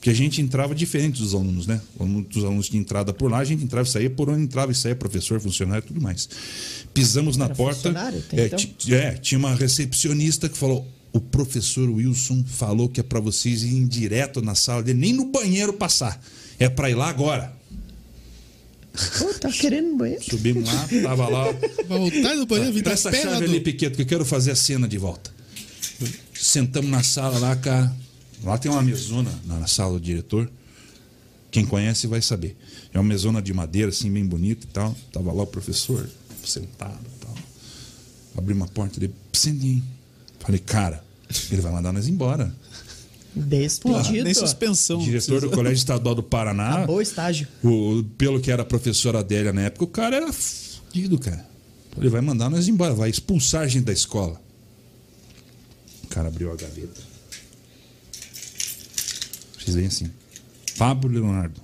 que a gente entrava diferente dos alunos, né? Muitos alunos tinham entrada por lá, a gente entrava e saía por onde entrava e saía, professor, funcionário e tudo mais. Pisamos na Era porta. É, então? é, tinha uma recepcionista que falou: o professor Wilson falou que é para vocês irem direto na sala dele, nem no banheiro passar. É para ir lá agora. Pô, tá querendo ir no banheiro? Subimos lá, tava lá. Voltar no banheiro, das Presta a chave ali. Piqueto, que eu quero fazer a cena de volta. Sentamos na sala lá, cara. Lá tem uma mesona na na sala do diretor. Quem conhece vai saber. É uma mesona de madeira, assim, bem bonita e tal. Tava lá o professor, sentado e tal. Abri uma porta dele, Psendinho. Falei, cara, ele vai mandar nós embora. Despedido. Nem ó. suspensão. Diretor do Colégio Estadual do Paraná. Acabou o estágio. O, pelo que era a professora Adélia na época, o cara era fudido, cara. Ele vai mandar nós embora, vai expulsar a gente da escola. O cara abriu a gaveta. Bem assim. Pablo Leonardo.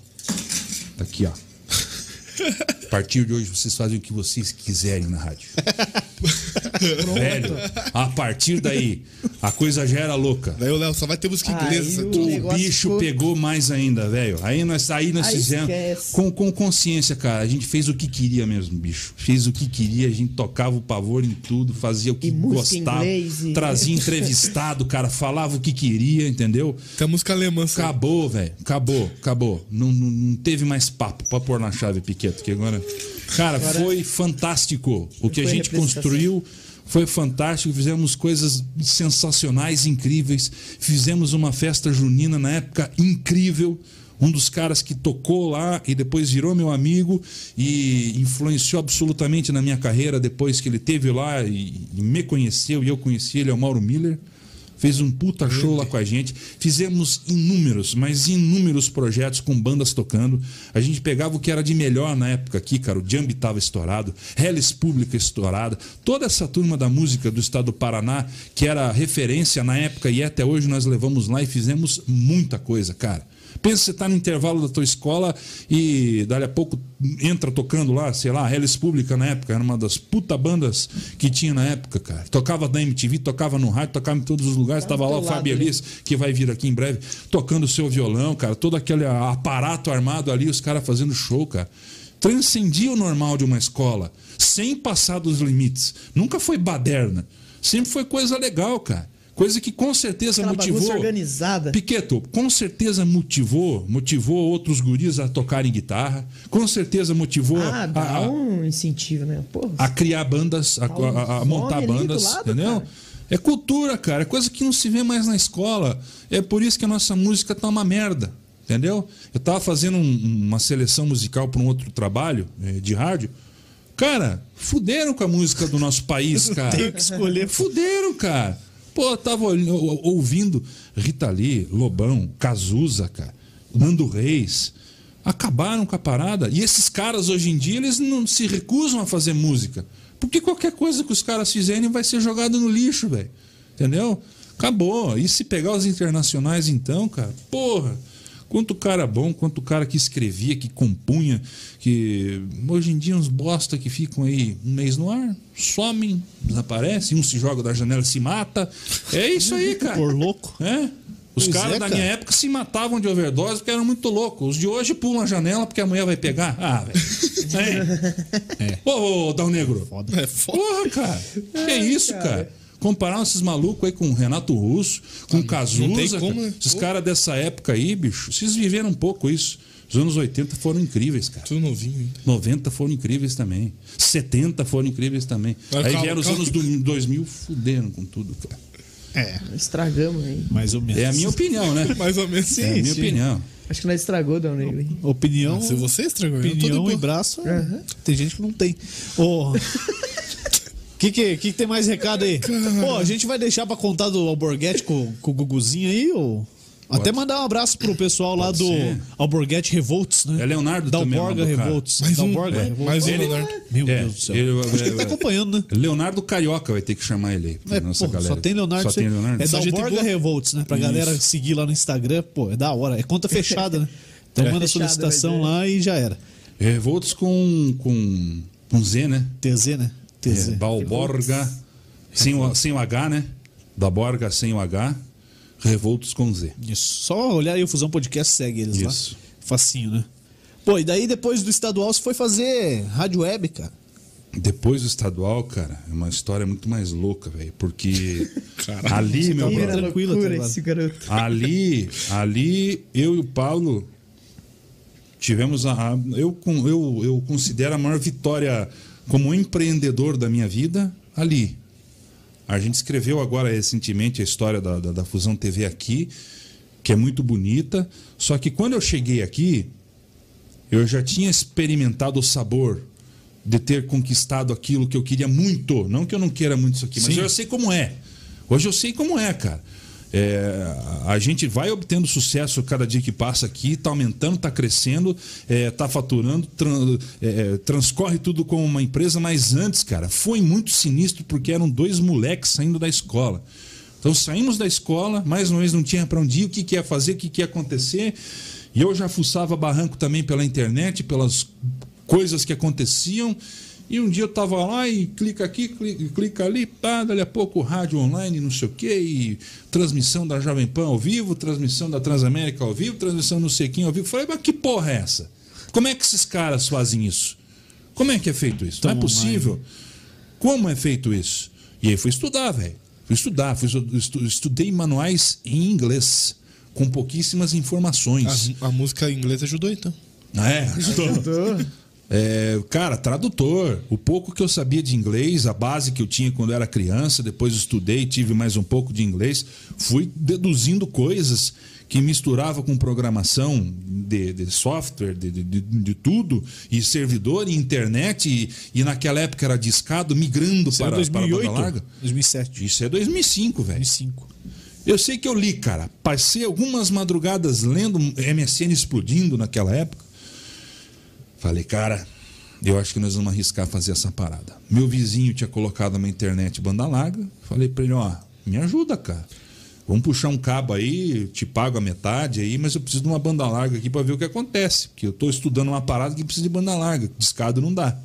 Tá aqui, ó. A partir de hoje vocês fazem o que vocês quiserem na rádio. Velho, a partir daí, a coisa já era louca. Daí o Léo só vai ter música Aí inglesa. o- tudo. O bicho ficou- pegou mais ainda, velho. Aí nós, aí nós Aí fizemos. esquece. Com, com consciência, cara. A gente fez o que queria mesmo, bicho. Fez o que queria, a gente tocava o pavor em tudo, fazia o que E gostava. inglês e- Trazia entrevistado, cara. Falava o que queria, entendeu? Tem a música alemã. só. Acabou, velho. Acabou, acabou. Não, não, não teve mais papo pra pôr na chave, Piqueto. Que agora. Cara, foi fantástico. O que a gente construiu foi fantástico. Fizemos coisas sensacionais, incríveis. Fizemos uma festa junina na época incrível. Um dos caras que tocou lá e depois virou meu amigo e influenciou absolutamente na minha carreira depois que ele teve lá e, e me conheceu e eu conheci ele, é o Mauro Miller. Fez um puta show lá com a gente. Fizemos inúmeros, mas inúmeros projetos com bandas tocando. A gente pegava o que era de melhor na época aqui, cara. O Jambi tava estourado, Hellis Pública estourada. Toda essa turma da música do estado do Paraná, que era referência na época e até hoje nós levamos lá e fizemos muita coisa, cara. Pensa você tá no intervalo da tua escola e dali a pouco entra tocando lá, sei lá, Hellis Pública na época, era uma das puta bandas que tinha na época, cara. Tocava na MTV, tocava no rádio, tocava em todos os lugares, tava do lá o Fábio? Elis, que vai vir aqui em breve, tocando o seu violão, cara, todo aquele aparato armado ali, os caras fazendo show, cara. Transcendia o normal de uma escola, sem passar dos limites. Nunca foi baderna. Sempre foi coisa legal, cara. Coisa que com certeza Aquela motivou. organizada. Piqueto, com certeza motivou, motivou outros guris a tocarem guitarra. Com certeza motivou Ah, a, dá a- um incentivo, né? Porra. a criar bandas, a, Tá a- a montar bandas, lado, entendeu? cara. É cultura, cara. É coisa que não se vê mais na escola. É por isso que a nossa música tá uma merda, entendeu? Eu tava fazendo um- uma seleção musical para um outro trabalho eh, de rádio. Cara, fuderam com a música do nosso país, cara. Tenho que escolher. Fuderam, cara. Pô, tava ouvindo Rita Lee, Lobão, Cazuza, cara, Nando Reis. Acabaram com a parada. E esses caras hoje em dia, eles não se recusam a fazer música. Porque qualquer coisa que os caras fizerem vai ser jogado no lixo, velho. Entendeu? Acabou. E se pegar os internacionais, então, cara, porra. Quanto cara bom, quanto cara que escrevia, que compunha, que hoje em dia uns bosta que ficam aí um mês no ar, somem, desaparecem, um se joga da janela e se mata. É isso aí, cara. Por louco. É. Os caras é, da cara. minha época se matavam de overdose porque eram muito loucos. Os de hoje pulam a janela porque a mulher vai pegar. Ah, velho. É. Ô, ô, Dal Negro. É foda. Porra, cara. Que isso, cara? Comparar esses malucos aí com o Renato Russo, com o não tem Cazuza. como, cara. né? Esses caras dessa época aí, bicho, vocês viveram um pouco isso. Os anos 80 foram incríveis, cara. Tudo novinho ainda. 90 foram incríveis também. 70 foram incríveis também. Mas aí calma, vieram os calma. anos do 2000, fuderam com tudo, cara. É, Estragamos aí. mais ou menos. É a minha opinião, né? Mais ou menos. é a minha sim. opinião. Acho que nós estragou, Dão Negro. hein? Opinião. Se você estragou, eu tô Opinião e braço. Tem gente que não tem. Ô. Que que, que tem mais recado aí? Pô, a gente vai deixar pra contar do Alborguete com, com o Guguzinho aí, ou... Até mandar um abraço pro pessoal lá Pode do ser. Alborguete Revolts, né? É Leonardo da também, cara. Revolts. Mais da um, Alborga é, Revolts. mais um, Ele- Leonardo. Meu É, Deus do céu. ele- Acho que ele tá é, acompanhando, né? Leonardo Carioca vai ter que chamar ele aí. pra É, nossa pô, galera. só tem Leonardo. Só tem Leonardo. É da Só gente Alborga boa. Revolts, né? Pra Isso. galera seguir lá no Instagram. Pô, é da hora. É conta fechada, né? Então É. manda Fechada, solicitação lá e já era. Revoltos com, com, com Z, né? TZ, né? TZ. É, Balborga. Sem o, sem o H, né? Da Borga sem o H. Revoltos com Z. Isso. Só olhar aí o Fusão Podcast, segue eles Isso. lá. Facinho, né? Pô, e daí depois do estadual você foi fazer rádio web, cara. Depois do estadual, cara, é uma história muito mais louca, velho. Porque ali, meu tá Vira brother, tranquilo loucura até agora. esse garoto. Ali, ali, eu e o Paulo tivemos a. a- eu, com- eu, eu considero a maior vitória como empreendedor da minha vida ali. A gente escreveu agora recentemente a história da, da, da Fusão TV aqui, que é muito bonita. Só que quando eu cheguei aqui, eu já tinha experimentado o sabor de ter conquistado aquilo que eu queria muito. Não que eu não queira muito isso aqui, mas Sim. eu sei como é. Hoje eu sei como é, cara. É, a gente vai obtendo sucesso cada dia que passa aqui, tá aumentando, tá crescendo, é, tá faturando, tran- é, é, transcorre tudo como uma empresa, mas antes, cara, foi muito sinistro porque eram dois moleques saindo da escola. Então saímos da escola, mais uma vez não tinha para onde ir, o que, que ia fazer, o que, que ia acontecer. E eu já fuçava barranco também pela internet, pelas coisas que aconteciam. E um dia eu tava lá e clica aqui, clica, clica ali, pá, dali a pouco rádio online, não sei o quê, e transmissão da Jovem Pan ao vivo, transmissão da Transamérica ao vivo, transmissão no Sequinho ao vivo. Falei, mas que porra é essa? Como é que esses caras fazem isso? Como é que é feito isso? Não é possível. Como é feito isso? E aí fui estudar, velho. Fui estudar, fui estu- estu- estudei manuais em inglês, com pouquíssimas informações. A, a música em inglês ajudou, então. Ah, é, ajudou. É, cara, tradutor. O pouco que eu sabia de inglês, a base que eu tinha quando eu era criança, depois estudei, tive mais um pouco de inglês, fui deduzindo coisas que misturava com programação de, de software, de, de, de- tudo, e servidor, e internet, e, e naquela época era discado, migrando Isso era para, para a banda 2008? larga. 2007. Isso é 2005, velho. 2005. Eu sei que eu li, cara. Passei algumas madrugadas lendo MSN explodindo naquela época. Falei, cara, eu acho que nós vamos arriscar fazer essa parada. Meu vizinho tinha colocado uma internet banda larga. Falei pra ele, ó, me ajuda, cara. Vamos puxar um cabo aí, te pago a metade aí, mas eu preciso de uma banda larga aqui pra ver o que acontece. Porque eu tô estudando uma parada que precisa de banda larga. Discado não dá.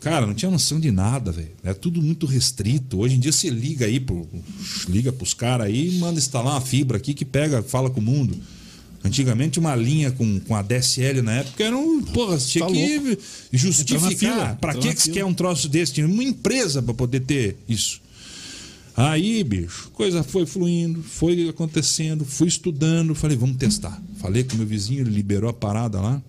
Cara, não tinha noção de nada, velho. É tudo muito restrito. Hoje em dia você liga aí, pro, liga pros caras aí manda instalar uma fibra aqui que pega, fala com o mundo. Antigamente uma linha com, com a DSL na época era um. Porra, você tinha Tá que na justificar. entra que você quer um troço desse? Tinha uma empresa pra poder ter isso. Aí, bicho, coisa foi fluindo, foi acontecendo, fui estudando, falei, vamos testar. Falei com meu vizinho, ele liberou a parada lá.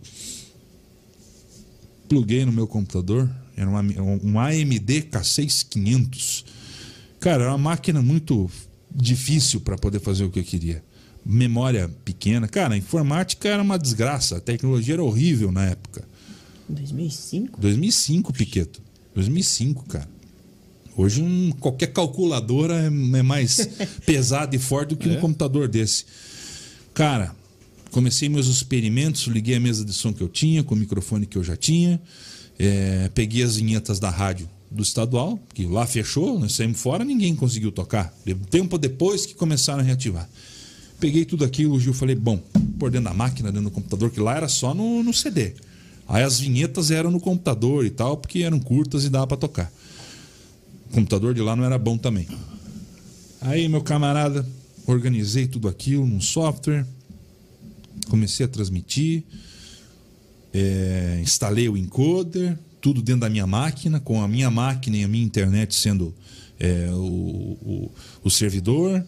Pluguei no meu computador, era uma, um AMD K6500. Cara, era uma máquina muito difícil para poder fazer o que eu queria. Memória pequena. Cara, a informática era uma desgraça, a tecnologia era horrível na época. 2005? 2005, Piqueto. 2005, cara. Hoje um, qualquer calculadora é, é mais pesada e forte do que um computador desse. Cara, comecei meus experimentos, liguei a mesa de som que eu tinha, com o microfone que eu já tinha, é, peguei as vinhetas da rádio do estadual, que lá fechou, nós saímos fora, ninguém conseguiu tocar. Tempo depois que começaram a reativar. Peguei tudo aquilo, o Gil falei, bom, por dentro da máquina, dentro do computador, que lá era só no, no CD. Aí as vinhetas eram no computador e tal, porque eram curtas e dava para tocar. O computador de lá não era bom também. Aí, meu camarada, organizei tudo aquilo num software, comecei a transmitir, é, instalei o encoder, tudo dentro da minha máquina, com a minha máquina e a minha internet sendo é, o, o, o servidor.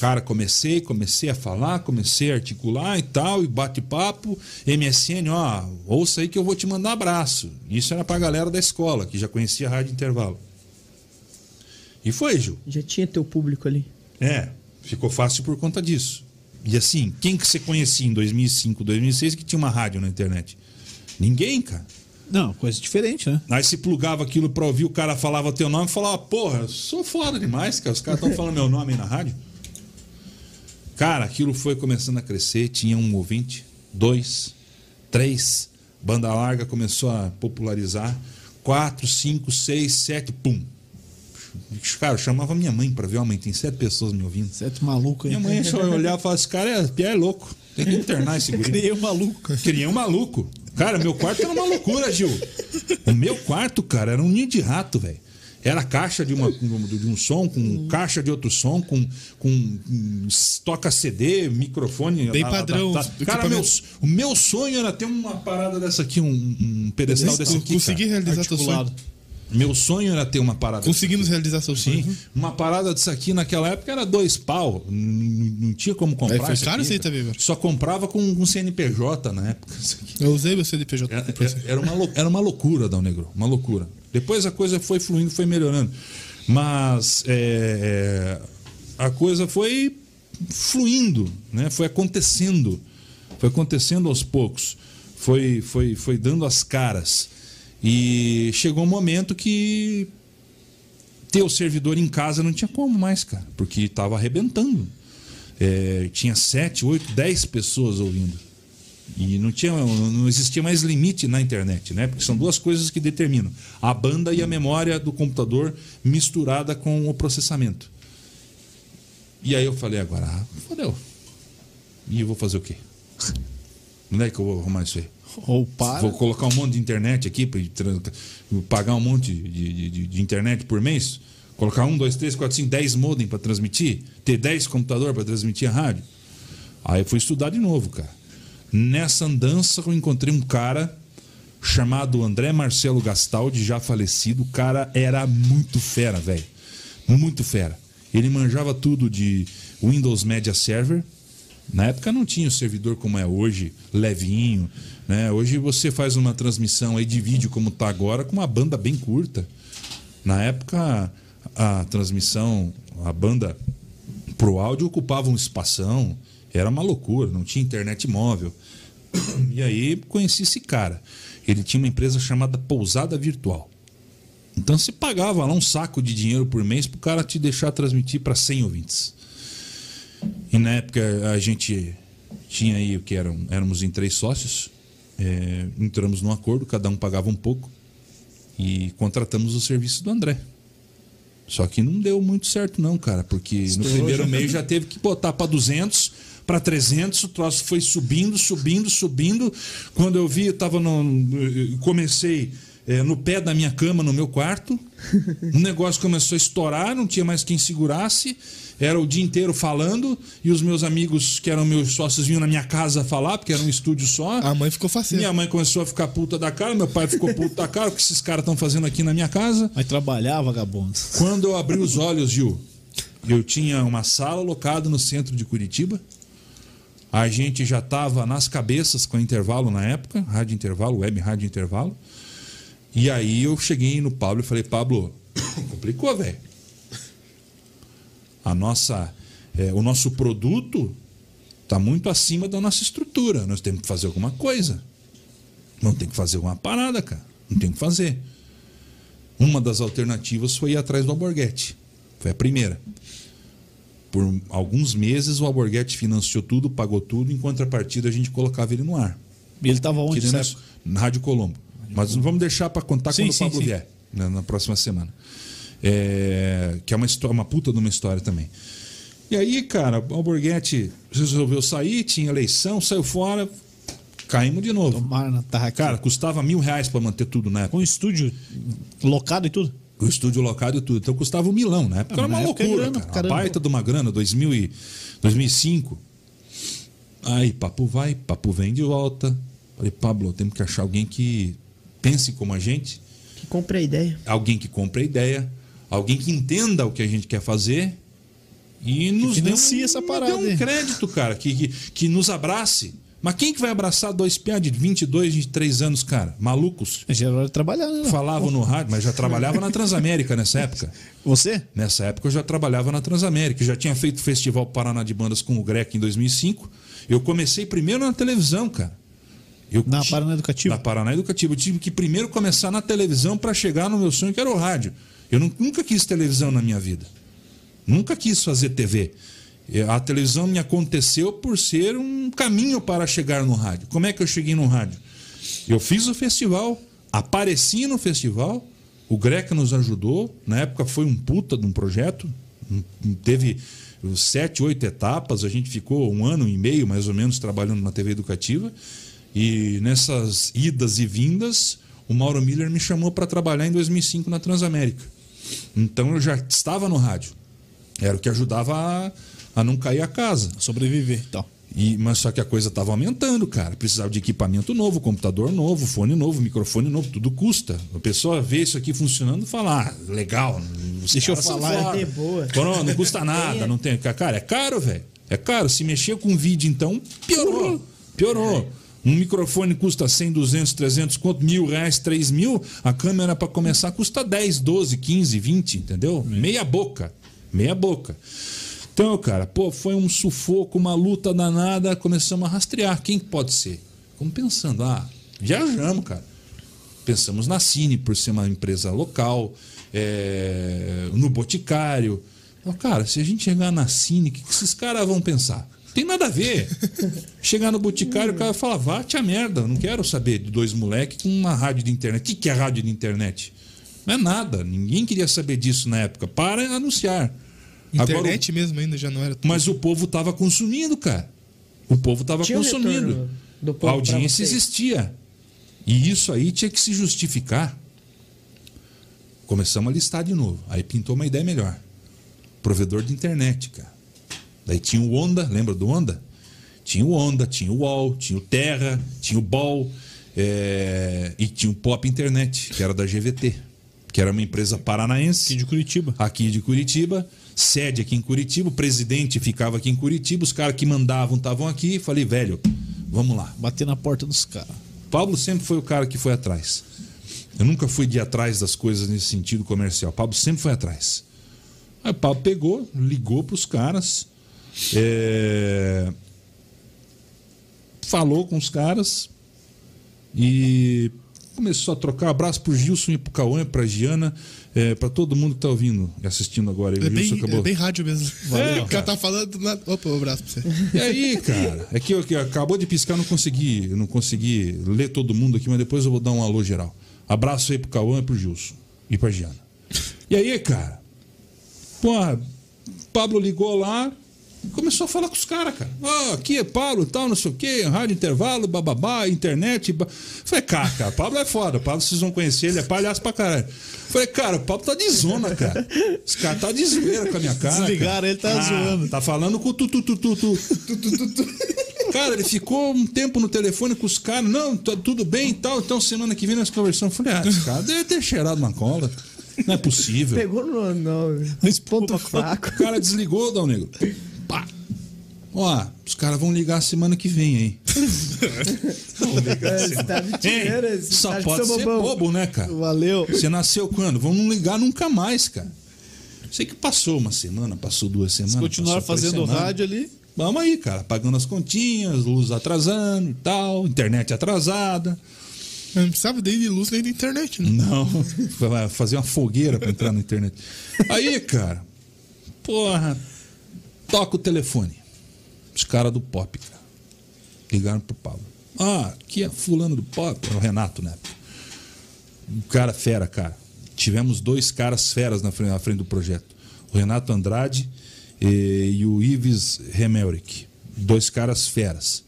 Cara, comecei, comecei a falar, comecei a articular e tal, e bate-papo. MSN, ó, ouça aí que eu vou te mandar abraço. Isso era pra galera da escola, que já conhecia a Rádio Intervalo. E foi, Ju. Já tinha teu público ali. É, ficou fácil por conta disso. E assim, quem que você conhecia em 2005, 2006 que tinha uma rádio na internet? Ninguém, cara. Não, coisa diferente, né? Aí se plugava aquilo pra ouvir, o cara falava teu nome e falava, porra, sou foda demais, cara. Os caras estão falando meu nome aí na rádio. Cara, aquilo foi começando a crescer, tinha um ouvinte, dois, três, banda larga começou a popularizar, quatro, cinco, seis, sete, pum. Cara, eu chamava minha mãe pra ver, ó, mãe, tem sete pessoas me ouvindo. Sete maluco aí. Minha mãe só olhava e falava, esse cara é, é louco, tem que internar esse guri. Criei um maluco. Criei um maluco. Cara, meu quarto era uma loucura, Gil. O meu quarto, cara, era um ninho de rato, velho. Era caixa de, uma, de um som, com caixa de outro som, com, com um toca CD, microfone. Bem padrão, tá- tá. Cara, meu, o meu sonho era ter uma parada dessa aqui, um, um pedestal desse aqui. Consegui cara. realizar teu sonho. Articulado. Meu sonho era ter uma parada. dessa Conseguimos realizar seu Sim, sonho. uma parada disso aqui naquela época era dois pau. Não, não tinha como comprar. É, foi caro isso aí também, velho. Só comprava com, com CNPJ na época. Eu usei meu CDPJ Era, depois. era- era uma, era uma loucura, Dal Negro. Uma loucura. Depois a coisa foi fluindo, foi melhorando. Mas é, é, a coisa foi fluindo, né? foi acontecendo. Foi acontecendo aos poucos. Foi, foi, foi dando as caras. E chegou um momento que ter o servidor em casa não tinha como mais, cara, porque estava arrebentando. É, tinha sete, oito, dez pessoas ouvindo. E não, tinha, não existia mais limite na internet, né? Porque são duas coisas que determinam: a banda e a memória do computador misturada com o processamento. E aí eu falei, agora, ah, fodeu. E eu vou fazer o quê? Onde é que eu vou arrumar isso aí? Ou para. Vou colocar um monte de internet aqui, pra pagar um monte de, de- de internet por mês? Colocar um, dois, três, quatro, cinco, dez modem para transmitir? Ter dez computador para transmitir a rádio? Aí eu fui estudar de novo, cara. Nessa andança eu encontrei um cara chamado André Marcelo Gastaldi, já falecido. O cara era muito fera, velho. Muito fera. Ele manjava tudo de Windows Media Server. Na época não tinha o servidor como é hoje, levinho. Né? Hoje você faz uma transmissão aí de vídeo como tá agora com uma banda bem curta. Na época a transmissão, a banda pro áudio ocupava um espação, era uma loucura, não tinha internet móvel. E aí conheci esse cara. Ele tinha uma empresa chamada Pousada Virtual. Então você pagava lá um saco de dinheiro por mês pro cara te deixar transmitir para 100 ouvintes. E na época a gente tinha aí o que eram, éramos em três sócios, é, entramos num acordo, cada um pagava um pouco e contratamos o serviço do André. Só que não deu muito certo não, cara, porque no primeiro mês já teve que botar para 200, para 300, o troço foi subindo, subindo, subindo. Quando eu vi, eu tava no comecei é, no pé da minha cama no meu quarto. O negócio começou a estourar, não tinha mais quem segurasse. Era o dia inteiro falando e os meus amigos, que eram meus sócios, vinham na minha casa falar, porque era um estúdio só. A mãe ficou faceira. Minha mãe começou a ficar puta da cara, meu pai ficou puto da cara, o que esses caras estão fazendo aqui na minha casa. Vai trabalhar, vagabundo. Quando eu abri os olhos, Gil, eu tinha uma sala alocada no centro de Curitiba. A gente já estava nas cabeças com intervalo na época, rádio intervalo, web rádio intervalo. E aí eu cheguei no Pablo e falei, Pablo, complicou, velho. A nossa, é, o nosso produto está muito acima da nossa estrutura. Nós temos que fazer alguma coisa. Não tem que fazer alguma parada, cara. Não tem que fazer. Uma das alternativas foi ir atrás do Alborguete. Foi a primeira. Por alguns meses o Alborguete financiou tudo, pagou tudo, em contrapartida a gente colocava ele no ar. E ele tava onde, certo? Na Rádio Colombo. Mas não vamos deixar para contar Sim, quando sim, o Pablo sim. vier, né, na próxima semana. É, que é uma, história, uma puta de uma história também. E aí, cara, o Alborguete resolveu sair, tinha eleição, saiu fora, caímos de novo. Tomara na tarraquinha. Cara, custava mil reais para manter tudo na época. com estúdio locado e tudo. O estúdio locado e tudo. Então custava um milão, né? Porque Ah, era uma é loucura, grana, cara. baita de uma grana, 2000 e 2005. Aí, papo vai, papo vem de volta. Falei, Pablo, temos que achar alguém que pense como a gente, Que compre a ideia. alguém que compre a ideia, alguém que entenda o que a gente quer fazer e nos dê um, essa parada dê um crédito, cara, que, que, que nos abrace. Mas quem que vai abraçar dois piá de 22, 23 anos, cara? Malucos. Já era trabalhar, né? Falavam no rádio, mas já trabalhava na Transamérica nessa época. Você? Nessa época eu já trabalhava na Transamérica, já tinha feito o Festival Paraná de Bandas com o Grec em 2005. Eu comecei primeiro na televisão, cara. Eu Na Paraná Educativa? Na Paraná Educativa. Eu tive que primeiro começar na televisão para chegar no meu sonho, que era o rádio. Eu nu- nunca quis televisão na minha vida. Nunca quis fazer TV. Eh, A televisão me aconteceu por ser um caminho para chegar no rádio. Como é que eu cheguei no rádio? Eu fiz o festival, apareci no festival, o Greca nos ajudou. Na época foi um puta de um projeto. Teve sete, oito etapas. A gente ficou um ano e meio, mais ou menos, trabalhando na TV educativa. E nessas idas e vindas, o Mauro Miller me chamou para trabalhar em 2005 na Transamérica. Então eu já estava no rádio. Era o que ajudava a, a não cair a casa. Sobreviver e tal. E, mas só que a coisa estava aumentando, cara. Precisava de equipamento novo, computador novo, fone novo, microfone novo, tudo custa. A pessoa vê isso aqui funcionando e fala, ah, legal. Deixa eu falar, é boa. Pô, não custa nada, não tem. Cara, é caro, velho. É caro. Se mexer com vídeo, então, piorou. Piorou. Um microfone custa 100, 200, 300, quanto? Mil reais, 3 mil. A câmera, para começar, custa 10, 12, 15, 20, entendeu? Meia boca. Meia boca. Então, cara, pô, foi um sufoco, uma luta danada. Começamos a rastrear. Quem que pode ser? Ficamos pensando, ah, viajamos, cara. Pensamos na Cine, por ser uma empresa local, é, no Boticário. Falei, Cara, se a gente chegar na Cine, o que esses caras vão pensar? Tem nada a ver. Chegar no Boticário, o cara fala, vá te a merda, não quero saber de dois moleques com uma rádio de internet. O que, que é rádio de internet? Não é nada, ninguém queria saber disso na época. Para anunciar. Agora, Internet mesmo ainda já não era. tudo. mas o povo estava consumindo, cara. O povo estava um consumindo. retorno do povo a audiência existia. E isso aí tinha que se justificar. Começamos a listar de novo. Aí pintou uma ideia melhor. Provedor de internet, cara. Daí tinha o Onda, lembra do Onda? Tinha o Onda, tinha o UOL, tinha o Terra, tinha o Ball é, e tinha o Pop Internet, que era da GVT, que era uma empresa paranaense Aqui de Curitiba. aqui de Curitiba, sede aqui em Curitiba, o presidente ficava aqui em Curitiba, os caras que mandavam estavam aqui. Falei, velho, vamos lá. Bater na porta dos caras. Pablo sempre foi o cara que foi atrás. Eu nunca fui de atrás das coisas nesse sentido comercial. Pablo sempre foi atrás. Aí o Pablo pegou, ligou para os caras, é, falou com os caras e começou a trocar abraço pro Gilson e pro Cauã, pra Giana, é, para todo mundo que tá ouvindo e assistindo agora. É bem, acabou. é bem rádio mesmo. Valeu, o cara tá falando do nada. Opa, um abraço pra você. E aí, cara? É que, eu, que acabou de piscar, não consegui, não consegui ler todo mundo aqui, mas depois eu vou dar um alô geral. Abraço aí pro Cauã e pro Gilson. E pra Giana. E aí, cara? Porra, Pablo ligou lá e começou a falar com os caras, cara. Ó, aqui é Pablo e tal, não sei o quê, rádio intervalo, bababá, internet. Ba... Falei, cara, cara, Pablo é foda. Pablo, vocês vão conhecer, ele é palhaço pra caralho. Falei, cara, o Pablo tá de zona, cara. Os caras tá de zoeira com a minha cara. Desligaram, cara. ele tá zoando. Tá falando com o tu, tu, tu, tu, tu. Cara, ele ficou um tempo no telefone com os caras. Não, tá tudo bem e tal. Então, semana que vem nós conversamos. Falei, ah, esse cara deve ter cheirado uma cola. Não é possível. Pegou no, no Mas, ponto fraco. O cara desligou, Dal Negro. Pá. Ó, os caras vão ligar semana que vem aí. É, você tá me tirando, Hein? você Só pode ser bobão. bobo, né, cara? Valeu. Você nasceu quando? Vamos não ligar nunca mais, cara. Sei que passou uma semana, passou duas semanas. Se continuar fazendo rádio ali. Vamos aí, cara. Pagando as continhas, luz atrasando e tal, internet atrasada. Eu não precisava nem de luz nem de internet, né? Não, fazer uma fogueira pra entrar na internet. Aí, cara, porra, toca o telefone. Os caras do pop, cara. Ligaram pro Paulo. Ah, aqui é fulano do pop, é o Renato, né? Um cara fera, cara. Tivemos dois caras feras na frente, na frente do projeto. O Renato Andrade eh, e o Ives Remelrick. Dois caras feras.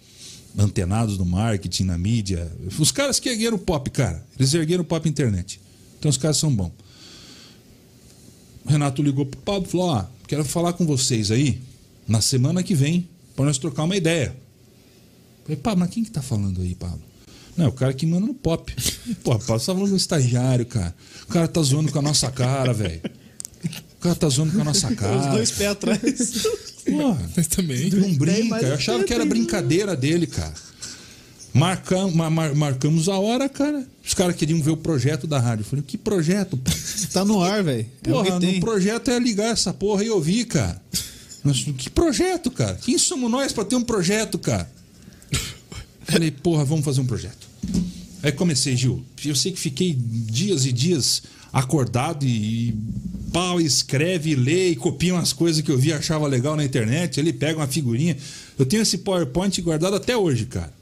Antenados no marketing, na mídia. Os caras que ergueram o pop, cara. Eles ergueram o pop internet. Então os caras são bons. O Renato ligou pro Pablo e falou: Ó, quero falar com vocês aí na semana que vem para nós trocar uma ideia. Falei, Pablo, mas quem que tá falando aí, Pablo? Não, é o cara que manda no pop. Pô, Pablo, você tá falando do estagiário, cara. O cara tá zoando com a nossa cara, velho. O cara tá zoando com a nossa Os cara. dois pés atrás. Porra, Mas também. não brinca. Eu achava que era brincadeira dele, cara. Marcam, ma- mar- marcamos a hora, cara. Os caras queriam ver o projeto da rádio. Eu falei, que projeto? pô? tá no ar, velho. É o Porra, que no tem. projeto é ligar essa porra e ouvir, cara. Nós, que projeto, cara? Quem somos nós pra ter um projeto, cara? Falei, porra, vamos fazer um projeto. Aí comecei, Gil. Eu sei que fiquei dias e dias acordado e, e pau, escreve, lê e copia umas coisas que eu vi e achava legal na internet. Ele pega uma figurinha. Eu tenho esse PowerPoint guardado até hoje, cara.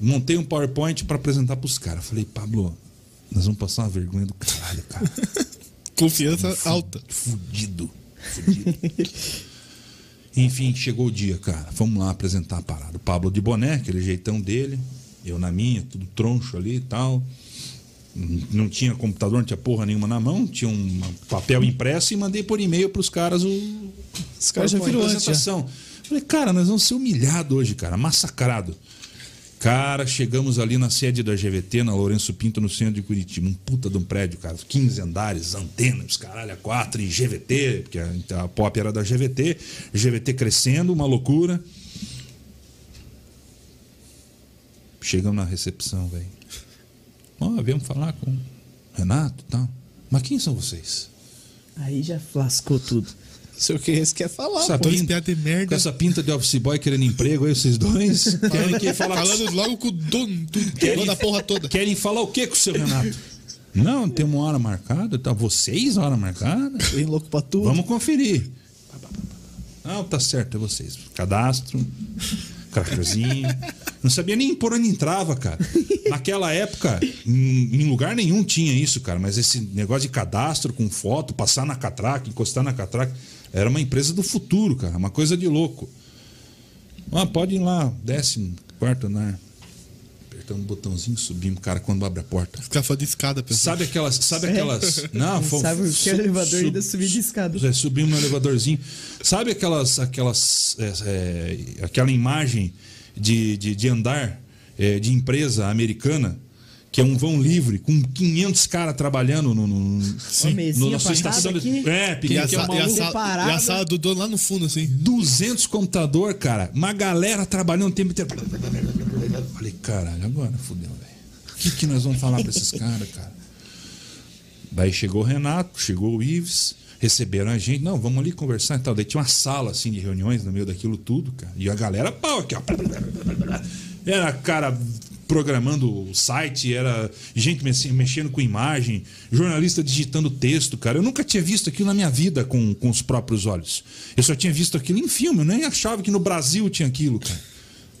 Montei um PowerPoint pra apresentar pros caras. Falei, Pablo, nós vamos passar uma vergonha do caralho, cara. Confiança alta. Fudido. Enfim, chegou o dia, cara. Vamos lá apresentar a parada. O Pablo de boné, aquele jeitão dele. Eu na minha, tudo troncho ali e tal. Não tinha computador, não tinha porra nenhuma na mão. Tinha um papel impresso e mandei por e-mail pros caras o. Os caras já a viram antes. já. apresentação. Falei, cara, nós vamos ser humilhados hoje, cara. Massacrado. Cara, chegamos ali na sede da GVT, na Lourenço Pinto, no centro de Curitiba. Um puta de um prédio, cara. 15 andares, antenas, caralho, 4 e GVT, porque a, a pop era da GVT. GVT crescendo, uma loucura. Chegamos na recepção, velho. Ó, viemos falar com o Renato e tal. Mas quem são vocês? Aí já lascou tudo. Sei o que esse quer falar, Essa pô. Pinta- de merda. Com essa pinta de office boy querendo emprego aí, vocês dois. Querem que falar com Falando logo com o dono, do- Querem- da porra toda. Querem falar o que com o seu Renato? Não, tem uma hora marcada, tá? Vocês, hora marcada? Bem louco pra tudo. Vamos conferir. Não, tá certo, é vocês. Cadastro, crachãozinho. Não sabia nem por onde entrava, cara. Naquela época, em, em lugar nenhum tinha isso, cara. Mas esse negócio de cadastro com foto, passar na catraca, encostar na catraca, era uma empresa do futuro, cara. Uma coisa de louco. Ah, pode ir lá, décimo, quarto andar. Apertando o botãozinho, subimos, cara, quando abre a porta. Ficar fã de escada, pessoal. Sabe aquelas. Sabe aquelas. Não, fomos- Sabe o que é su- elevador su- ainda subir de escada. é, subimos no elevadorzinho. Sabe aquelas. aquelas é, é, aquela imagem de, de, de andar é, de empresa americana, que é um vão livre, com 500 caras trabalhando no, no, mesinha no- na sua estação de. aqui. É, E a, que é uma e a sala, e a sala do dono lá no fundo, assim. 200 computador, cara. Uma galera trabalhando o tempo inteiro. Falei, caralho, agora fudeu, velho. O que, que nós vamos falar pra esses caras, cara? Daí chegou o Renato, chegou o Ives, receberam a gente. Não, vamos ali conversar e tal. Daí tinha uma sala, assim, de reuniões no meio daquilo tudo, cara. E a galera, pau, aqui, ó. Era cara programando o site, era gente mexe- mexendo com imagem, jornalista digitando texto, cara. Eu nunca tinha visto aquilo na minha vida com, com os próprios olhos. Eu só tinha visto aquilo em filme, eu nem achava que no Brasil tinha aquilo, cara.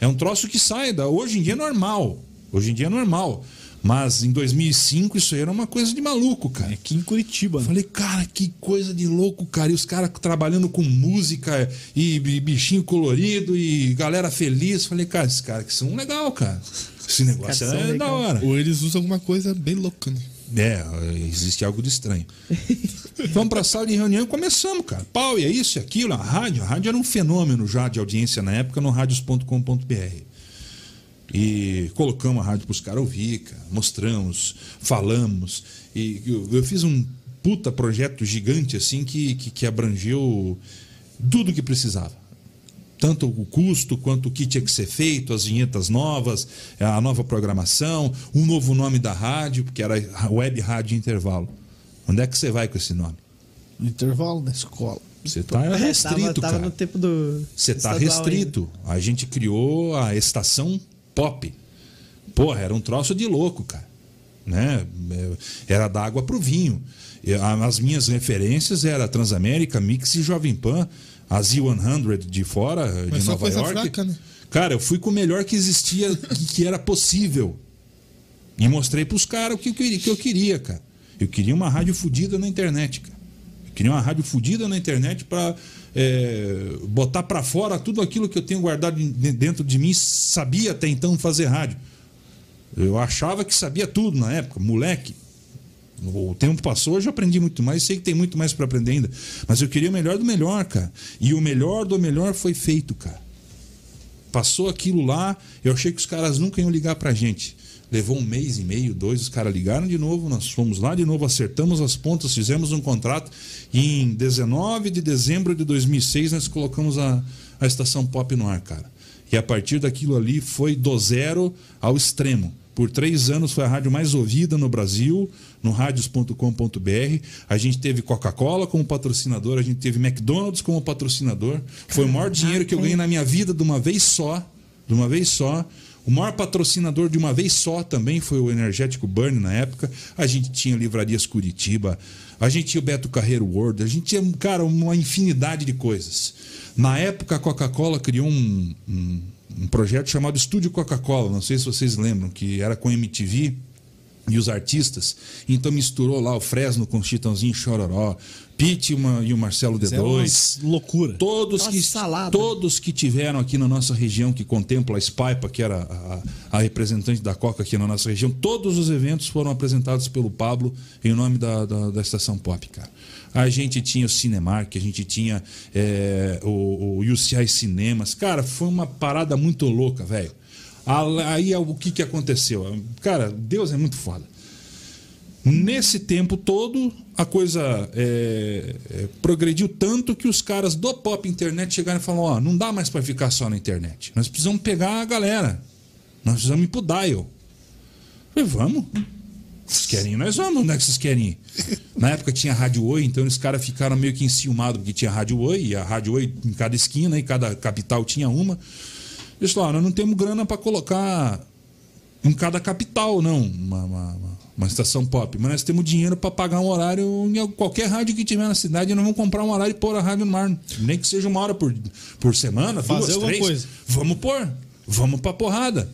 É um troço que sai da. Hoje em dia é normal. Hoje em dia é normal. Mas em 2005 isso aí era uma coisa de maluco, cara. Aqui em Curitiba. Né? falei, cara, que coisa de louco, cara. E os caras trabalhando com música e bi- bichinho colorido e galera feliz. Falei, cara, esses caras que são legal, cara. Esse negócio são é da hora. Ou eles usam alguma coisa bem louca, né? É, existe algo de estranho. Vamos pra sala de reunião e começamos, cara. Pau, e é isso, e aquilo. A rádio, a rádio era um fenômeno já de audiência na época no radios.com.br. E colocamos a rádio para os caras ouvir, cara. mostramos, falamos. E eu, eu fiz um puta projeto gigante assim que, que, que abrangeu tudo que precisava tanto o custo quanto o que tinha que ser feito, as vinhetas novas, a nova programação, um novo nome da rádio, que era Web Rádio Intervalo. Onde é que você vai com esse nome? No intervalo na escola. Você está É, restrito, tava, tava cara. no tempo do. Você está estadual restrito. A gente criou a estação pop. Porra, era um troço de louco, cara. Né? Era da água pro vinho. E As minhas referências eram Transamérica, Mix e Jovem Pan. A Z100 de fora, de Mas só Nova York. fraca, né? Cara, eu fui com o melhor que existia, que que era possível. E mostrei pros caras o que eu queria, que eu queria, cara. Eu queria uma rádio fodida na internet, cara. Eu queria uma rádio fodida na internet pra é, botar pra fora tudo aquilo que eu tenho guardado dentro de mim. Sabia até então fazer rádio. Eu achava que sabia tudo na época, moleque. O tempo passou, eu aprendi muito mais, sei que tem muito mais pra aprender ainda. Mas eu queria o melhor do melhor, cara. E o melhor do melhor foi feito, cara. Passou aquilo lá, eu achei que os caras nunca iam ligar pra gente. Levou um mês e meio, dois, os caras ligaram de novo, nós fomos lá de novo, acertamos as pontas, fizemos um contrato e em 19 de dezembro de 2006 nós colocamos a, a estação pop no ar, cara. E a partir daquilo ali foi do zero ao extremo. Por três anos foi a rádio mais ouvida no Brasil, no radios.com.br. A gente teve Coca-Cola como patrocinador, a gente teve McDonald's como patrocinador. Foi o maior dinheiro que eu ganhei na minha vida de uma vez só. De uma vez só. O maior patrocinador de uma vez só também foi o Energético Burn na época. A gente tinha Livrarias Curitiba, a gente tinha o Beto Carreiro World, a gente tinha, cara, uma infinidade de coisas. Na época, a Coca-Cola criou um, um, um projeto chamado Estúdio Coca-Cola, não sei se vocês lembram, que era com MTV e os artistas. Então misturou lá o Fresno com o Chitãozinho Chororó, Pete e o Marcelo Isso é D2. uma loucura. Todos Nossa, que, salada. todos que tiveram aqui na nossa região, que contempla a Spaipa, que era a, a representante da Coca aqui na nossa região, todos os eventos foram apresentados pelo Pablo em nome da, da, da Estação Pop, cara. A gente tinha o Cinemark, a gente tinha é, o, o UCI Cinemas. Cara, foi uma parada muito louca, velho. Aí o que, que aconteceu? Cara, Deus é muito foda. Nesse tempo todo, a coisa é, é, progrediu tanto que os caras do pop internet chegaram e falaram: Ó, não dá mais para ficar só na internet. Nós precisamos pegar a galera. Nós precisamos ir pro dial. Falei, vamos. Vocês querem? Nós vamos. Onde é que vocês querem ir? Na época tinha Rádio Oi, então os caras ficaram meio que enciumados, porque tinha Rádio Oi, e a Rádio Oi em cada esquina, e cada capital tinha uma. Eles falaram: nós não temos grana para colocar em cada capital, não, uma, uma, uma- estação pop. Mas nós temos dinheiro para pagar um horário em qualquer rádio que tiver na cidade. Nós vamos comprar um horário e pôr a rádio no ar. Nem que seja uma hora por, por semana, Fazer duas, três. coisa. Vamos pôr. Vamos pra porrada.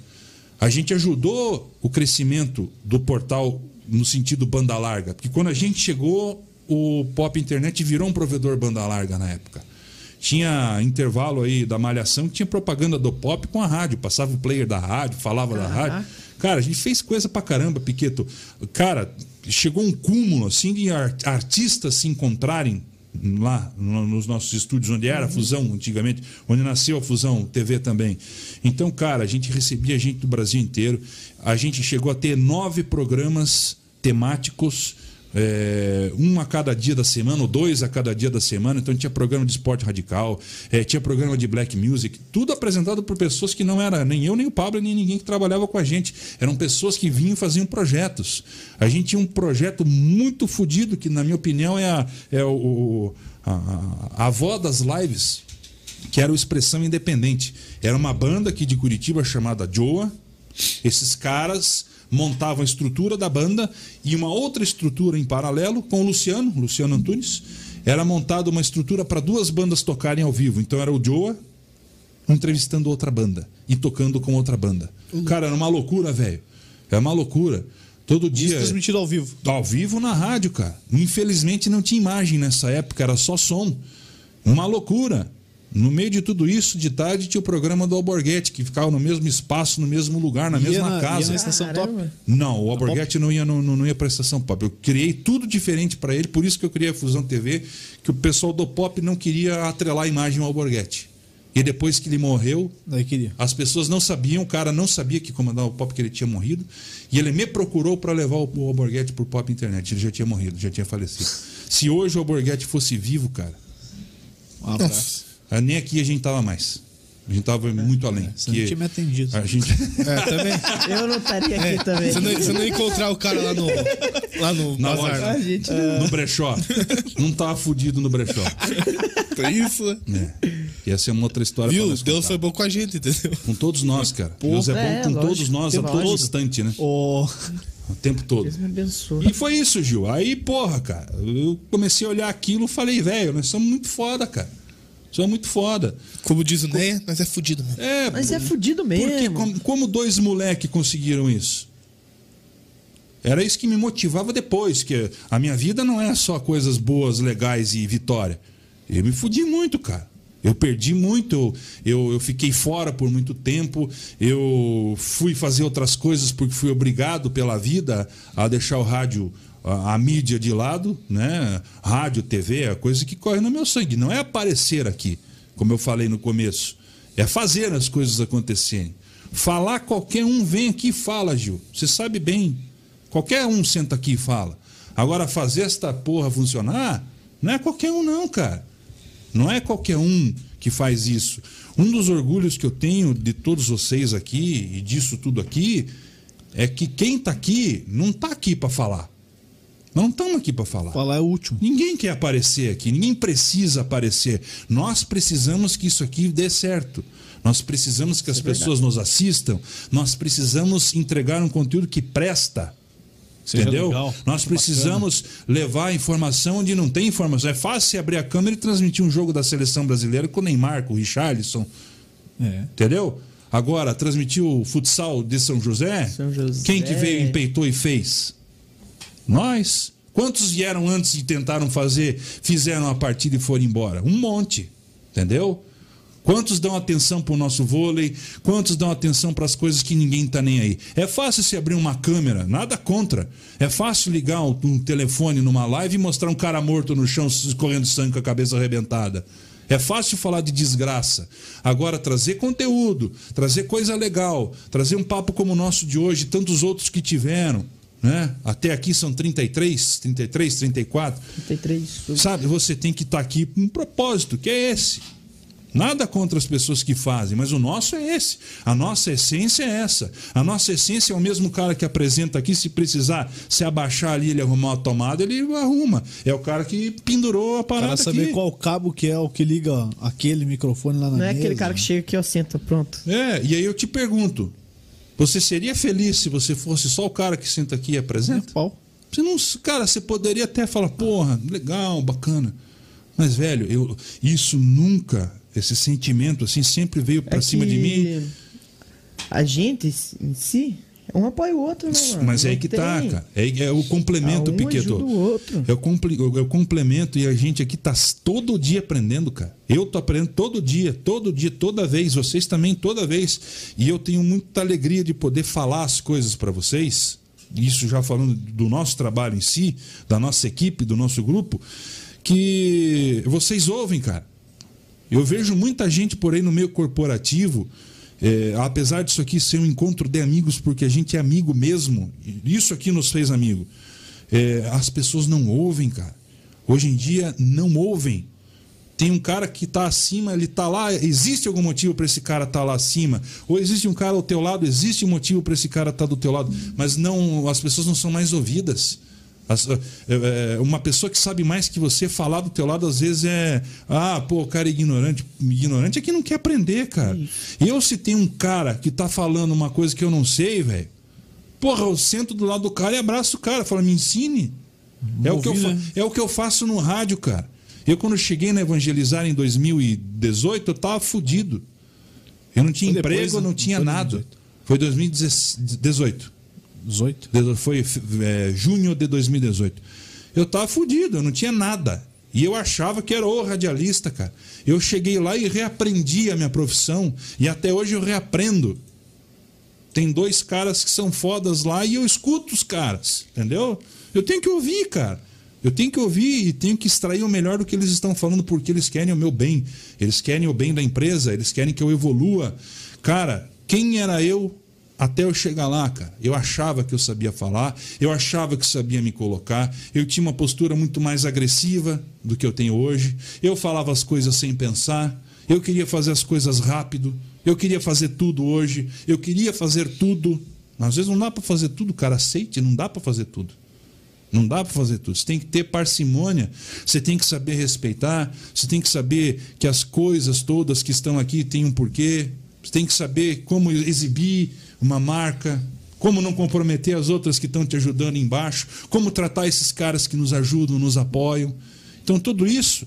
A gente ajudou o crescimento do portal no sentido banda larga. Porque quando a gente chegou, o Pop Internet virou um provedor banda larga na época. Tinha intervalo aí da malhação que tinha propaganda do pop com a rádio. Passava o player da rádio, falava da rádio. Cara, a gente fez coisa pra caramba, Piqueto. Cara, chegou um cúmulo assim de ar- artistas se encontrarem lá no- nos nossos estúdios, onde era a fusão antigamente, onde nasceu a fusão TV também. Então, cara, a gente recebia gente do Brasil inteiro. A gente chegou a ter nove programas temáticos é, um a cada dia da semana, ou dois a cada dia da semana. Então tinha programa de esporte radical, é, tinha programa de black music, tudo apresentado por pessoas que não era nem eu, nem o Pablo, nem ninguém que trabalhava com a gente. Eram pessoas que vinham e faziam projetos. A gente tinha um projeto muito fodido, que na minha opinião é a, é o, a- a avó das lives, que era o Expressão Independente. Era uma banda aqui de Curitiba chamada Joa. Esses caras montavam a estrutura da banda e uma outra estrutura em paralelo com o Luciano, Luciano Antunes. Era montada uma estrutura para duas bandas tocarem ao vivo. Então era o Joa entrevistando outra banda e tocando com outra banda. Cara, era uma loucura, velho. É uma loucura. Todo Isso dia. transmitido ao vivo. Ao vivo na rádio, cara. Infelizmente não tinha imagem nessa época, era só som. Uma loucura. No meio de tudo isso, de tarde, tinha o programa do Alborguete, que ficava no mesmo espaço, no mesmo lugar, na Ia mesma na- ia casa. na estação Caramba. top. Não, o Alborguete não ia, no, no- não ia para a estação pop. Eu criei tudo diferente para ele, por isso que eu criei a Fusão TV, que o pessoal do pop não queria atrelar a imagem ao Alborguete. E depois que ele morreu, Daí queria. as pessoas não sabiam, o cara não sabia que comandava o Pop, que ele tinha morrido. E ele me procurou para levar o, o Alborguete pro Pop Internet. Ele já tinha morrido, já tinha falecido. Se hoje o Alborguete fosse vivo, cara, Um abraço. Ah, nem aqui a gente tava mais. A gente tava muito além. Você não tinha me atendido. a gente... É, também. Eu não estaria aqui É, também. você, não, você não ia encontrar o cara lá no, lá no Na bazar. loja. A gente No brechó. Não tava fudido no brechó. É isso. né? É. Essa é uma outra história Viu? Deus contar. foi bom com a gente, entendeu? Com todos nós, cara. Deus é bom É, com lógico. todos nós a todo lógico. instante, né? Ô, O tempo todo. Deus me abençoe. E foi isso, Gil. Aí, porra, cara, eu comecei a olhar aquilo e falei, velho, nós somos muito foda, cara. Somos muito foda. Como diz o Neia, nós é fudido mesmo. É, Mas é fudido Porque mesmo. como, como dois moleques conseguiram isso? Era isso que me motivava depois, que a minha vida não é só coisas boas, legais e vitória. Eu me fudi muito, cara. Eu perdi muito, eu, eu, eu fiquei fora por muito tempo, eu fui fazer outras coisas porque fui obrigado pela vida a deixar o rádio, a, mídia de lado, né? Rádio, TV, é a coisa que corre no meu sangue. Não é aparecer aqui, como eu falei no começo. É fazer as coisas acontecerem. Falar, qualquer um vem aqui e fala, Gil. Você sabe bem. Qualquer um senta aqui e fala. Agora, fazer esta porra funcionar, não é qualquer um, não, cara. Não é qualquer um que faz isso. Um dos orgulhos que eu tenho de todos vocês aqui e disso tudo aqui é que quem tá aqui não tá aqui para falar. Não estamos aqui para falar. falar é o último. Ninguém quer aparecer aqui, ninguém precisa aparecer. Nós precisamos que isso aqui dê certo. Nós precisamos que as pessoas nos assistam. Nós precisamos entregar um conteúdo que presta. Seja entendeu? legal, Nós precisamos levar informação onde não tem informação. É fácil você abrir a câmera e transmitir um jogo da seleção brasileira com o Neymar, com o Richarlison. É. Entendeu? Agora, transmitir o futsal de São José, São José. quem que veio, empeitou e fez? Nós. Quantos vieram antes e tentaram fazer, fizeram a partida e foram embora? Um monte. Entendeu? Quantos dão atenção para o nosso vôlei? Quantos dão atenção para as coisas que ninguém está nem aí? É fácil se abrir uma câmera, nada contra. É fácil ligar um, telefone numa live e mostrar um cara morto no chão escorrendo sangue com a cabeça arrebentada. É fácil falar de desgraça. Agora, trazer conteúdo, trazer coisa legal, trazer um papo como o nosso de hoje, tantos outros que tiveram, né? Até aqui são 33, 33, 34. 33. Sabe, você tem que estar aqui com um propósito, que é esse. Nada contra as pessoas que fazem, mas o nosso é esse. A nossa essência é essa. A nossa essência é o mesmo cara que apresenta aqui. Se precisar se abaixar ali, ele arrumar uma tomada, ele arruma. É o cara que pendurou a parada Para saber aqui. qual cabo que é o que liga aquele microfone lá na Não é mesa. aquele cara que chega aqui, ó, senta, pronto. É, e aí eu te pergunto: você seria feliz se você fosse só o cara que senta aqui e É apresenta? pau. Você não, cara, você poderia até falar, porra, legal, bacana. Mas, velho, eu, isso nunca, esse sentimento assim, sempre veio pra É cima de mim. A gente em si, um apoia o outro, né, mano? Mas é aí que tem. tá, cara. É, é o complemento, Ah, um Piqueto. ajuda o outro. É o, é o complemento e a gente aqui tá todo dia aprendendo, cara. Eu tô aprendendo todo dia, todo dia, toda vez. Vocês também toda vez. E eu tenho muita alegria de poder falar as coisas para vocês. Isso já falando do nosso trabalho em si, da nossa equipe, do nosso grupo, que vocês ouvem, cara. Eu vejo muita gente por aí no meio corporativo, é, apesar disso aqui ser um encontro de amigos, porque a gente é amigo mesmo, isso aqui nos fez amigo. É, as pessoas não ouvem, cara. Hoje em dia não ouvem. Tem um cara que está acima, ele está lá. Existe algum motivo para esse cara estar lá acima? Ou existe um cara ao teu lado? Existe um motivo para esse cara estar do teu lado? Mas não, as pessoas não são mais ouvidas. As- é, é, uma pessoa que sabe mais que você falar do teu lado às vezes é ah pô o cara é ignorante. Ignorante é que não quer aprender cara. Eu se tem um cara que tá falando uma coisa que eu não sei velho porra eu sento do lado do cara e abraço o cara falo me ensine. É o, que eu né? é o que eu faço no rádio cara. Eu quando cheguei na evangelizar em 2018 eu tava fudido. Eu não tinha Foi depois, emprego eu né? não tinha Foi nada. 2018. foi 2018 18. de- Foi é, junho de 2018. Eu tava fudido, eu não tinha nada. E eu achava que era o radialista, cara. Eu cheguei lá e reaprendi a minha profissão. E até hoje eu reaprendo. Tem dois caras que são fodas lá e eu escuto os caras, entendeu? Eu tenho que ouvir, cara. Eu tenho que ouvir e tenho que extrair o melhor do que eles estão falando, porque eles querem o meu bem. Eles querem o bem da empresa, eles querem que eu evolua. Cara, quem era eu até eu chegar lá, cara? Eu achava que eu sabia falar, eu achava que sabia me colocar, eu tinha uma postura muito mais agressiva do que eu tenho hoje. Eu falava as coisas sem pensar, eu queria fazer as coisas rápido, eu queria fazer tudo hoje, eu queria fazer tudo. Às vezes não dá para fazer tudo, cara, aceite, não dá para fazer tudo. Não dá para fazer tudo. Você tem que ter parcimônia, você tem que saber respeitar, você tem que saber que as coisas todas que estão aqui têm um porquê, você tem que saber como exibir uma marca, como não comprometer as outras que estão te ajudando embaixo, como tratar esses caras que nos ajudam, nos apoiam. Então, tudo isso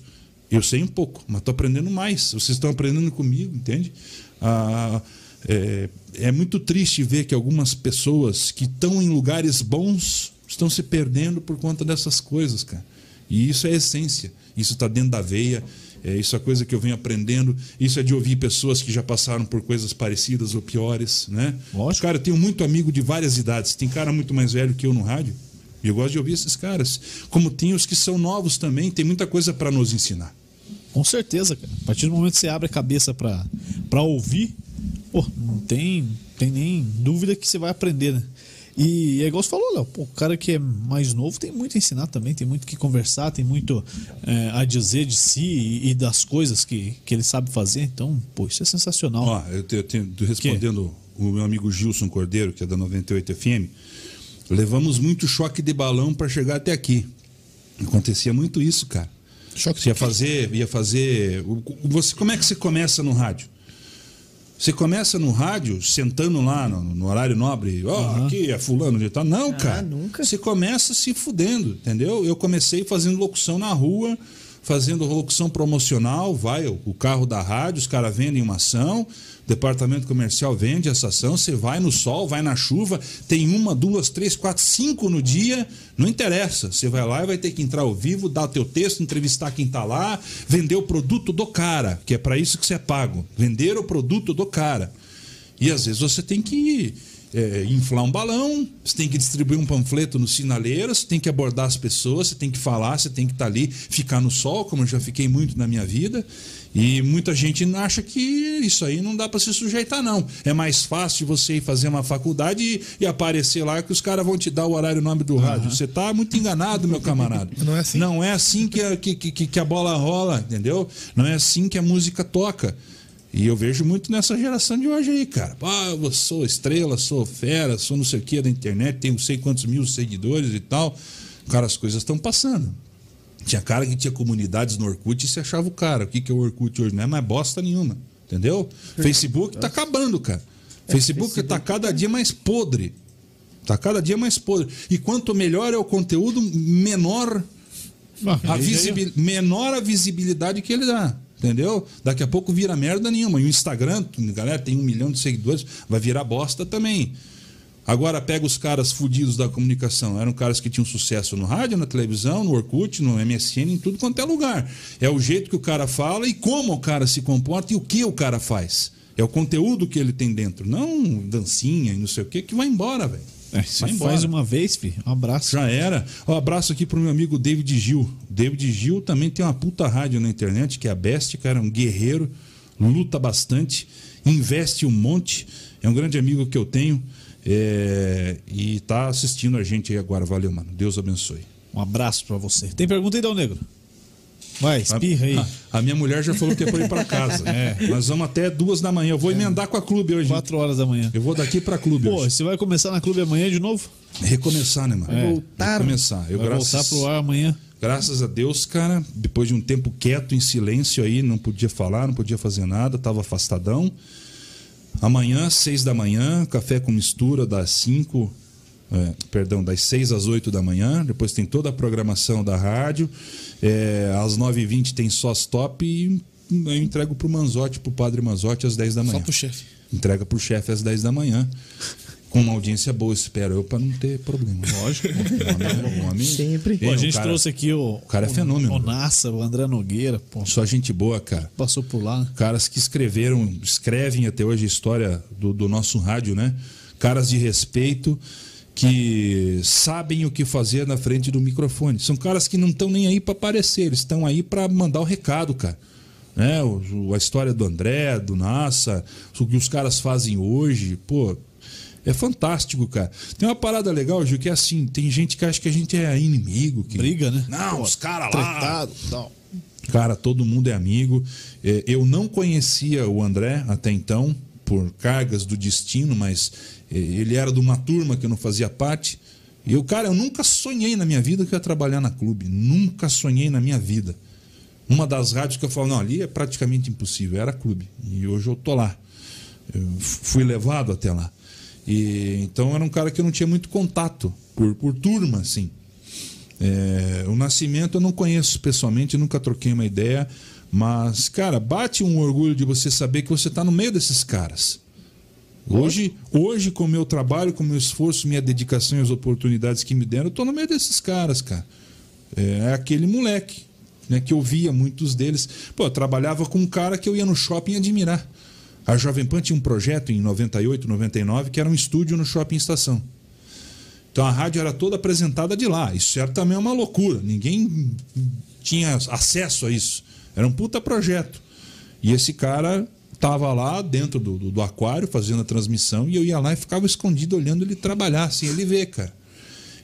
eu sei um pouco, mas estou aprendendo mais. Vocês estão aprendendo comigo, entende? Ah, é, é muito triste ver que algumas pessoas que estão em lugares bons estão se perdendo por conta dessas coisas, cara. E isso é essência. Isso está dentro da veia. É, isso é coisa que eu venho aprendendo. Isso é de ouvir pessoas que já passaram por coisas parecidas ou piores, né? Lógico. Cara, eu tenho muito amigo de várias idades. Tem cara muito mais velho que eu no rádio. E eu gosto de ouvir esses caras. Como tem os que são novos também. Tem muita coisa para nos ensinar. Com certeza, cara. A partir do momento que você abre a cabeça pra ouvir, pô, não tem, tem nem dúvida que você vai aprender, né? E é igual você falou, Léo, o cara que é mais novo tem muito a ensinar também, tem muito que conversar, tem muito é, a dizer de si e, e das coisas que, que ele sabe fazer. Então, pô, isso é sensacional. Ó, eu te- eu tenho, respondendo o meu amigo Gilson Cordeiro, que é da 98 FM. Levamos muito choque de balão para chegar até aqui. Acontecia muito isso, cara. Choque Você ia fazer, ia fazer. Você, como é que você começa no rádio? Você começa no rádio, sentando lá no, no horário nobre, ó, aqui é fulano de tal. Não, cara. nunca. Você começa se fudendo, entendeu? Eu comecei fazendo locução na rua, fazendo locução promocional, vai o, o carro da rádio, os caras vendem uma ação, departamento comercial vende essa ação, você vai no sol, vai na chuva, tem uma, duas, três, quatro, cinco no dia, não interessa. Você vai lá e vai ter que entrar ao vivo, dar o teu texto, entrevistar quem tá lá, vender o produto do cara, que é para isso que você é pago. Vender o produto do cara. E às vezes você tem que é, inflar um balão, você tem que distribuir um panfleto no sinaleiro, você tem que abordar as pessoas, você tem que falar, você tem que estar ali, ficar no sol, como eu já fiquei muito na minha vida. E muita gente acha que isso aí não dá para se sujeitar, não. É mais fácil você ir fazer uma faculdade e, e aparecer lá que os caras vão te dar o horário e o nome do rádio. Você tá muito enganado, meu camarada. Não é assim. Não é assim que a, que, que, que a bola rola, entendeu? Não é assim que a música toca. E eu vejo muito nessa geração de hoje aí, cara. Ah, eu sou estrela, sou fera, sou não sei o que da internet, tenho não sei quantos mil seguidores e tal. Cara, as coisas estão passando. Tinha cara que tinha comunidades no Orkut e se achava o cara. O que, que é o Orkut hoje? Não é mais bosta nenhuma. Entendeu? Facebook tá acabando, cara. Facebook tá cada dia mais podre. Tá cada dia mais podre. E quanto melhor é o conteúdo, menor a visibil- menor a visibilidade que ele dá. Entendeu? Daqui a pouco vira merda nenhuma. E o Instagram, galera, tem um milhão de seguidores, vai virar bosta também. Agora pega os caras fudidos da comunicação. Eram caras que tinham sucesso no rádio, na televisão, no Orkut, no MSN, em tudo quanto é lugar. É o jeito que o cara fala e como o cara se comporta e o que o cara faz. É o conteúdo que ele tem dentro, não dancinha e não sei o que, que vai embora, velho. É, se Vai faz embora. uma vez, filho, um abraço. Já era. Um abraço aqui pro meu amigo David Gil. David Gil também tem uma puta rádio na internet, que é a Best, cara, é um guerreiro, luta bastante, investe um monte. É um grande amigo que eu tenho. É, e tá assistindo a gente aí agora. Valeu, mano. Deus abençoe. Um abraço pra você. Tem pergunta aí, Dal Negro? Vai, espirra aí. A, a minha mulher já falou que é pra ir pra casa. Nós vamos até duas da manhã. Eu vou emendar com a clube hoje. Quatro horas da manhã. Eu vou daqui pra clube Pô, hoje. você vai começar na clube amanhã de novo? Recomeçar, né, mano? Voltar. Recomeçar. Eu, Vai graças... voltar pro ar amanhã. Graças a Deus, cara, depois de um tempo quieto, em silêncio aí, não podia falar, não podia fazer nada, estava afastadão. Amanhã, seis da manhã, café com mistura das cinco, é, perdão, das seis às oito da manhã. Depois tem toda a programação da rádio. É, às nove e vinte tem só stop e eu entrego pro Manzotti, pro Padre Manzotti, às dez da manhã. Só pro chefe. Entrega pro chefe às 10 da manhã. Com uma audiência boa, espero eu, para não ter problema. Lógico. O homem, o homem- Sempre. Pô, a gente cara- trouxe aqui o. O cara é fenômeno. O Nassa, o André Nogueira, pô. Só gente boa, cara. Passou por lá. Caras que escreveram, escrevem até hoje a história do, do nosso rádio, né? Caras de respeito. que sabem o que fazer na frente do microfone. São caras que não estão nem aí para aparecer, eles estão aí para mandar o recado, cara. Né? O- o- a história do André, do Nassa, o que os caras fazem hoje, pô, é fantástico, cara. Tem uma parada legal, Gil, que é assim, tem gente que acha que a gente é inimigo. Que... Briga, né? Não, Pô, os caras lá. Tretado, tal. Cara, todo mundo é amigo. É, Eu não conhecia o André até então, por cargas do destino, mas é, ele era de uma turma que eu não fazia parte. E eu, cara, eu nunca sonhei na minha vida que eu ia trabalhar na clube. Nunca sonhei na minha vida. Uma das rádios que eu falo, não, ali é praticamente impossível, era clube. E hoje eu tô lá. Eu fui levado até lá. E, então era um cara que eu não tinha muito contato, por, por turma, assim. É, o Nascimento eu não conheço pessoalmente, nunca troquei uma ideia, mas, cara, bate um orgulho de você saber que você está no meio desses caras. Hoje, hoje, com o meu trabalho, com o meu esforço, minha dedicação e as oportunidades que me deram, eu tô no meio desses caras, cara. É aquele moleque, né, que eu via muitos deles. Pô, eu trabalhava com um cara que eu ia no shopping admirar. A Jovem Pan tinha um projeto em 98, 99, que era um estúdio no shopping estação. Então a rádio era toda apresentada de lá. Isso era também uma loucura. Ninguém tinha acesso a isso. Era um puta projeto. E esse cara tava lá dentro do, do, do aquário fazendo a transmissão e eu ia lá e ficava escondido olhando ele trabalhar, assim, ele vê, cara.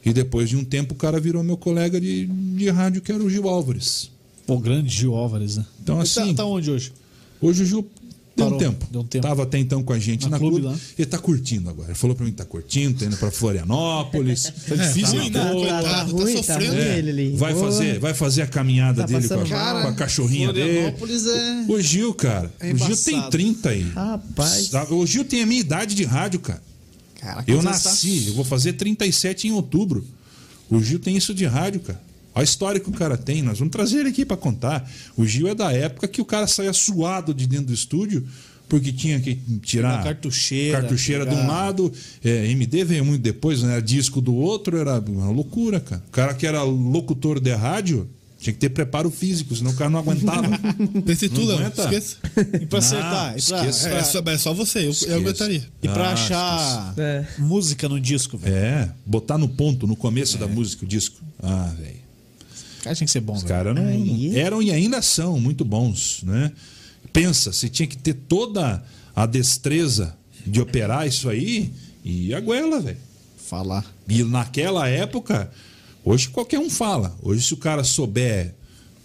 E depois de um tempo o cara virou meu colega de, de rádio, que era o Gil Álvares. Pô, grande Gil Álvares, né? Então, tá- assim- Tá, onde hoje? Hoje o Gil deu Parou, um tempo. deu um tempo. Tava até então com a gente Na na, clube clube. lá. Ele tá curtindo agora. Ele falou pra mim que tá curtindo, tá indo pra Florianópolis. Tá difícil, ruim, né? né? Tá, Coitado, tá tá ruim, tá sofrendo. É, ele ali. vai, fazer, vai fazer a caminhada Tá dele com a, mal. com a cachorrinha dele. Florianópolis é... O Gil, cara. É o Gil tem embaçado. 30 aí. Rapaz. Sabe? O Gil tem a minha idade de rádio, cara. Caraca, Eu nasci, eu vou fazer 37 em outubro. O Gil tem isso de rádio, cara. Olha a história que o cara tem, nós vamos trazer ele aqui pra contar. O Gil é da época que o cara saía suado de dentro do estúdio porque tinha que tirar Pegar cartucheira, cartucheira de um pegar- lado, é, MD veio muito depois, né? disco do outro, era uma loucura, cara. O cara que era locutor de rádio tinha que ter preparo físico, senão o cara não aguentava. Pense tu, Não Léo. aguenta? Esqueça. E pra acertar, e pra, esqueça. É, é só, é só você, eu, eu aguentaria. e pra Ah, achar É. música no disco, velho. é, botar no ponto, no começo da música, o disco. Ah, velho. Cara, tinha que ser bom, Os velho. caras não, Aí. não- eram e ainda são muito bons, né? Pensa, você tinha que ter toda a destreza de operar isso aí e a goela, velho. Falar. E naquela época, hoje qualquer um fala. Hoje se o cara souber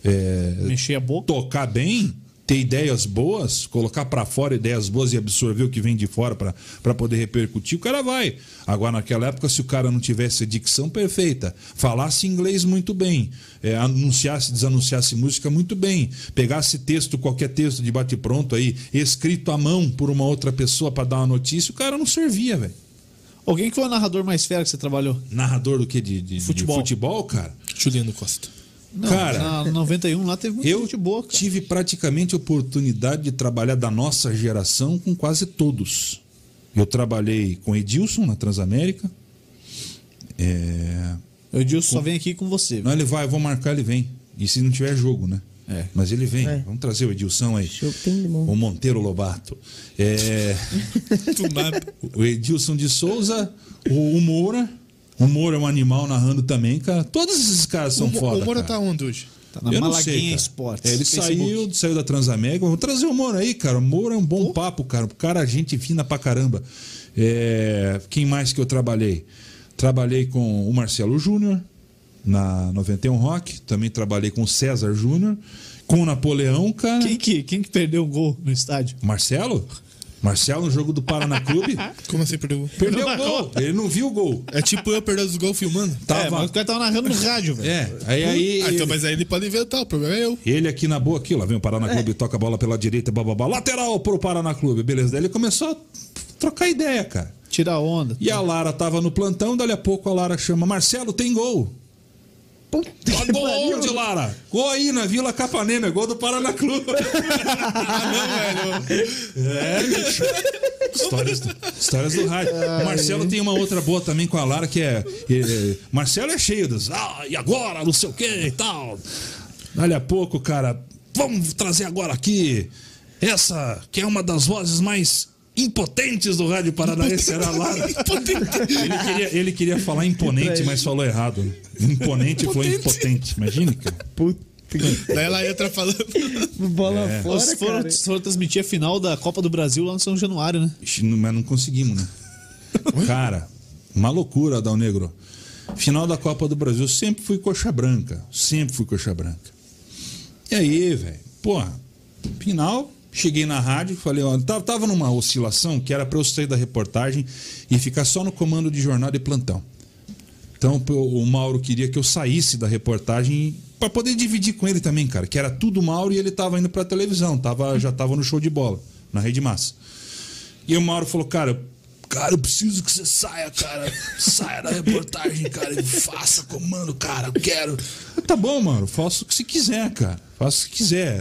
é, Mexer a boca. tocar bem, ter ideias boas, colocar pra fora ideias boas e absorver o que vem de fora pra pra poder repercutir, o cara vai. Agora, naquela época, se o cara não tivesse a dicção perfeita, falasse inglês muito bem, é, anunciasse, desanunciasse música muito bem, pegasse texto, qualquer texto de bate-pronto aí, escrito à mão por uma outra pessoa pra dar uma notícia, o cara não servia, velho. Alguém que foi o narrador mais fera que você trabalhou? Narrador do que? De, de- de Futebol. futebol, cara? Juliano Costa. Não, Cara, na 91 lá teve muita Eu gente boa, cara. tive praticamente oportunidade de trabalhar da nossa geração com quase todos. Eu trabalhei com Edilson na Transamérica. É... O Edilson só vem aqui com você. Não, ele vai, eu vou marcar, ele vem. E se não tiver jogo, né? É. Mas ele vem. É. Vamos trazer o Edilson aí. O Monteiro Lobato. É... O Edilson de Souza, o, o Moura. O Moura é um animal narrando também, cara. Todos esses caras são o, foda. o Moura cara. tá onde hoje? Tá na Eu não Malaguinha sei, cara. Esportes. É, ele Facebook. saiu, saiu da Transamérica. Vamos trazer o Moura aí, cara. O Moura é um bom papo, cara. O cara, gente fina pra caramba. É, Quem mais que eu trabalhei? Trabalhei com o Marcelo Júnior na 91 Rock. Também trabalhei com o César Júnior. Com o Napoleão, cara. Quem que, quem que perdeu o gol no estádio? Marcelo? Marcelo no jogo do Paraná Clube. Como assim perdeu? Perdeu o gol. Ele não viu o gol. É tipo eu perdendo os gols filmando. É, Tava. mas o cara tava narrando no rádio, velho. É, aí, aí Ah, então, mas aí ele pode inventar, o problema é eu. Ele aqui na boa, aqui, lá vem o Paraná Clube, toca a bola pela direita, bababá, lateral pro Paraná Clube, beleza. Daí ele começou a trocar ideia, cara. Tira a onda. E a Lara tava no plantão, dali a pouco a Lara chama, Marcelo, tem gol. Puta Ah, que gol pariu. onde, Lara? Gol aí na Vila Capanema, é gol do Paraná Clube. Ah, não, velho. É, bicho. Histórias do, histórias do rádio. O Marcelo tem uma outra boa também com a Lara, que é. é, Marcelo é cheio dos. Ah, e agora? Não sei o que e tal. Dali a pouco, cara, vamos trazer agora aqui essa que é uma das vozes mais impotentes do Rádio Paranaense era lá. ele, queria, ele queria falar imponente, mas falou errado. Imponente falou impotente. Imagine, cara. Puta. Daí ela entra falando. Bola fora, Nós foram, cara. foram transmitir a final da Copa do Brasil lá no São Januário, né? Ixi, não- Mas não conseguimos, né? Cara, uma loucura, Dal Negro. Final da Copa do Brasil, sempre fui coxa branca. Sempre fui coxa branca. E aí, velho? Porra, final, cheguei na rádio, falei, ó, tava, numa oscilação que era pra eu sair da reportagem e ficar só no comando de jornada e plantão. Então o Mauro queria que eu saísse da reportagem para poder dividir com ele também, cara, que era tudo Mauro e ele tava indo pra televisão, tava, já tava no show de bola, na Rede Massa. E o Mauro falou, cara, cara, eu preciso que você saia, cara. Saia da reportagem, cara, e faça comando, cara, eu quero. Tá bom, Mauro, faça o que você quiser, cara. Faça o que quiser.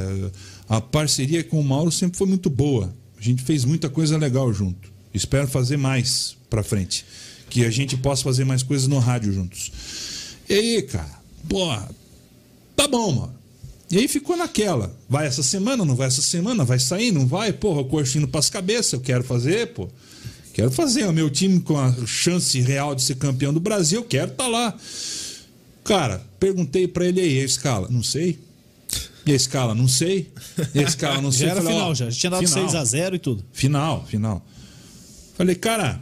A parceria com o Mauro sempre foi muito boa. A gente fez muita coisa legal junto. Espero fazer mais pra frente. Que a gente possa fazer mais coisas no rádio juntos. E aí, cara, porra, tá bom, mano. E aí ficou naquela. Vai essa semana, não vai essa semana, vai sair, não vai? Porra, coxinho pras cabeças, eu quero fazer, pô. Quero fazer. O meu time com a chance real de ser campeão do Brasil, quero tá lá. Cara, perguntei pra ele aí, a escala? Não sei. E a escala? Não sei. E a escala? Não sei. Já era Falei, ó, final, já. Já tinha dado final. 6x0 e tudo. Final, final. Falei, cara,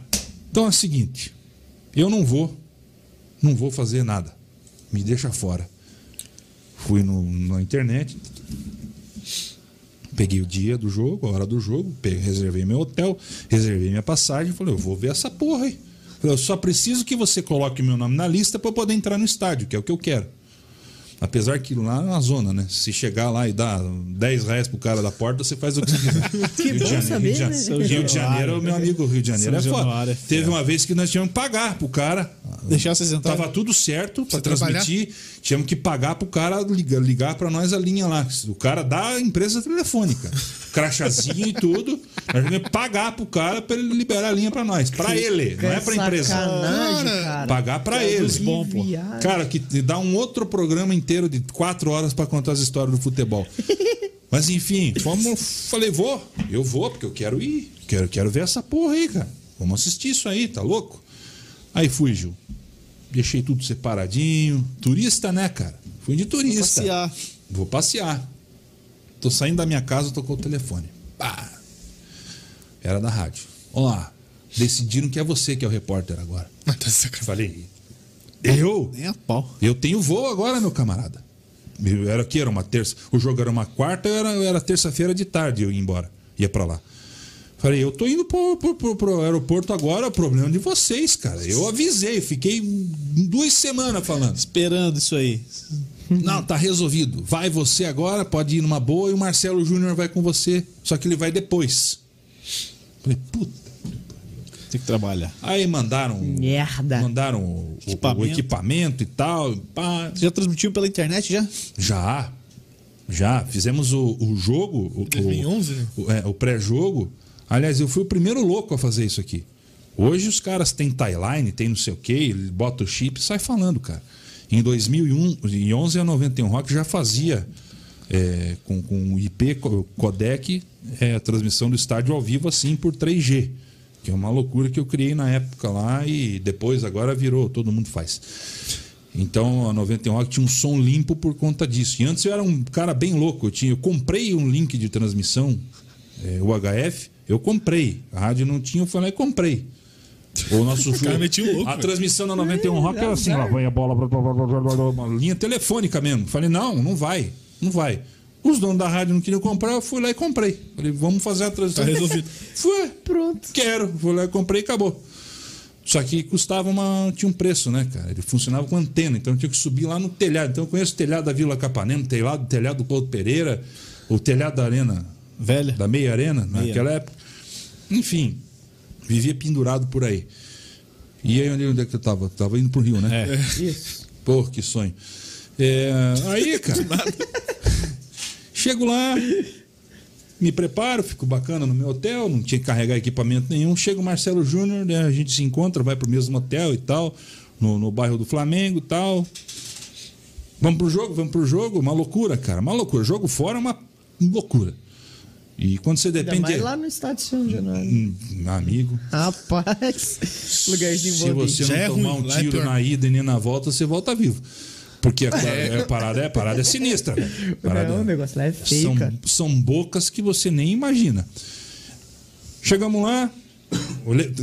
então é o seguinte, eu não vou, não vou fazer nada. Me deixa fora. Fui no, na internet, peguei o dia do jogo, a hora do jogo, peguei, reservei meu hotel, reservei minha passagem, falei, eu vou ver essa porra aí. Falei, eu só preciso que você coloque meu nome na lista para eu poder entrar no estádio, que é o que eu quero. Apesar que lá na zona, né? Se chegar lá e dar 10 reais pro cara da porta, você faz o que você quiser. Que Rio de bom Janeiro, saber, Rio de né? Janeiro, Rio de Januário. Janeiro, meu amigo, Rio de Janeiro São é foda. Januário é Teve uma vez que nós tínhamos que pagar pro cara. Deixar vocês entrarem. Tava tudo certo para trabalhar? transmitir. Tínhamos que pagar pro cara ligar, ligar para nós a linha lá. O cara da empresa telefônica. Crachazinho e tudo. Nós tínhamos que pagar pro cara para ele liberar a linha para nós. Para ele, não é para empresa. Cara. Pagar para Que ele. bom, pô. Cara, que dá um outro programa inteiro de quatro horas para contar as histórias do futebol. Mas enfim, vamos. Falei, vou, eu vou, porque eu quero ir. Quero, quero ver essa porra aí, cara. Vamos assistir isso aí, tá louco? Aí fui, Gil. Deixei tudo separadinho. Turista, né, cara? Fui de turista. Passear. Vou passear. Tô saindo da minha casa, tocou o telefone. Pá. Era da rádio. Ó. Decidiram que é você que é o repórter agora. Mas tá sacanagem. Falei, eu? Nem a pau. Eu tenho voo agora, meu camarada. Eu era que era uma terça. O jogo era uma quarta, eu era, eu era terça-feira de tarde eu ia embora. Ia pra lá. Falei, eu tô indo pro, pro, pro- pro aeroporto agora, é o problema de vocês, cara. Eu avisei, fiquei duas semanas falando. Esperando isso aí. Não, tá resolvido. Vai você agora, pode ir numa boa e o Marcelo Júnior vai com você. Só que ele vai depois. Falei, puta. Tem que trabalhar. Aí mandaram. Merda. Mandaram o, o- Equipamento. o equipamento e tal. Pá. Você já transmitiu pela internet já? Já. Já. Fizemos o, o jogo. O, 2011, né? o, é, o pré-jogo. Aliás, eu fui o primeiro louco a fazer isso aqui. Hoje os caras têm timeline, tem não sei o quê, ele bota o chip e sai falando, cara. Em 2011 a 91 Rock já fazia é, com, com o IP co- codec é, a transmissão do estádio ao vivo assim por 3G. Que é uma loucura que eu criei na época lá e depois agora virou, todo mundo faz. Então a 91 Rock tinha um som limpo por conta disso. E antes eu era um cara bem louco. Eu, tinha, eu comprei um link de transmissão, é, o HF, eu comprei. A rádio não tinha, eu fui lá e comprei. O nosso jogo. cara um louco, a velho. transmissão da 91 Rock era assim, lá vai a bola, blá, blá, blá, blá, blá, blá, uma linha telefônica mesmo. Falei, não, não vai, não vai. Os donos da rádio não queriam comprar, eu fui lá e comprei. Falei, vamos fazer a transmissão. Tá resolvido. Foi. Pronto. Quero. Fui lá e comprei e acabou. Só que custava uma. tinha um preço, né, cara? Ele funcionava com antena, então eu tinha que subir lá no telhado. Então eu conheço o telhado da Vila Capanema, o telhado, o telhado do Couto Pereira, o telhado da Arena, Velha. da Meia Arena, naquela época. Enfim, vivia pendurado por aí. E aí, onde onde é que eu tava? Tava indo pro Rio, né? É. Isso. Pô, que sonho. É, aí, cara. chego lá, me preparo, fico bacana no meu hotel, não tinha que carregar equipamento nenhum. Chega o Marcelo Júnior, né, a gente se encontra, vai pro mesmo hotel e tal, no, no bairro do Flamengo e tal. Vamos pro jogo, vamos pro jogo, uma loucura, cara, uma loucura. Jogo fora é uma loucura. E quando você depende. mais lá no estádio São Januário. Hum, amigo, Rapaz, lugarzinho se bom. você não é tomar ruim, um é tiro pior. na ida e nem na volta, você volta vivo. Porque a, a parada, é, a parada é sinistra. Parada Não, o negócio lá é feio, são, são bocas que você nem imagina. Chegamos lá.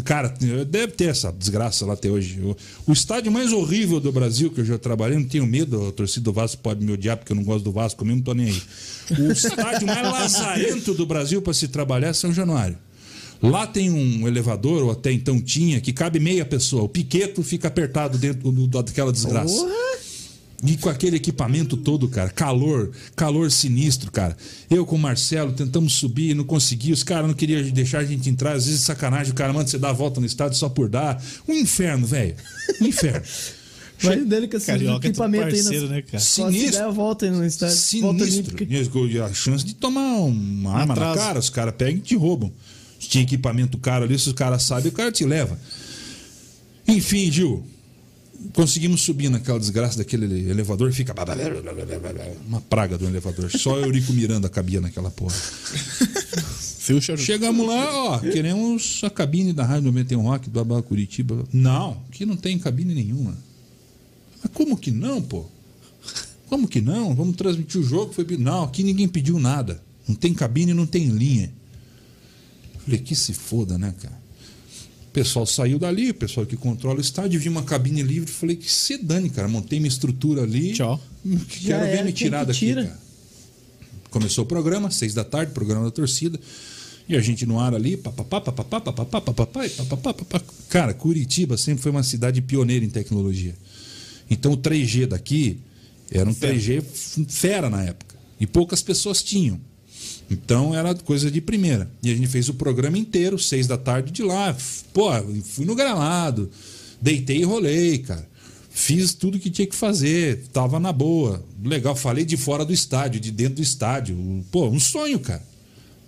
Cara, deve ter essa desgraça lá até hoje. O, estádio mais horrível do Brasil que eu já trabalhei, não tenho medo, a torcida do Vasco pode me odiar porque eu não gosto do Vasco, eu mesmo não tô nem aí. O estádio mais lazarento do Brasil para se trabalhar é São Januário. Lá tem um elevador, ou até então tinha, que cabe meia pessoa. O piqueto fica apertado dentro do- daquela desgraça. E com aquele equipamento todo, cara, calor, calor sinistro, cara. Eu com o Marcelo tentamos subir, não consegui, os caras não queriam deixar a gente entrar, às vezes sacanagem, o cara manda você dar a volta no estádio só por dar. Um inferno, velho. Um inferno. Vai dele com esse Carioca é equipamento aí. parceiro, nas- né, cara? Só se Sinistro. der a volta aí no estádio. Volta Sinistro. a chance de tomar uma arma Atraso. na cara, os caras pegam e te roubam. Se tinha equipamento caro ali, se os caras sabem, o cara te leva. Enfim, Gil, conseguimos subir naquela desgraça daquele elevador, fica uma praga do elevador. Só Eurico Miranda cabia naquela porra. Chegamos lá, ó, queremos a cabine da Rádio 91 Rock, blá blá Curitiba. Não, aqui não tem cabine nenhuma. Mas como que não, pô? Como que não? Vamos transmitir o jogo. Foi... Não, aqui ninguém pediu nada. Não tem cabine, não tem linha. Falei, que se foda, né, cara? O pessoal saiu dali, o pessoal que controla o estádio, vi uma cabine livre. Falei, que se dane, cara. Montei minha estrutura ali. Tchau. Quero ver me tirar daqui, tira? cara. Começou o programa, seis da tarde, programa da torcida. E a gente no ar ali, papapá, papapá, papapá, papapá, e papapá, papapá. Cara, Curitiba sempre foi uma cidade pioneira em tecnologia. Então o 3G daqui era um 3G fera na época. E poucas pessoas tinham. Então era coisa de primeira. E a gente fez o programa inteiro, seis da tarde de lá. Pô, fui no gramado, deitei e rolei, cara. Fiz tudo que tinha que fazer, tava na boa. Legal, falei de fora do estádio, de dentro do estádio. Pô, um sonho, cara.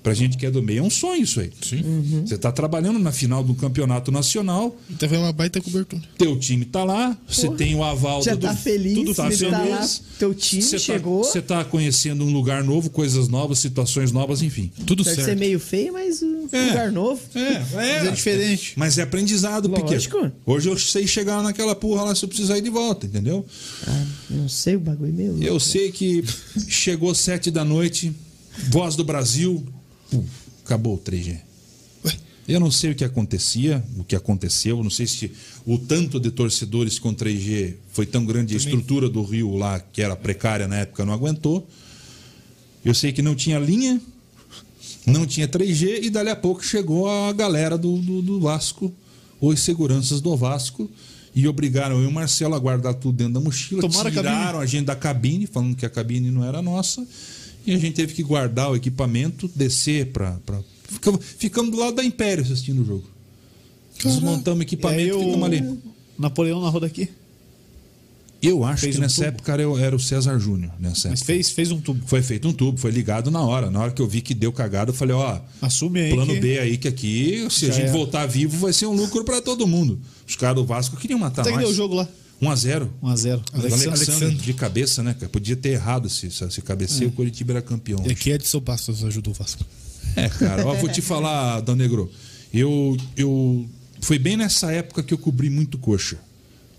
Pra gente que é do meio, é um sonho isso aí. Sim. Você tá trabalhando na final do campeonato nacional, Então foi uma baita cobertura. teu time tá lá, você tem o aval Já do, tá feliz, tudo tá você tá feliz. lá, teu time Você tá- chegou. Você tá conhecendo um lugar novo, coisas novas, situações novas, enfim. Tudo Deve ser certo. meio feio, mas uh, É. lugar novo. É, Mas é diferente. Mas é aprendizado, Lógico. pequeno. Hoje eu sei chegar naquela porra lá se eu precisar ir de volta, entendeu? Ah, não sei o bagulho meu. Eu sei que chegou sete da noite, voz do Brasil, pum, acabou o 3G. Ué? Eu não sei o que acontecia, o que aconteceu, não sei se o tanto de torcedores com 3G foi tão grande, a estrutura do Rio lá, que era precária na época, não aguentou. Eu sei que não tinha linha, não tinha 3G, e dali a pouco chegou a galera do, do, do Vasco, os seguranças do Vasco, e obrigaram eu e o Marcelo a guardar tudo dentro da mochila, Tomaram a tiraram a, gente da cabine, falando que a cabine não era nossa, e a gente teve que guardar o equipamento, descer para. Ficamos, ficamos do lado da Império assistindo o jogo. Desmontamos o E aí equipamento e ficamos ali. Napoleão narrou daqui. Eu acho Fez que um nessa tubo? época era, era o César Júnior. Nessa Mas época. fez, fez um tubo. Foi feito um tubo, foi ligado na hora. Na hora que eu vi que deu cagada, eu falei, ó, Assume aí. plano que- B aí, que aqui, se a Já gente era. voltar vivo, vai ser um lucro pra todo mundo. Os caras do Vasco queriam matar Até que nós. deu o jogo lá. 1x0. 1x0. Alexandre, Alexandre. de cabeça, né, cara? Podia ter errado se, se, cabeceio, o Curitiba era campeão. E aqui Edson Bastos ajudou o Vasco. É, cara, ó, vou te falar, Dan Negro. Eu, eu. Foi bem nessa época que eu cobri muito coxa.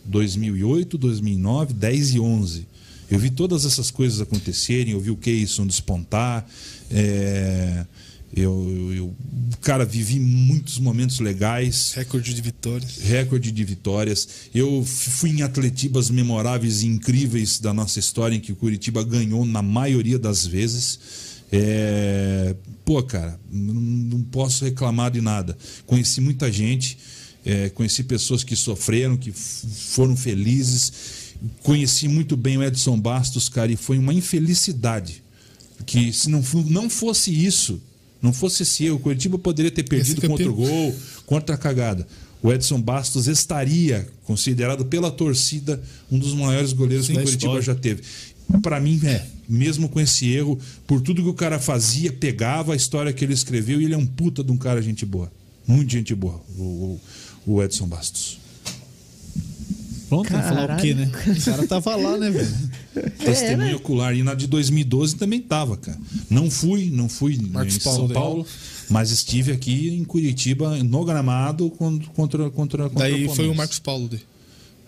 2008, 2009, 10 e 11. Eu vi todas essas coisas acontecerem, eu vi o Keyson despontar. é, eu, eu, cara, vivi muitos momentos legais Recorde de vitórias. recorde de vitórias. Eu fui em atletibas memoráveis e incríveis da nossa história, em que o Curitiba ganhou na maioria das vezes. É, Pô, cara, não, posso reclamar de nada. Conheci muita gente, é, conheci pessoas que sofreram, que foram felizes. Conheci muito bem o Edson Bastos, cara, e foi uma infelicidade. Que se não, não fosse isso, não fosse esse erro, o Curitiba poderia ter perdido contra o gol, contra a cagada. O Edson Bastos estaria considerado pela torcida um dos maiores goleiros que o da Curitiba história. já teve. Para mim, é. Mesmo com esse erro, por tudo que o cara fazia, pegava a história que ele escreveu e ele é um puta de um cara gente boa. Muito gente boa, o, o- o Edson Bastos. Pronto, falar o quê, né? O cara tava lá, né, velho? Testemunho ocular. E na de 2012 também tava, cara. Não fui, não fui Marcos em Paulo São. Paulo, mas estive aqui em Curitiba, no gramado, contra, contra, contra, contra Daí foi o. Marcos Paulo. daí.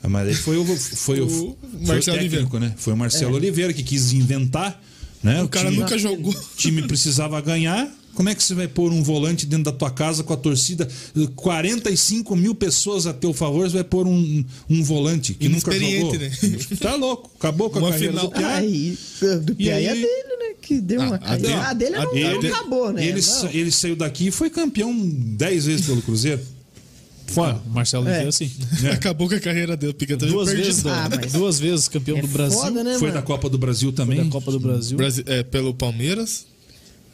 Ah, Mas aí foi o, foi o, O foi Marcelo o técnico, né? Foi o Marcelo Oliveira que quis inventar, né? O cara time, nunca jogou. O time precisava ganhar. Como é que você vai pôr um volante dentro da tua casa com a torcida? 45 mil pessoas a teu favor, você vai pôr um, um volante que nunca jogou. Né? Tá louco. Acabou com a Uma carreira final. do Piá. Ah, e do Pia aí- é dele, né? Que deu uma a caída. dele- Ah, dele a não, dele- não acabou, né? Ele, Não. ele saiu daqui e foi campeão 10 vezes pelo Cruzeiro. Fora. Marcelo É. Assim. Acabou com a carreira dele. Também Duas perdido. vezes, Ah, mas- duas vezes campeão É do Brasil. foda, né, Foi mano? da Copa do Brasil também. Da Copa do Brasil. Brasi- é, pelo Palmeiras.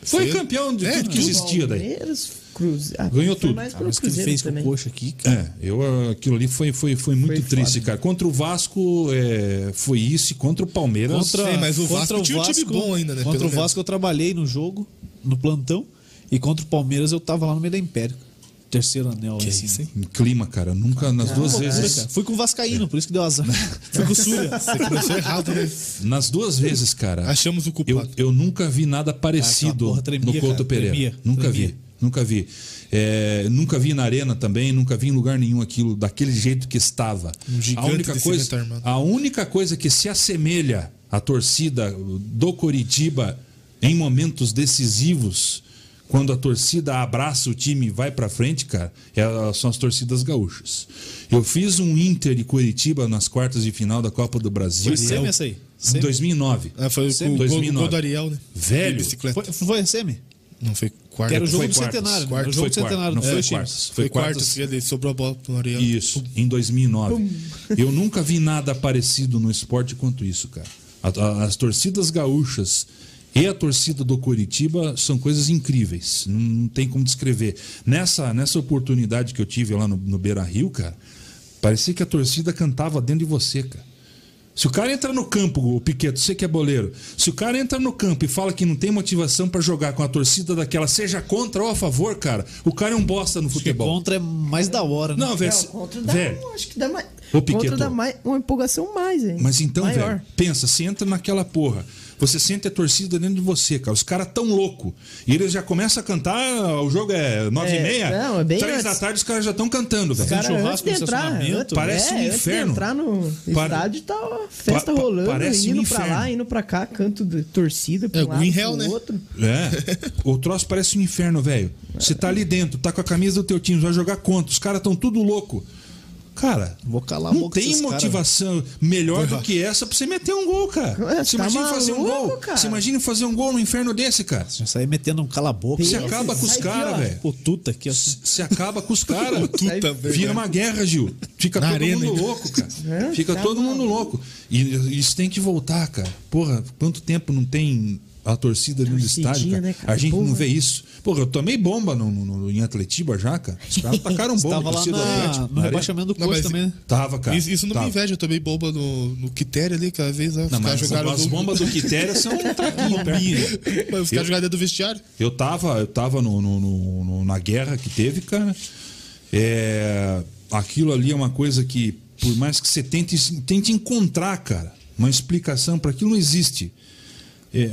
Foi campeão de É, tudo que existia daí. Palmeiras, Cruze... Ah, Ganhou foi tudo. Mais Ah, mas o que ele fez com também. o coxa aqui, cara. É, eu, aquilo ali foi, foi, foi muito Foi triste, foda. cara. Contra o Vasco é, foi isso, e contra o Palmeiras. Contra, Sim, mas o contra Vasco tinha um time bom ainda, né? Contra o Vasco eu trabalhei no jogo, no plantão. E contra o Palmeiras eu tava lá no meio da Império. Terceiro anel, Que assim. isso, hein? Em clima, cara. Nunca, nas duas vezes. cara. Fui com o Vascaíno, por isso que deu azar. Fui com o Súria. Você começou errado, né? Nas duas vezes, cara. Achamos o Eu, culpado. eu nunca vi nada parecido porra tremia, no Couto cara, Pereira. tremia, nunca tremia. vi. Nunca vi. É, nunca vi na arena também, nunca vi em lugar nenhum aquilo daquele jeito que estava. Um a única coisa, a única coisa que se assemelha à torcida do Coritiba em momentos decisivos, quando a torcida abraça o time e vai pra frente, cara, é- são as torcidas gaúchas. Eu fiz um Inter e Curitiba nas quartas de final da Copa do Brasil. Foi semi essa aí? Em Semi? 2009. Ah, foi Semi. o gol, 2009. gol do Ariel, né? Velho. Foi, foi semi? Não foi quarto. Que era o jogo Foi do quartas, centenário. né? quartas, o jogo foi do centenário. não dos foi quartas. Foi Foi quarto, quartas. sobrou a bola pro Ariel. Isso, em 2009. Eu nunca vi nada parecido no esporte quanto isso, cara. As torcidas gaúchas e a torcida do Coritiba são coisas incríveis. Não, não tem como descrever. Nessa, nessa oportunidade que eu tive lá no, no Beira Rio, cara, parecia que a torcida cantava dentro de você, cara. Se o cara entra no campo, o Piqueto, você que é boleiro, se o cara entra no campo e fala que não tem motivação pra jogar com a torcida daquela, seja contra ou a favor, cara, o cara é um bosta no futebol. contra é mais da hora, né? Não, velho. É, o contra dá, um- acho que dá mais. Contra Piqueto. dá mais, uma empolgação mais, hein? Mas então, velho, pensa, você entra naquela porra. Você sente a torcida dentro de você, cara. Os caras tão louco. E eles já começam a cantar, o jogo é nove e É, meia. não, é bem Três antes. da tarde os caras já estão cantando, velho. Cara, churrasco antes de no entrar, estacionamento, antes- parece um é, antes inferno. de entrar no Para- estádio, tá festa Pa- pa- rolando, parece um indo pra inferno. lá, indo pra cá, canto de torcida pra É, um lado, Green pro Hell, né? outro. É. O troço parece um inferno, velho. Você tá ali dentro, tá com a camisa do teu time, vai jogar contra. Os caras tão tudo louco. Cara, Vou calar a não tem motivação melhor do que essa pra você meter um gol, cara. É, Você tá imagina fazer um maluco, gol. cara? Você imagina fazer um gol no inferno desse, cara. Já sair metendo um cala-boca. Você acaba com os caras, velho. O tuta aqui, ó. Você acaba com os caras. Vira uma guerra, Gil. Fica Na todo arena, mundo louco, cara. É, Fica tá todo mundo maluco. louco. E isso tem que voltar, cara. Porra, quanto tempo não tem a torcida no Torcidinha, estádio, cara? né, cara? A gente não vê isso. Porra, eu tomei bomba no, no- no- em Atletiba já, cara. Os caras tacaram bomba. tava lá torcida na- Atlético, no rebaixamento do coxa também, né? Tava, cara. Isso, isso não Tava. me inveja, eu tomei bomba no, no Quitéria ali, aquela vez lá. Os Não, caras mas jogaram as no- bombas do Quitéria são um traquinho. Mas os caras jogaram dentro do vestiário. Eu tava, eu tava no, no- no- no- na guerra que teve, cara. É, aquilo ali é uma coisa que, por mais que você tente, tente encontrar, cara, uma explicação para aquilo, não existe. É,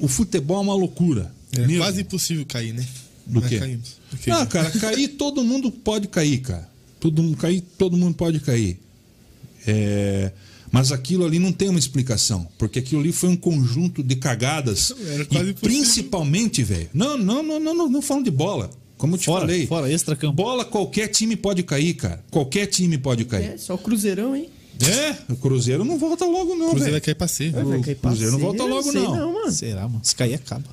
o futebol é uma loucura. Era mesmo. quase impossível cair, né? Do Mas quê? caímos. Ok. Ah, cara, cair todo mundo pode cair, cara. Todo mundo cair, todo mundo pode cair. É, mas aquilo ali não tem uma explicação, porque aquilo ali foi um conjunto de cagadas. Era quase e impossível. principalmente, velho. Não, não, não, não, não, não falando de bola. Como eu te Fora, falei. fora, extra-campo. Bola, qualquer time pode cair, cara. Qualquer time pode É, cair. só o Cruzeirão, hein? É, o C não volta logo, não, O Cruzeiro vai velho. cair pra C. Vai, vai cair pra Cruzeiro não volta logo, sei não. não, mano. Será, mano? Se cair, acaba.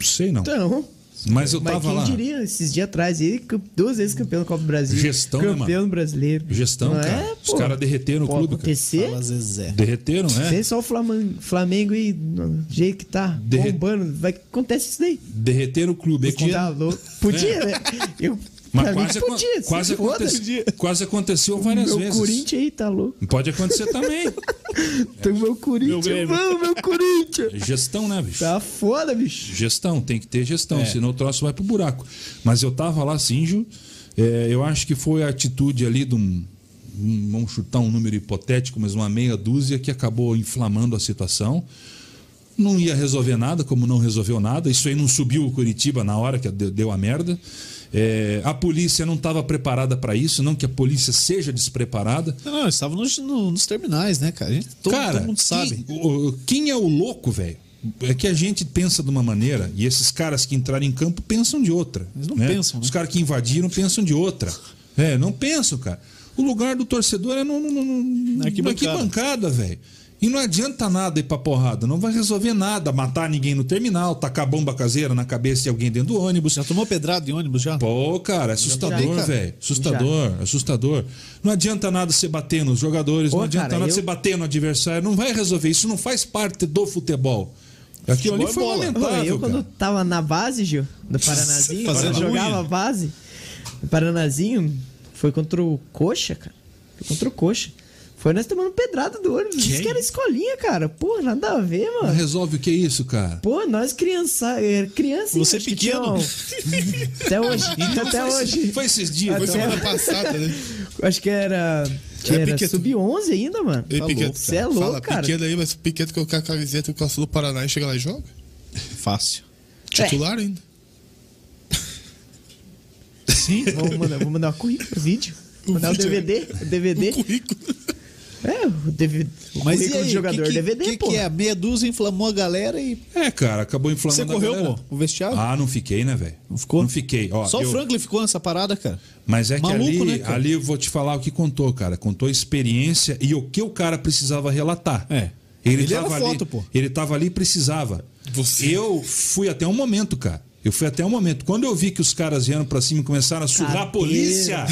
Sei não. Então, Mas eu mas tava quem lá. diria, esses dias atrás, ele duas vezes campeão da Copa do Brasil. Gestão, né, Campeão brasileiro. Gestão, Não cara. É, Os caras derreteram o clube, cara. acontecer. Fala Zezé. Derreteram, é? Sem só o Flamengo, Flamengo e do jeito que tá Derre- bombando, vai acontece isso daí. Derreteram o clube. E Tá louco. Podia, né? Eu, Mas pra quase, podia. se quase, aconte- quase aconteceu várias meu vezes. Corinthians aí tá louco. Pode acontecer também. Então, meu Corinthians, vamos, meu Corinthians. Gestão, né, bicho? Tá foda, bicho. Gestão, tem que ter gestão, É. senão o troço vai pro buraco. Mas eu tava lá, Sinjo, é, eu acho que foi a atitude ali de um, vamos chutar um número hipotético, mas uma meia dúzia que acabou inflamando a situação. Não ia resolver nada, como não resolveu nada. Isso aí não subiu o Curitiba na hora que deu a merda. É, a polícia não estava preparada para isso, não que a polícia seja despreparada. Não, estavam nos, no- nos terminais, né, cara? Gente- todo, Cara, todo mundo sabe. Quem, o- quem é o louco, velho? É que a gente pensa de uma maneira e esses caras que entraram em campo pensam de outra. Eles não né? pensam, né? Os caras que invadiram pensam de outra. É, não pensam, cara. O lugar do torcedor é no, no, no, na arquibancada, velho. E não adianta nada ir pra porrada, não vai resolver nada, matar ninguém no terminal, tacar bomba caseira na cabeça de alguém dentro do ônibus. Já tomou pedrada em ônibus já? Pô, cara, é assustador, velho. Assustador, assustador. Não adianta nada você bater nos jogadores, Ô, não adianta cara, nada eu- você bater no adversário, não vai resolver. Isso não faz parte do futebol. Aquilo ali é foi bola. lamentável. eu, quando cara. tava na base, Gil, do Paranazinho, Fazendo quando eu jogava base, o Paranazinho foi contra o Coxa, cara. Foi contra o Coxa. Foi nós tomando pedrada do ônibus. Que Isso que era escolinha, cara. Pô, nada a ver, mano. Resolve o que é isso, cara? Pô, nós criança, é, criança Você pequeno. tinha- Até hoje, Então até foi, hoje. Foi esses dias. Foi Até- então. semana passada, né? Acho que era, que É, era Piquet- sub-11 ainda, mano. Ei, Tá Piquet, louco, Você é louco, Fala cara. pequeno aí, mas o Piquet colocar a camiseta a Sul do Paraná e chega lá e joga. Fácil. Titular ainda. Sim. Vamos mandar, vamos mandar um currículo, vídeo. Mandar o vídeo. DVD. O DVD. Currículo. É, o DVD. O Mas e aí, de jogador que, que, DVD, que, pô. que é? Meia dúzia inflamou a galera e É, cara, acabou inflamando você a correu, galera. pô, o vestiário? Ah, não fiquei, né, velho? Não ficou? Não fiquei. Ó, Só eu- o Franklin ficou nessa parada, cara. Mas é que Maluco, ali, né, ali eu vou te falar o que contou, cara. Contou experiência e o que o cara precisava relatar. É. Ele, Ele era tava ali, foto, pô. Ele tava ali e precisava. Você. Eu fui até um momento, cara. Eu fui até um momento. Quando eu vi que os caras vieram pra cima e começaram a surrar a polícia.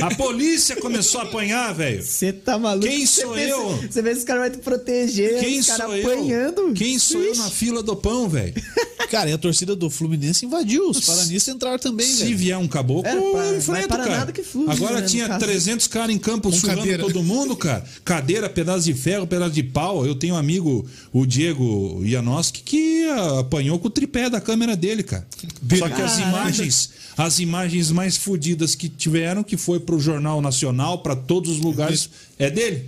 A polícia começou a apanhar, velho. Você tá maluco? Quem sou pensa- eu? Você vê se os caras vão te proteger, Quem sou eu? apanhando. Quem sou eu Ixi. na fila do pão, velho? Cara, e a torcida do Fluminense invadiu. Os paranistas entraram também, Se velho. vier um caboclo, É, eu pra- vai enfrento, para cara. nada que flui, Agora né, tinha caso. 300 caras em campo surrando cadeira. todo mundo, cara. Cadeira, pedaço de ferro, pedaço de pau. Eu tenho um amigo, o Diego Janoski, que apanhou com o tripé da câmera dele, cara. Só que as imagens, as imagens mais fodidas que tiveram, que foi pro Jornal Nacional, pra todos os lugares, é dele.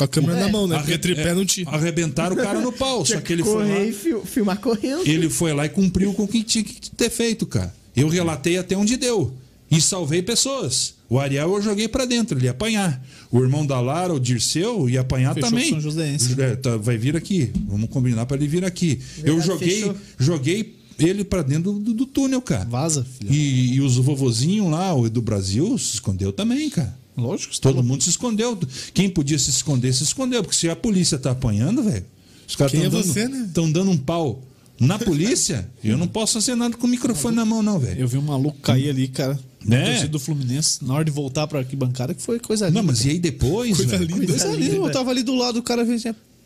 Com a câmera É. na mão, né? Arre- tripé é, não tinha. Arrebentaram o cara no pau. Só que ele foi lá. e fil- filmar correndo. Ele foi lá e cumpriu com o que tinha que ter feito, cara. Eu relatei até onde deu. E salvei pessoas. O Ariel eu joguei pra dentro, ele ia apanhar. O irmão da Lara, o Dirceu, ia apanhar Fechou também. São Joséense. É, tá, vai vir aqui. Vamos combinar pra ele vir aqui. eu Verdade, joguei, fechou. joguei ele pra dentro do, do túnel, cara. Vaza, filho. E, e os vovozinhos lá, o do Brasil, se escondeu também, cara. Lógico. Todo tá mundo se escondeu. Quem podia se esconder, se escondeu. Porque se a polícia tá apanhando, velho, os caras estão é dando, você, né? dando um pau na polícia, eu não posso fazer nada com o microfone na mão, não, velho. Eu vi um maluco cair ali, cara. Né? Do Fluminense, na hora de voltar pra arquibancada, que foi coisa linda. Não, mas e aí depois, Coisa linda. Coisa linda, eu tava ali do lado, o cara fez.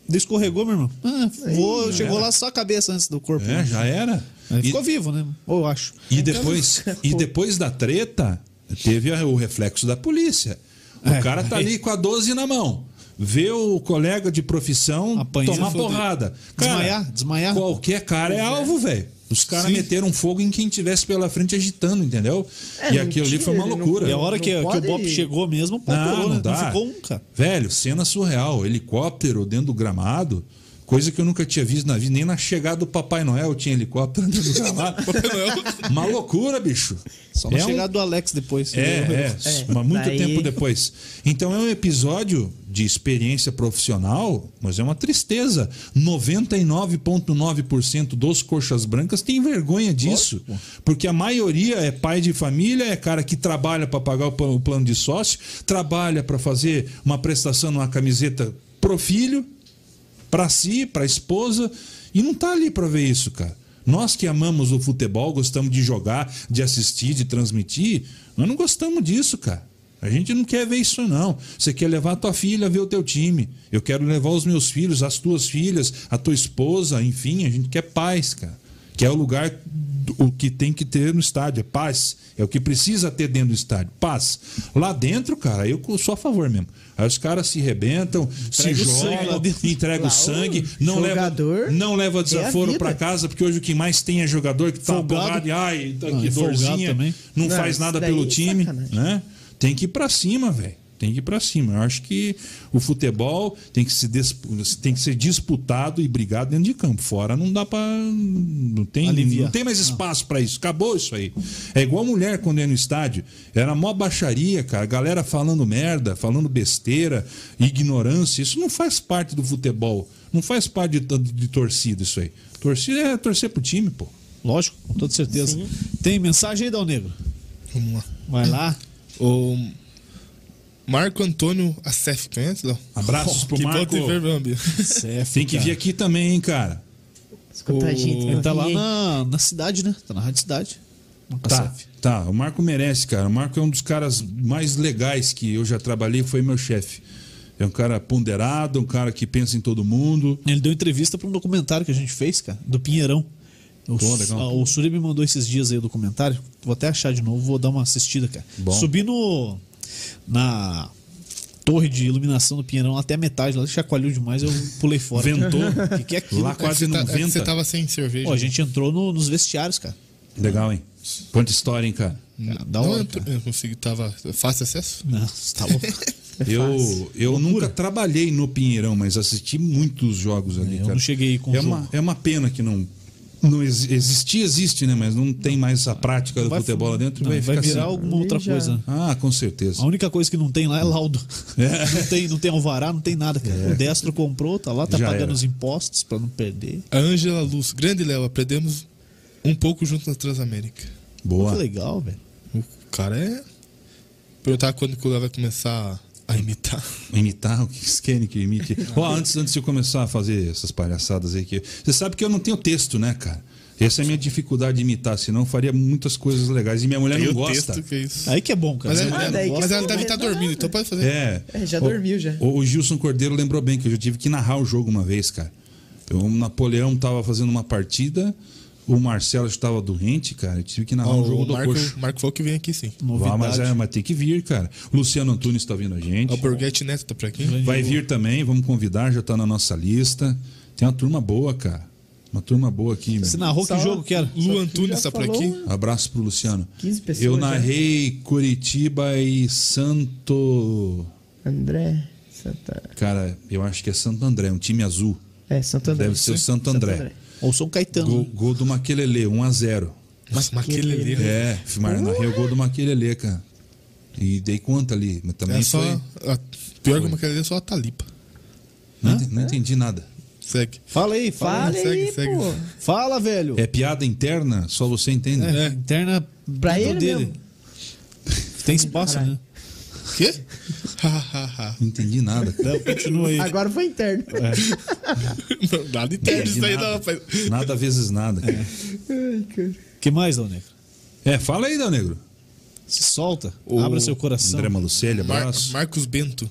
Escorregou, meu irmão. Ah, voou, chegou lá só a cabeça antes do corpo. É, já era. Aí E, ficou vivo, né? Ou eu acho. e depois, e depois da treta, teve o reflexo da polícia. O É, cara tá aí- ali com a 12 na mão. Vê o colega de profissão tomar foder. porrada. Desmaiar, desmaiar. Qualquer cara é alvo, velho. Os caras meteram fogo em quem tivesse pela frente agitando, entendeu? É, e não aquilo ali foi uma ele não- loucura. E a hora Não que, que o Bop chegou mesmo, pô, Não, não né? dá. Não ficou um, cara. Velho, cena surreal. Helicóptero dentro do gramado. Coisa que eu nunca tinha visto na vida. Nem na chegada do Papai Noel tinha helicóptero do gramado. Uma loucura, bicho. Só na É um- chegada do Alex depois. É, é, É, mas muito daí- tempo depois. Então é um episódio de experiência profissional, mas é uma tristeza. 99,9% dos coxas brancas tem vergonha disso. Porque a maioria é pai de família, é cara que trabalha para pagar o pa- o plano de sócio, trabalha para fazer uma prestação numa camiseta pro filho, para si, para a esposa, e não tá ali para ver isso, cara. Nós que amamos o futebol, gostamos de jogar, de assistir, de transmitir, nós não gostamos disso, cara. A gente não quer ver isso, não. Você quer levar a tua filha a ver o teu time. Eu quero levar os meus filhos, as tuas filhas, a tua esposa, enfim, a gente quer paz, cara. Que é o lugar o que tem que ter no estádio, é paz. É o que precisa ter dentro do estádio, paz. Lá dentro, cara, eu sou a favor mesmo. Aí os caras se rebentam, Entrega se jogam, entregam o sangue, o não leva, jogador não leva é desaforo vida. pra casa, porque hoje o que mais tem é jogador que tá porrada e ai, tá Não, que e folgado dorzinha, não, Não, faz nada pelo é time, sacanagem. né? Tem que ir pra cima, velho. Tem que ir pra cima. Eu acho que o futebol tem que, se tem que ser disputado e brigado dentro de campo. Fora não dá pra. Não tem, Aliviar. não tem mais espaço pra isso. Acabou isso aí. É igual mulher quando ia no estádio. Era mó baixaria, cara. Galera falando merda, falando besteira, ignorância. Isso não faz parte do futebol. Não faz parte de, de torcida isso aí. Torcida é torcer pro time, pô. Lógico, com toda certeza. Tem mensagem aí, Dal Negro? Vamos lá. Vai lá. O Marco Antônio Acef, conhece, Léo? Abraços pro que Marco. CF, Tem que vir aqui também, hein, cara. Escuta a gente. Ele tá lá na, na cidade, né? Tá na Rádio Cidade. No Tá, CF. tá. O Marco merece, cara. O Marco é um dos caras mais legais que eu já trabalhei, foi meu chefe. É um cara ponderado, um cara que pensa em todo mundo. Ele deu entrevista pra um documentário que a gente fez, cara, do Pinheirão. O, Pô, legal. ah, o Suri me mandou esses dias aí o documentário. Vou até achar de novo, vou dar uma assistida, cara. Bom. Subi no. Na torre de iluminação do Pinheirão até a metade, lá chacoalhou demais, eu pulei fora. Ventou. O que, que é aquilo? Lá cara? quase não tá- é que venta. Você tava sem cerveja. Pô, a gente entrou no- nos vestiários, cara. Legal, hein? Quanta história, hein, cara? Ah, Da não, hora, eu, cara. eu consegui, tava fácil acesso? Não, você tá louco. É Eu, eu nunca trabalhei no Pinheirão, mas assisti muitos jogos ali, Eu cara. não cheguei com é jogo. uma, é uma pena que não. Não ex- existia, existe, né? Mas não tem mais a prática do Vai- futebol lá dentro. não, vai, vai virar assim. alguma outra Já. coisa. Ah, com certeza. A única coisa que não tem lá é laudo. Não, tem, não tem alvará, não tem nada, cara. O Destro comprou, tá lá, tá Já pagando era. os impostos pra não perder. A Ângela Luz. Grande Léo, aprendemos um pouco junto na Transamérica. Boa. que legal, velho. O cara é. Perguntar quando que o Léo vai começar a imitar. Imitar o que vocês querem que eu imite? Ó, antes, antes de eu começar a fazer essas palhaçadas aí, que você sabe que eu não tenho texto, né, cara? Essa é a minha dificuldade de imitar, senão eu faria muitas coisas legais. E minha mulher Tem não gosta. texto que é isso. Aí que é bom, cara. Mas, ela, Ah, daí gosta, mas ela deve estar vai dormindo, então pode fazer. É. É, já O- dormiu já. O, o Gilson Cordeiro lembrou bem que eu já tive que narrar o jogo uma vez, cara. Eu, o Napoleão tava fazendo uma partida, o Marcelo estava doente, cara. Eu tive que narrar Ó, um jogo o do Marco, coxo. Marco falou que vem aqui sim. Novidade. Vá, mas, é, mas tem que vir, cara. O Luciano Antunes tá vindo a gente. O Borghetti Neto tá por aqui. Vai vir também, vamos convidar, já tá na nossa lista. Tem uma turma boa, cara. Uma turma boa aqui. meu. Você narrou que Só- jogo que era? Lu Antunes já tá por aqui. né? Abraço pro Luciano. 15 pessoas Eu já. narrei Curitiba e Santo. André. Santa... Cara, eu acho que é Santo André, um time azul. É, Santo André. Deve ser o Santo André. Ou São Caetano. Gol, gol do Maquelele, 1x0. Mas aquele ali. É, Mar- narrei o gol do Maquelele, cara. E dei conta ali, mas também É só. foi. a- pior que aquele ali é só a Talipa. Não, Hã? não entendi nada. Segue. Fala aí, fala. Fala segue, aí, segue. pô. Fala, velho. É piada interna, só você entende. É, interna Pra ele mesmo. Tem espaço, Caralho. né? Quê? Não entendi nada. cara. Não, continua aí. Agora foi interno. Não, Nada interno Entendi isso aí, nada. não, rapaz. Nada vezes nada. cara. Ai, cara. que mais, Dal Negro? É, fala aí, Dal Negro. Se solta. O Abra seu coração. André Malucelli, Mar- abraço. Marcos Bento.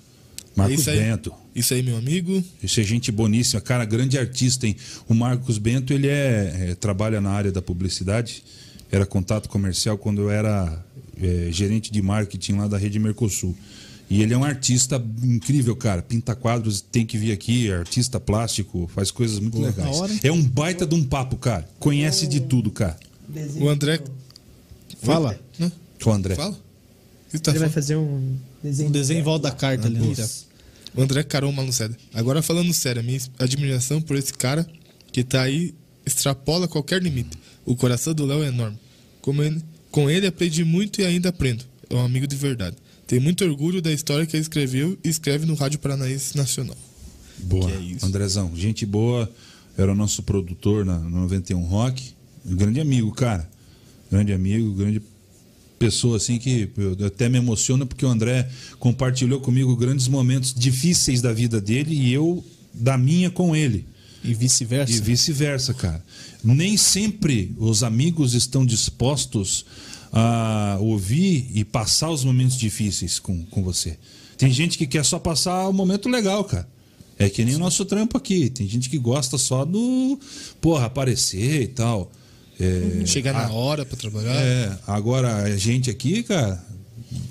Marcos É isso aí. Bento. Isso aí, meu amigo. Isso é gente boníssima, cara, grande artista, hein? O Marcos Bento, ele é, é, trabalha na área da publicidade, era contato comercial quando eu era é, gerente de marketing lá da Rede Mercosul. E ele é um artista incrível, cara. Pinta quadros, tem que vir aqui, é artista plástico, faz coisas muito legais. da hora. É um baita de um papo, cara. Conhece de tudo, cara. O André. Fala. Hã? O André. Fala. Que tá Ele vai fazer um desenho. Um desenho em volta da carta ali. né? O André Carol Maluceda. Agora falando sério, a minha admiração por esse cara que tá aí extrapola qualquer limite. O coração do Léo é enorme. Como ele- com ele aprendi muito e ainda aprendo. É um amigo de verdade. Tenho muito orgulho da história que ele escreveu e escreve no Rádio Paranaense Nacional. Boa. É. Andrezão, gente boa. Era o nosso produtor na, no 91 Rock. Grande amigo, cara. Grande amigo, grande pessoa assim que até me emociona porque o André compartilhou comigo grandes momentos difíceis da vida dele e eu da minha com ele. E vice-versa. E vice-versa, cara. Nem sempre os amigos estão dispostos a ouvir e passar os momentos difíceis com, com você. Tem gente que quer só passar o momento legal, cara. É que nem o nosso trampo aqui. Tem gente que gosta só do, porra, aparecer e tal. É, Chegar na hora pra trabalhar. é, agora a gente aqui, cara,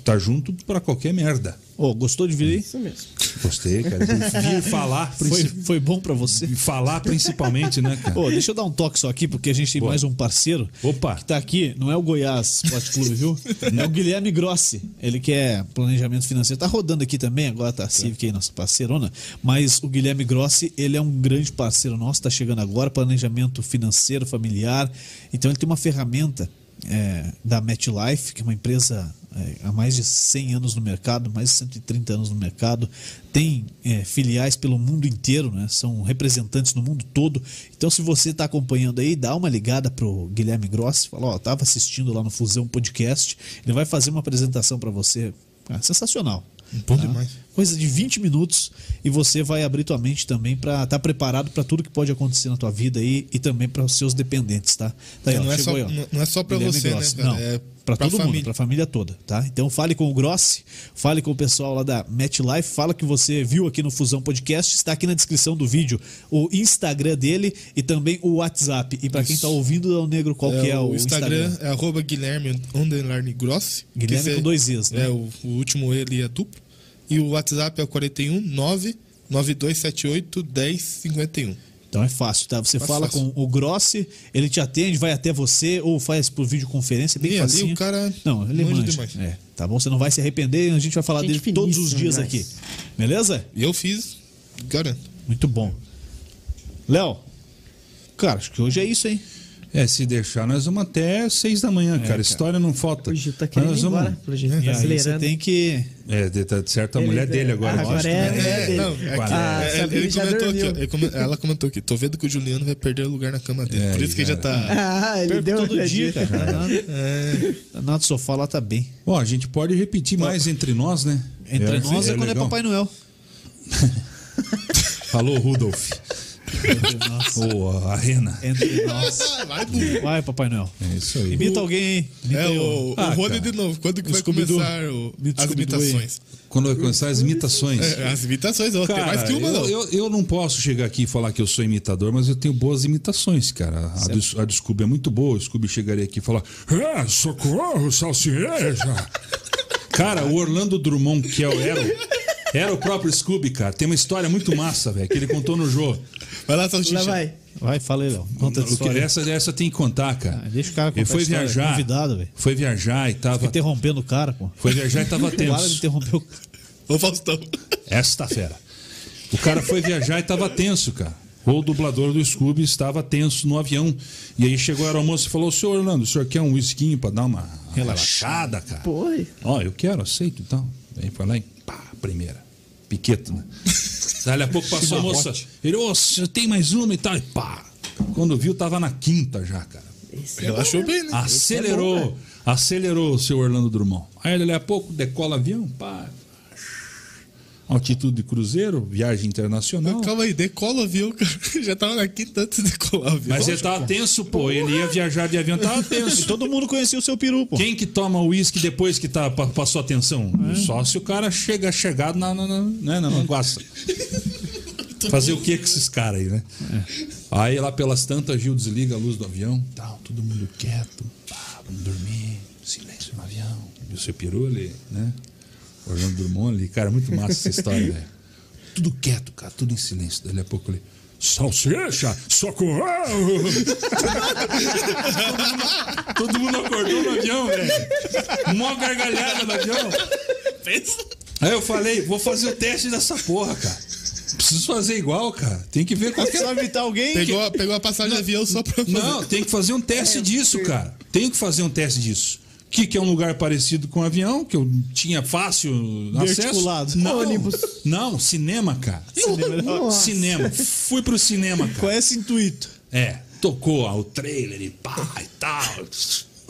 tá junto pra qualquer merda. Ô, gostou de vir aí? Isso mesmo. Gostei, cara. Vir falar, Foi, foi bom pra você? falar principalmente, né, cara? Pô, deixa eu dar um toque só aqui, porque a gente tem Boa. mais um parceiro Opa. que tá aqui. Não é o Goiás Esporte Clube, viu? É o Guilherme Grossi. Ele que é planejamento financeiro. Tá rodando aqui também, agora tá a Civic aí, nossa parceirona. Mas o Guilherme Grossi, ele é um grande parceiro nosso, tá chegando agora, planejamento financeiro, familiar. Então ele tem uma ferramenta é, da MetLife, que é uma empresa é, há mais de 100 anos no mercado, mais de 130 anos no mercado, tem é, filiais pelo mundo inteiro, né? são representantes no mundo todo. Então, se você está acompanhando aí, dá uma ligada pro Guilherme Grossi, fala, ó, tava assistindo lá no Fusão Podcast, ele vai fazer uma apresentação para você, Ah, sensacional. Bom demais. Coisa de 20 minutos e você vai abrir tua mente também para estar preparado para tudo que pode acontecer na tua vida aí e também para os seus dependentes, tá? Tá É, ó, não é só- aí, não- não é só Guilherme você, né, Grossi. cara? Não, É para todo mundo, família. para a família toda, tá? Então fale com o Grossi, fale com o pessoal lá da MetLife, fala que você viu aqui no Fusão Podcast, está aqui na descrição do vídeo o Instagram dele e também o WhatsApp. E para quem tá ouvindo, o negro, qual que é o, o Instagram, é arroba Guilherme underline Grossi. Guilherme com dois Is, né? É, o, o último ele é duplo. E o WhatsApp é o 41 9 9278 1051. Então é fácil, tá? Você Fácil, fala fácil. com o Grossi, ele te atende, vai até você ou faz por videoconferência, é bem E ali facinho. o cara Não, ele manja demais. É, tá bom? Você não vai se arrepender, a gente vai falar Gente dele todos os finíssima, dias aqui. Beleza? E eu fiz, garanto. Muito bom. Léo, cara, acho que hoje é isso, hein? É, se deixar, nós vamos até seis da manhã, cara. cara. História não falta. O Gil tá querendo nós ir vamos... embora, pelo jeito. E Tá aí você tem que. É, de- tá certo a Ele- mulher dele agora. Agora lógico, é, né? é não, é Ah, é, ele já comentou aqui, dormiu. ó, ele come- ela comentou aqui. Tô vendo que o Juliano vai perder o lugar na cama dele. É, Por isso que ele já tá. Ah, ele deu todo dia, dica. cara. Danado, danado do sofá lá tá bem. Bom, a gente pode repetir mais entre nós, né? Entre nós é, quando é legal. Papai Noel. Falou, Rudolf. Entre nós. Ou a Rena. Entre nós. Vai, burro. Vai, Papai Noel. É isso aí. Imita alguém. Imita É o, Ah, Rony cara. de novo. Quando que vai começar o- as imitações? Quando vai começar as imitações. É, as imitações, ó, tem Cara, mais que uma, não. eu, eu, eu não posso chegar aqui e falar que eu sou imitador, mas eu tenho boas imitações, cara. A, do, a do Scooby é muito boa. O Scooby chegaria aqui e falar: É, socorro, salsicha. cara, o Orlando Drummond, que é o era, o- era o próprio Scooby, cara. Tem uma história muito massa, velho, que ele contou no jogo. Vai lá, Salsicha. Lá vai. Vai, fala aí, Léo. Conta essa história. Essa, essa tem que contar, cara. Ah, deixa o cara contar Ele foi a história, viajar. convidado, velho. Foi viajar e tava. Interrompendo o cara, pô. Foi viajar e tava Para de tenso. interromper o Ô, Faustão. Esta fera. O cara foi viajar e tava tenso, cara. O dublador do Scooby estava tenso no avião. E aí chegou a aeromoça e falou: Senhor Orlando, o senhor quer um whisky pra dar uma relaxada, cara? Porra. Ó, eu quero, aceito e tal. Aí foi lá e pá, primeira. Piqueta, né? Dali a pouco passou a moça. Ele, ô, você tem mais uma e tal. E pá. Quando viu, tava na quinta já, cara. Esse é Relaxou bom, né? bem, né? Acelerou. acelerou o seu Orlando Drummond. Aí dali a pouco decola avião, pá. Altitude de cruzeiro, viagem internacional. Calma aí, decola o avião, cara. Já tava na quinta antes de decolar o avião. Mas ele tava tenso, pô. Ele ia viajar de avião, tava tenso. Todo mundo conhecia o seu peru, pô. Quem que toma uísque depois que tá, pa- passou a tensão? Só se o cara chega chegado na, na, na, né, na manguaça. Fazer o que com esses caras aí, né? Aí lá pelas tantas, Gil desliga a luz do avião. Tal, todo mundo quieto. Pá, vamos dormir. Silêncio no avião. E o seu peru ali, né? Orlando Drummond ali. Cara, muito massa essa história, velho. Tudo quieto, cara. Tudo em silêncio. Dali a pouco ali... Salsicha, socorro! Todo mundo acordou no avião, velho. Mó gargalhada no avião. Aí eu falei, vou fazer o teste dessa porra, cara. Preciso fazer igual, cara. Tem que ver qual que é. vai imitar alguém? Pegou, pegou a passagem de avião só pra fazer. Não, tem que fazer um teste disso, cara. Tem que fazer um teste disso. Que, que é um lugar parecido com um avião, que eu tinha fácil acesso. Não, Ônibus. não, cinema, cara. Nossa. Cinema. Fui pro cinema, Qual cara. é esse intuito? É, tocou ó, o trailer e pá e tal.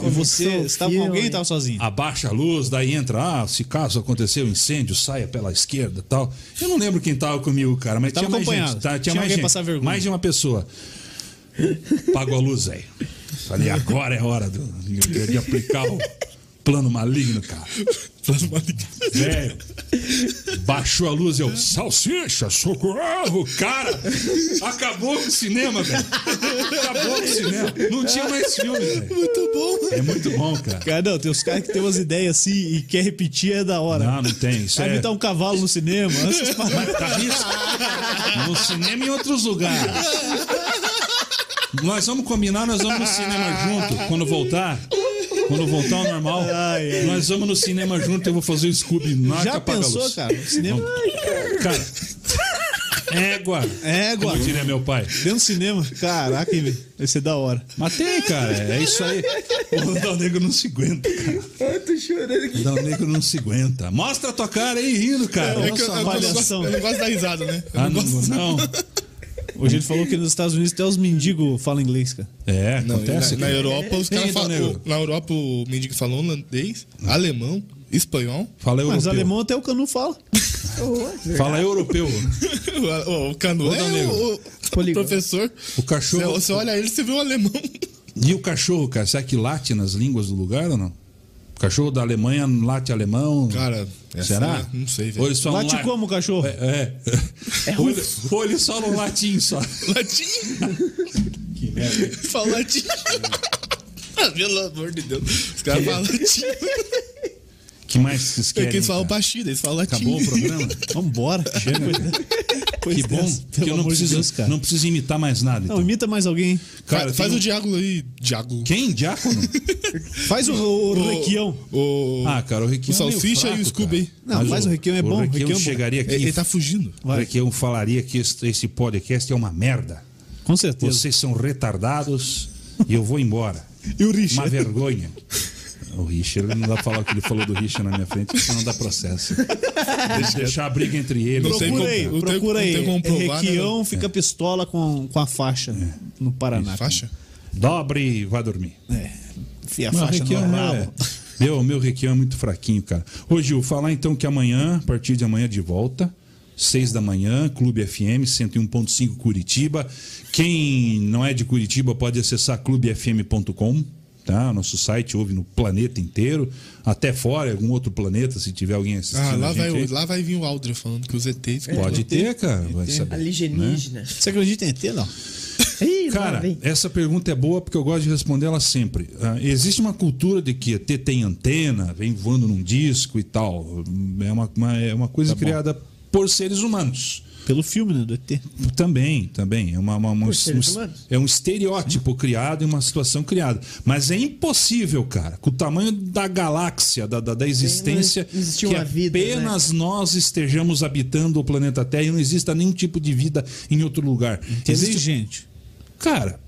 E você estava com alguém e estava sozinho? abaixa a luz, daí entra, ah, se caso aconteceu um incêndio, saia pela esquerda e tal. Eu não lembro quem tava comigo, cara, mas Tava tinha mais gente. tá? Tinha, Tinha mais gente. passar vergonha. Mais de uma pessoa. Pagou a luz, velho. Falei, agora é hora do- de, de aplicar o, Plano maligno, cara. Plano maligno. Velho. Baixou a luz e eu, salsicha, socorro, cara. Acabou com o cinema, velho. Acabou com o cinema. Não tinha mais filme, velho. Muito bom. É muito bom, cara. Cara, não, tem os caras que tem umas ideias assim e quer repetir é da hora. Não, não tem. Isso Vai é... imitar um cavalo no cinema. essas paradas. Mas tá isso? No cinema e em outros lugares. Nós vamos combinar, nós vamos no cinema junto quando voltar. Quando voltar ao normal, Ai, ai. nós vamos no cinema junto. Eu vou fazer o Scooby na Já pensou, luz. cara? No cinema. Cara, égua. Égua. Como diria meu pai. Dentro do cinema. Caraca, velho. Vai ser da hora. Mas tem, cara. É isso aí. O Dal Negro não se aguenta, cara. Ai, tô chorando aqui. O Dal Negro não se aguenta. Mostra a tua cara aí rindo, cara. É É que eu, eu, não gosto, avaliação. eu não gosto da risada, né? Eu Ah, não não, gosto. não. Hoje ele falou que nos Estados Unidos até os mendigos falam inglês, cara. É, Não, acontece. na, na Europa, os caras Dal falam. Na Europa, o mendigo fala holandês, alemão, espanhol. Fala Mas europeu. alemão até o Canu fala. Fala europeu. O, o, Canu Ô, é o, o professor. O cachorro. Você, você olha ele, você vê o alemão. E o cachorro, cara, será que late nas línguas do lugar ou não? Cachorro da Alemanha late alemão? Cara, essa será? eu não sei, velho. Late la- como, cachorro? É. é. ou, ele- ou eles falam latim só. Latim? Que merda. Fala latim. Ah, Pelo amor de Deus. Os caras falam latim. que mais vocês É querem? que eles falam cara? baixinho, eles falam latim. Acabou o programa? Vambora. Chega. que bom. que eu não preciso, não preciso imitar mais nada. Não, Então. imita mais alguém. Cara, Faz, faz tem o Diágulo aí. Diágulo. Quem? Diácono? Faz o, o, Requião. O, Ah, cara, o Requião O Salsicha é meio e o fraco, Scooby. cara. Não, Mas mas o Requião é bom, O o Requião Requião é chegaria aqui ele, tá fugindo. O Requião falaria que esse, esse podcast é uma merda. Com certeza. Vocês são retardados e eu vou embora. E o Uma Richard? vergonha. O Richard, não dá pra falar o que ele falou do Richard na minha frente, porque senão dá processo. Deixa deixar a briga entre eles. Não tem Procura como- aí, não tem- procura não aí. tem como provar, né, Requião fica pistola com, com a faixa no Paraná. Faixa? Dobre e vá dormir. É. Fia a Não, faixa Requião no é- rabo. Meu, meu Requião é muito fraquinho, cara. Ô, Gil, falar então que amanhã, a partir de amanhã de volta, seis da manhã, Clube FM 101.5 Curitiba. Quem não é de Curitiba pode acessar clubefm.com, tá? Nosso site ouve no planeta inteiro, até fora, algum outro planeta, se tiver alguém assistindo. Ah, lá a vai, aí. lá vai vir o Aldrin falando que os ETs. Pode ter, cara. Vai saber. Alienígena. Você acredita em ET, não? Ih, Cara, essa pergunta é boa porque eu gosto de responder ela sempre. Ah, existe uma cultura de que ET tem antena, vem voando num disco e tal. É uma, uma- é uma coisa Tá criada por seres humanos. Pelo filme, né, do ET. Também, também. É, uma, uma- uma- um, é um estereótipo criado e uma situação criada. Mas é impossível, cara, com o tamanho da galáxia, da, da, da existência, que uma vida, né? apenas nós estejamos habitando o planeta Terra e não exista nenhum tipo de vida em outro lugar. Existe Inteligente. Cara,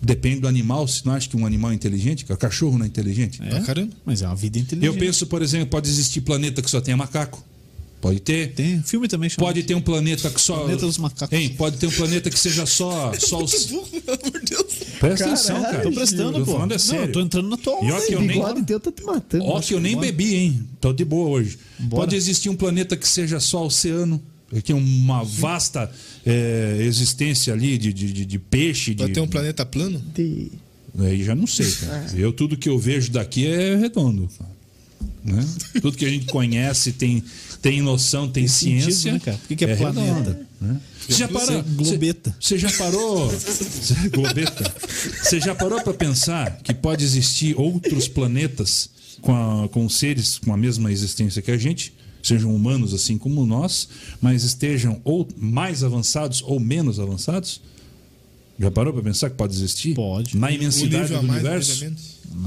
depende do animal. Se não acha que um animal é inteligente, cara, cachorro não é inteligente. É? caramba. Mas é uma vida inteligente. Eu penso, por exemplo, pode existir planeta que só tenha macaco. Pode ter. Tem filme também chama. Pode ter um planeta que só. Planeta dos macacos. Hein, pode ter um planeta que seja só, só os. Pelo amor de Deus. Presta atenção, cara. Tô prestando, Tô pô. falando é Não, sério. eu tô entrando na tua onda que eu nem- teu tá te matando. Ó, que eu nem bebi, hein? Tô de boa hoje. Bora. Pode existir um planeta que seja só oceano. Que é uma vasta é, existência ali de, de, de- peixe. Vai de, ter um planeta plano? De- Aí já não sei, cara. Eu, tudo que eu vejo daqui é redondo. cara. Né? Tudo que a gente conhece, tem, tem noção, tem, sentido, ciência. né, cara? Por que que é planeta? redondo, né? Você já parou? Você- globeta. Você já parou? Você- globeta. Você já parou para pensar que pode existir outros planetas com, a- com seres com a mesma existência que a gente? Sejam humanos assim como nós, mas estejam ou mais avançados ou menos avançados? Já parou para pensar que pode existir? Pode. Na O imensidade do mais, universo?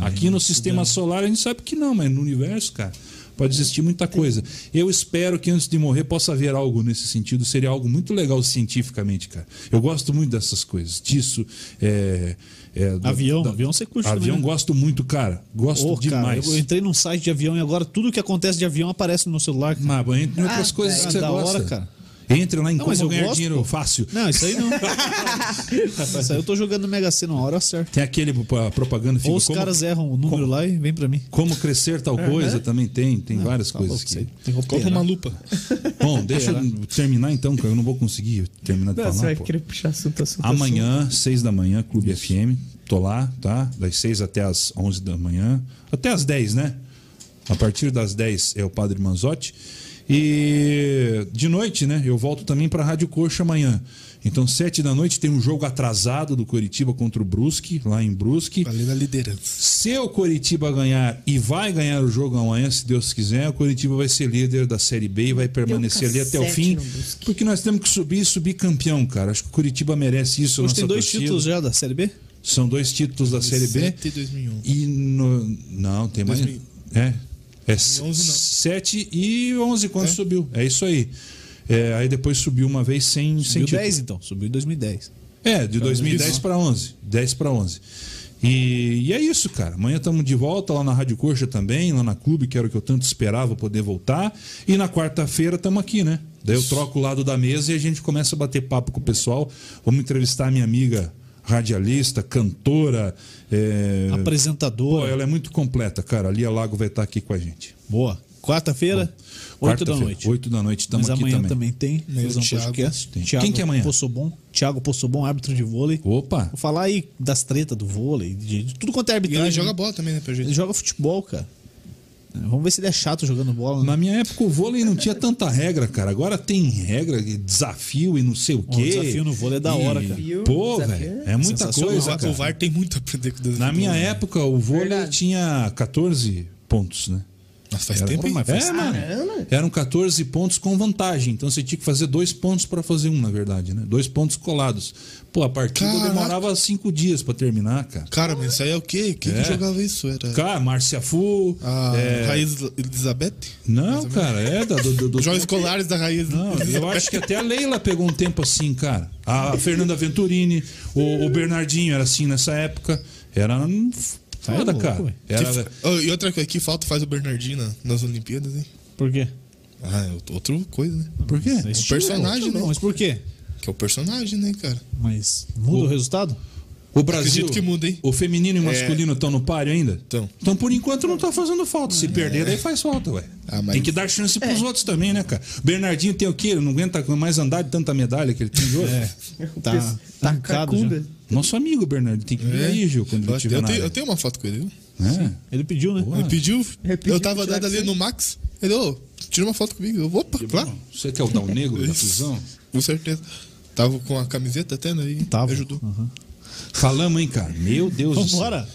Aqui no sistema solar a gente sabe que não, mas no universo, cara, pode existir muita coisa. Eu espero que antes de morrer possa haver algo nesse sentido. Seria algo muito legal cientificamente, cara. Eu gosto muito dessas coisas. Disso. É, é, do- Avião, da- avião você curte Avião também, né? gosto muito, cara. Gosto cara, demais. eu entrei num site de avião e agora tudo que acontece de avião aparece no meu celular. Mas, entre outras Ah, coisas é que você da gosta. hora, cara. Entre lá em Não, como eu ganhar gosto, dinheiro pô. fácil. Não, isso aí não. isso aí eu tô jogando Mega Sena uma hora certo. Tem aquele a propaganda fica Ou os como, caras erram o número lá e vem pra mim. como crescer tal coisa também tem, tem várias Tá coisas louco, isso que. Tem operar. uma lupa. Bom, deixa eu terminar então, cara. Eu não vou conseguir terminar de Não, você falar. vai pô. querer puxar assunto, assunto. Amanhã, seis da manhã, Clube FM. Tô lá, tá? Das 6 até as 11 da manhã. Até as 10, né? A partir das 10 é o Padre Manzotti. E de noite, né? Eu volto também para a Rádio Coxa amanhã. Então, 7 da noite tem um jogo atrasado do Coritiba contra o Brusque, lá em Brusque. Ali na liderança. Se o Coritiba ganhar e vai ganhar o jogo amanhã, se Deus quiser, o Coritiba vai ser líder da Série B e vai permanecer ali até o fim. Porque nós temos que subir e subir campeão, cara. Acho que o Curitiba merece isso. Hoje nossa tem dois torcida. títulos já da Série B? São dois títulos da Série B. 2007 e 2001. E no, não, tem mais. 2000. É. É 2011 não. 7 e 11 quando É? subiu. É isso aí. É, aí depois subiu uma vez sem, sem Subiu título. 10 então, subiu em 2010. É, de 2010 para 11. 10 para 11. E, e é isso, cara. Amanhã estamos de volta lá na Rádio Coxa também, lá na Clube, que era o que eu tanto esperava poder voltar. E na quarta-feira estamos aqui, né? Daí eu troco o lado da mesa e a gente começa a bater papo com o pessoal. Vamos entrevistar a minha amiga radialista, cantora. É... Pô, Apresentadora. ela é muito completa, cara. A Lia Lago vai estar aqui com a gente. Boa. Quarta-feira, 8 da noite. 8 da noite estamos Mas aqui amanhã também. também, tem. Amanhã Fusão o Thiago Podcast. tem. Thiago Quem que é amanhã? Poçobon. Thiago Poçobon, árbitro de vôlei. Opa! Vou falar aí das tretas do vôlei, de, de tudo quanto é E arbitragem. ele joga bola também, né, pra Ele gente. joga futebol, cara. Vamos ver se ele é chato jogando bola. Né? Na minha época o vôlei não tinha tanta regra, cara. Agora tem regra, de desafio e não sei o O quê. desafio no vôlei é da hora, cara. Pô, Desafio velho, é é muita coisa, O cara. VAR tem muito a aprender com o desafio. Na minha época o vôlei Verdade. tinha 14 pontos, né? Mas faz Era- tempo, mas faz É, mano. Caramba. Eram 14 pontos com vantagem. Então você tinha que fazer dois pontos para fazer um, na verdade, né? Dois pontos colados. Pô, a partida Caraca. demorava cinco dias para terminar, cara. Cara, mas isso aí é o quê? Quem É. que jogava isso? Era Cara, Márcia Fu. a é, Raiz Elizabeth? Não, cara, é da, do, do, do- Jogos escolares da Raiz Não, eu acho que até a Leila pegou um tempo assim, cara. A Fernanda Venturini, o, o Bernardinho era assim nessa época. Era um foda, louco, cara. Era, Que- Oh, e outra coisa, que falta faz o Bernardinho na- nas Olimpíadas, hein? Por quê? Ah, é outra coisa, né? por quê? É personagem, outro, né? não, Mas por quê? Que é o personagem, né, cara? Mas muda o, resultado? O Brasil, Acredito que muda, hein? o feminino e o É. masculino estão no páreo ainda? Tão. Então, por enquanto, não tá fazendo falta. Se perder, daí faz falta, ué. Ah, mas- Tem que dar chance pros outros também, né, cara? Bernardinho tem o quê? Ele não aguenta mais andar de tanta medalha que ele tem de ouro. É. Tá, Tá tá cacunda. já. Nosso amigo Bernardinho tem que vir aí, Gil, quando ele Eu, estiver eu na tenho, eu tenho uma foto com ele, viu? É. Ele pediu, né? Ele pediu. Ele pediu eu tava que dando ali no Max. Ele, ô, tira uma foto comigo. Eu, opa, claro. Você que é o Dal Negro da fusão? Com certeza. Tava com a camiseta até, né? E Tava. ajudou. Falamos, hein, cara? Meu Deus do céu. Vambora.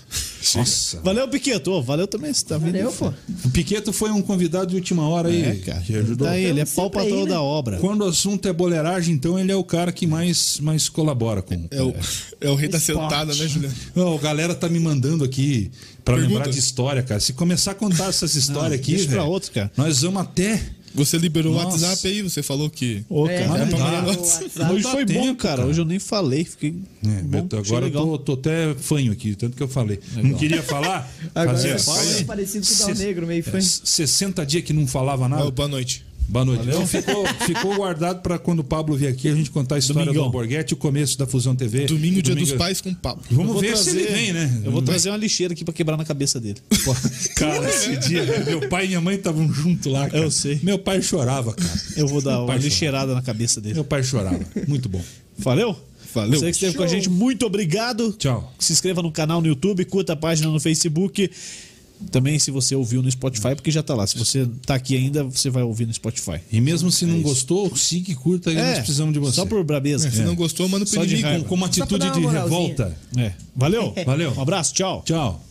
Nossa. Valeu, Piqueto. Valeu também. Você tá vindo. Valeu, pô. O Piqueto foi um convidado de última hora aí. É, cara. Que ajudou. Tá aí, ele é pau patrão né? da obra. Quando o assunto é boleiragem, então ele é o cara que mais, mais colabora com. É o, é o rei da Esporte. sentada, né, Juliano? Não, a galera tá me mandando aqui pra Pergunta. lembrar de história, cara. Se começar a contar essas histórias aqui, deixa pra outro, cara. nós vamos até. Você liberou Nossa. o WhatsApp aí, você falou que. Ô, É, cara. não já dá. mandou o Hoje foi bom, tempo, cara. Hoje eu nem falei. Fiquei. É, bom, agora eu legal. tô, tô até fanho aqui, tanto que eu falei. Não queria falar. Agora fazia você fala, é parecido com o Dal Negro, meio fã. é, 60 dias que não falava nada. Boa noite. Boa noite. Então ficou, ficou guardado para quando o Pablo vier aqui a gente contar a história Domingão. do Alborguete o começo da Fusão TV. Domingo, dia Domingo- dos pais com papo. Eu Vamos ver se ele vem, né? Eu vou trazer uma lixeira aqui pra quebrar na cabeça dele. Cara, esse dia, meu pai e minha mãe estavam juntos lá, cara. Eu sei. Meu pai chorava, cara. Eu vou dar uma lixeirada na cabeça dele. Meu pai chorava. Muito bom. Valeu? Valeu. Você que esteve com a gente, muito obrigado. Tchau. Se inscreva no canal no YouTube, curta a página no Facebook. Também se você ouviu no Spotify, porque já tá lá. Se você tá aqui ainda, você vai ouvir no Spotify. E mesmo se não gostou, siga e curta aí, nós precisamos de você. Só por brabeza. Se não gostou, manda de inimigo. raiva. com, com uma pra atitude de uma moralzinha. revolta. É. Valeu. Valeu. Um abraço, tchau. Tchau.